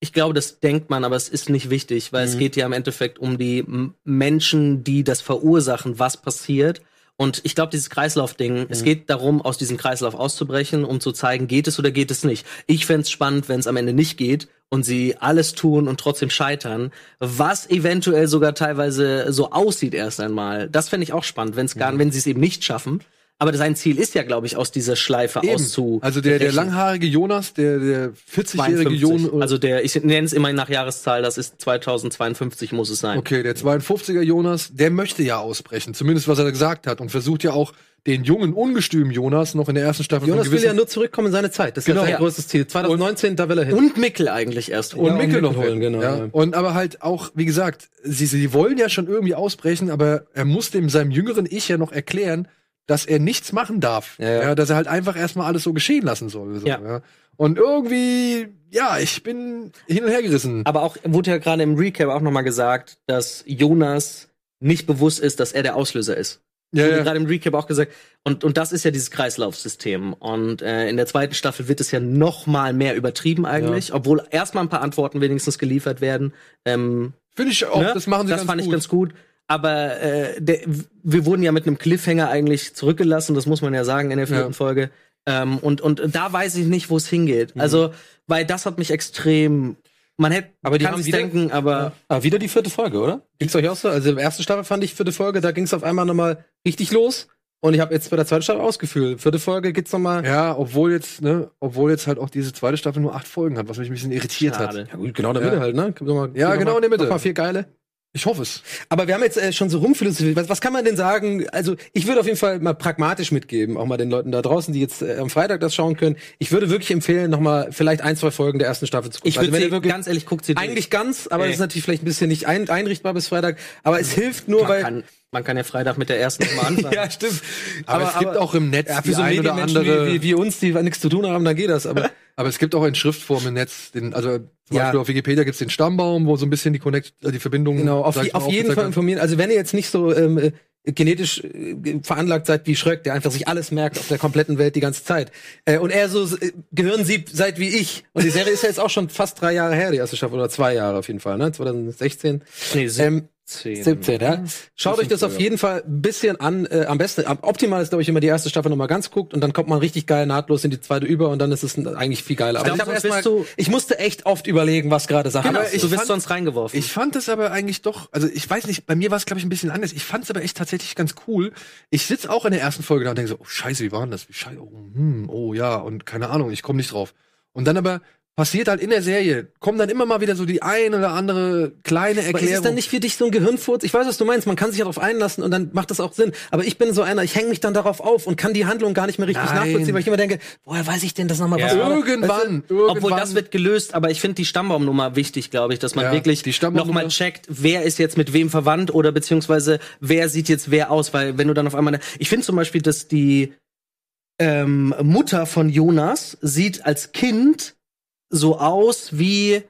D: ich glaube, das denkt man, aber es ist nicht wichtig, weil es
C: Mhm.
D: geht ja im Endeffekt um die M Menschen, die das verursachen, was passiert. Und ich glaube, dieses Kreislaufding, es
C: Mhm.
D: geht darum, aus diesem Kreislauf auszubrechen, um zu zeigen, geht es oder geht es nicht. Ich fänd's spannend, wenn es am Ende nicht geht und sie alles tun und trotzdem scheitern, was eventuell sogar teilweise so aussieht erst einmal. Das fände ich auch spannend, wenn es
C: Mhm.
D: gar, wenn sie es eben nicht schaffen. Aber sein Ziel ist ja, glaube ich, aus dieser Schleife
A: Eben.
D: auszu.
A: Also der, der langhaarige Jonas, der, der 40-jährige
D: 52.
A: Jonas.
D: Also der, ich nenne es immer nach Jahreszahl, das ist 2052 muss es sein.
A: Okay, der 52er Jonas, der möchte ja ausbrechen, zumindest was er gesagt hat und versucht ja auch den jungen, ungestümen Jonas noch in der ersten Staffel
C: Jonas will ja nur zurückkommen in seine Zeit. Das ist
A: Genau.
C: ja sein
A: Ja.
C: größtes Ziel. 2019, da will er hin.
D: Und Mickel eigentlich erst.
A: und
C: Ja,
A: Mickel
C: und
A: noch
C: Mickel holen,
A: holen,
C: genau,
A: ja. Und aber halt auch, wie gesagt, sie, sie wollen ja schon irgendwie ausbrechen, aber er muss dem seinem jüngeren Ich ja noch erklären, dass er nichts machen darf.
C: Ja, ja.
A: dass er halt einfach erstmal alles so geschehen lassen soll. So,
D: Ja.
A: ja. Und irgendwie, ja, ich bin hin und her gerissen.
D: Aber auch wurde ja gerade im Recap auch nochmal gesagt, dass Jonas nicht bewusst ist, dass er der Auslöser ist.
A: Ja,
D: wurde
A: ja.
D: gerade im Recap auch gesagt. Und, und das ist ja dieses Kreislaufsystem. Und äh, in der zweiten Staffel wird es ja noch mal mehr übertrieben eigentlich, obwohl erstmal ein paar Antworten wenigstens geliefert werden. Ähm,
A: Finde ich auch,
D: ne?
A: das machen sie
D: das
A: ganz
D: fand ich
A: gut.
D: ganz gut. Aber äh, der, wir wurden ja mit einem Cliffhanger eigentlich zurückgelassen, das muss man ja sagen in der vierten
A: Ja.
D: Folge. Ähm, und, und da weiß ich nicht, wo es hingeht. Also, weil das hat mich extrem. Man hätte
C: Aber die haben wieder-
D: denken, aber
C: Ah, wieder die vierte Folge, oder? Ging's euch auch so? Also in der ersten Staffel fand ich vierte Folge, da ging's auf einmal nochmal richtig los. Und ich habe jetzt bei der zweiten Staffel ausgefühlt. Vierte Folge geht's nochmal.
A: Ja, obwohl jetzt, ne, obwohl jetzt halt auch diese zweite Staffel nur acht Folgen hat, was mich ein bisschen irritiert
D: Schade.
A: hat.
C: Ja, gut, genau in der
A: Ja.
C: Mitte halt, ne? Mal-
A: Ja, genau
C: mal-
A: in der Mitte.
C: Noch mal vier geile.
A: Ich hoffe es.
C: Aber wir haben jetzt äh, schon so rumphilosophiert. Was, was kann man denn sagen? Also, ich würde auf jeden Fall mal pragmatisch mitgeben, auch mal den Leuten da draußen, die jetzt äh, am Freitag das schauen können. Ich würde wirklich empfehlen, noch mal vielleicht ein, zwei Folgen der ersten Staffel zu gucken.
D: ich würde
C: Also, wirklich
D: ganz ehrlich, guckt sie durch.
C: eigentlich ganz, aber
D: Ey.
C: das ist natürlich vielleicht ein bisschen nicht ein, einrichtbar bis Freitag. Aber es hilft nur,
D: man,
C: weil
D: kann, man kann ja Freitag mit der ersten mal anfangen.
C: ja, stimmt.
A: Aber, es gibt auch im Netz
C: ja, für
A: die
C: so
A: ein oder andere.
C: wie, wie, wie uns, die nichts zu tun haben, dann geht das. Aber
A: Aber es gibt auch in Schriftform im Netz, den, also zum
C: Ja.
A: Beispiel auf Wikipedia gibt's den Stammbaum, wo so ein bisschen die Connect, äh, die Verbindung.
C: Genau, auf,
A: mal,
C: auf jeden Fall informieren. Also wenn ihr jetzt nicht so ähm, äh, genetisch äh, veranlagt seid wie Schröck, der einfach sich alles merkt auf der kompletten Welt die ganze Zeit. Äh, und er so äh, Gehirnsieb seid wie ich. Und die Serie ist ja jetzt auch schon fast drei Jahre her, die erste Staffel, oder zwei Jahre auf jeden Fall, ne? 2016.
D: Nee,
C: Ähm,
D: 17.
C: 17, ja. Schaut euch das auf jeden Fall ein bisschen an. Äh, am besten, am optimal ist, glaube ich, immer die erste Staffel nochmal ganz guckt und dann kommt man richtig geil nahtlos in die zweite über und dann ist es eigentlich viel geiler.
D: Ich glaub,
C: hab
D: sonst
C: erst mal- ich musste echt oft überlegen, was gerade Sache
D: Genau,
C: ist.
A: ich
D: du wirst
A: fand-
D: sonst reingeworfen.
A: Ich fand es aber eigentlich doch, also ich weiß nicht, bei mir war es glaube ich ein bisschen anders. Ich fand es aber echt tatsächlich ganz cool. Ich sitz auch in der ersten Folge da und denke so, oh scheiße, wie war denn das? Wie scheiße, oh, hm, oh ja, und keine Ahnung, ich komme nicht drauf. Und dann aber passiert halt in der Serie, kommen dann immer mal wieder so die ein oder andere kleine
C: Aber ist
A: Erklärung.
C: es dann nicht für dich so ein Gehirnfurz? Ich weiß, was du meinst. Man kann sich ja darauf einlassen und dann macht das auch Sinn. Aber ich bin so einer, ich hänge mich dann darauf auf und kann die Handlung gar nicht mehr richtig
A: Nein.
C: nachvollziehen, weil ich immer denke, woher weiß ich denn das nochmal?
D: Ja.
C: Was war das?
A: irgendwann, irgendwann.
D: Obwohl das wird gelöst, aber ich finde die Stammbaumnummer wichtig, glaube ich, dass man
A: Ja,
D: wirklich nochmal checkt, wer ist jetzt mit wem verwandt oder beziehungsweise wer sieht jetzt wer aus, weil wenn du dann auf einmal, ich finde zum Beispiel, dass die ähm, Mutter von Jonas sieht als Kind so aus wie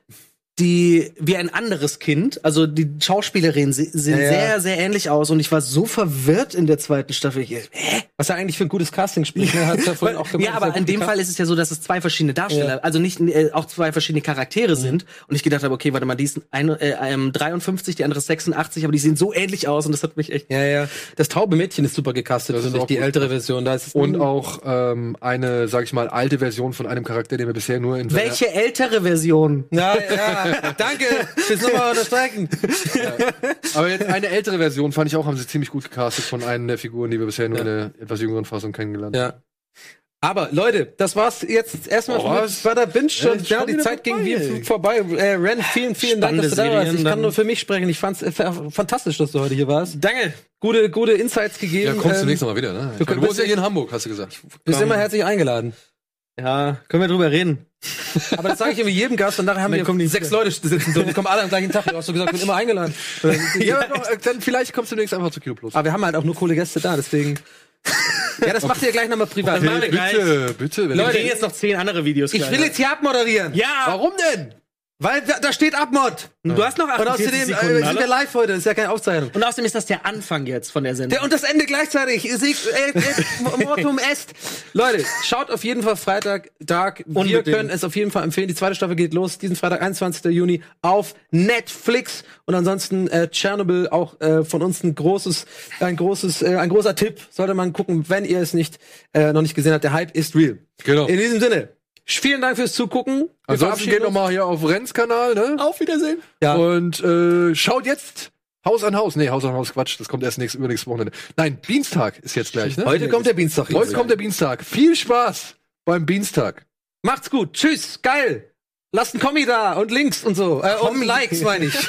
D: die wie ein anderes Kind, also die Schauspielerinnen se- sehen
C: Ja, ja.
D: sehr sehr ähnlich aus und ich war so verwirrt in der zweiten Staffel. Ich, hä?
C: Was ja eigentlich für ein gutes Casting spricht. Ne? Hat's ja vorhin auch gemeint,
D: ja, aber in dem. Fall ist es ja so, dass es zwei verschiedene Darsteller,
C: Ja.
D: also nicht äh, auch zwei verschiedene Charaktere sind. Und ich gedacht habe, okay, warte mal, die ist ein, äh, ähm, 53, die andere ist 86, aber die sehen so ähnlich aus und das hat mich echt.
C: Ja, ja. Das taube Mädchen ist super gecastet,
A: Das ist
C: finde ich, die
A: gut.
C: ältere Version. Da ist es
A: und auch ähm, eine, sag ich mal, alte Version von einem Charakter, den wir bisher nur in
D: Welche ältere Version?
C: Ja, ja. Danke fürs nochmal unterstreichen.
A: Aber jetzt eine ältere Version fand ich auch, haben sie ziemlich gut gecastet von einer der Figuren, die wir bisher nur in der etwas jüngeren Fassung kennengelernt.
C: Ja. Aber Leute, das war's jetzt erstmal
A: Oh, was?
C: Butter Binge schon. Ja,
A: schon
C: die Zeit ging
A: vorbei,
C: wie
A: ey.
C: im vorbei. Äh, Ren, vielen, vielen Dank, dass du da
D: Spannende
C: warst. Ich kann nur für mich sprechen. Ich fand's äh, fantastisch, dass du heute hier warst.
D: Danke.
C: Gute, gute Insights gegeben.
A: Ja, kommst du
C: Ähm,
A: nächstes Mal wieder, ne?
C: du
A: Du wohnst ja hier in Hamburg, hast du gesagt.
C: Bist immer herzlich eingeladen.
D: Ja, können wir drüber reden.
C: Aber das sage ich immer jedem Gast und nachher haben
D: Dann
C: wir sechs Leute sitzen so, die kommen alle am gleichen Tag. Du hast so gesagt, ich bin immer eingeladen.
A: ja, doch, äh, dann vielleicht kommst du demnächst einfach zu Kino Plus.
C: Aber wir haben halt auch nur coole Gäste da, deswegen. Ja, das macht ihr gleich nochmal privat.
D: machen wir gleich.
A: bitte, bitte.
D: drehen jetzt noch zehn andere Videos.
C: Ich will jetzt hier abmoderieren.
D: Ja!
A: Warum denn?
C: Weil da, da steht Abmod.
D: Du hast noch
C: Und
D: 48
C: außerdem äh,
D: Sekunden.
C: sind wir live heute, das ist ja keine Aufzeichnung.
D: Und außerdem ist das der Anfang jetzt von der Sendung.
C: Der, und das Ende gleichzeitig. Ihr seht, äh, äh, Mortum est. Leute, schaut auf jeden Fall Freitag Dark. Wir
D: Unbedingt.
C: können es auf jeden Fall empfehlen. Die zweite Staffel geht los diesen Freitag, 21. Juni auf Netflix. Und ansonsten äh, Chernobyl auch äh, von uns ein großes, ein großes, äh, ein großer Tipp. Sollte man gucken, wenn ihr es nicht äh, noch nicht gesehen habt. Der Hype ist real.
A: Genau.
C: In diesem Sinne. Vielen Dank fürs Zugucken. Wir
A: Ansonsten geht noch
C: uns.
A: mal hier auf Renns Kanal, ne?
D: Auf Wiedersehen.
C: Ja.
A: Und äh, schaut jetzt Haus an Haus. Nee, Haus an Haus, Quatsch. Das kommt erst nächstes, übernächstes Wochenende. Nein, Dienstag ist jetzt gleich, ne?
C: Heute kommt der Dienstag.
A: Heute kommt der Dienstag. Viel Spaß beim Dienstag.
C: Macht's gut. Tschüss. Geil. Lasst einen Kommi da und Links und so. Äh, und Likes meine ich.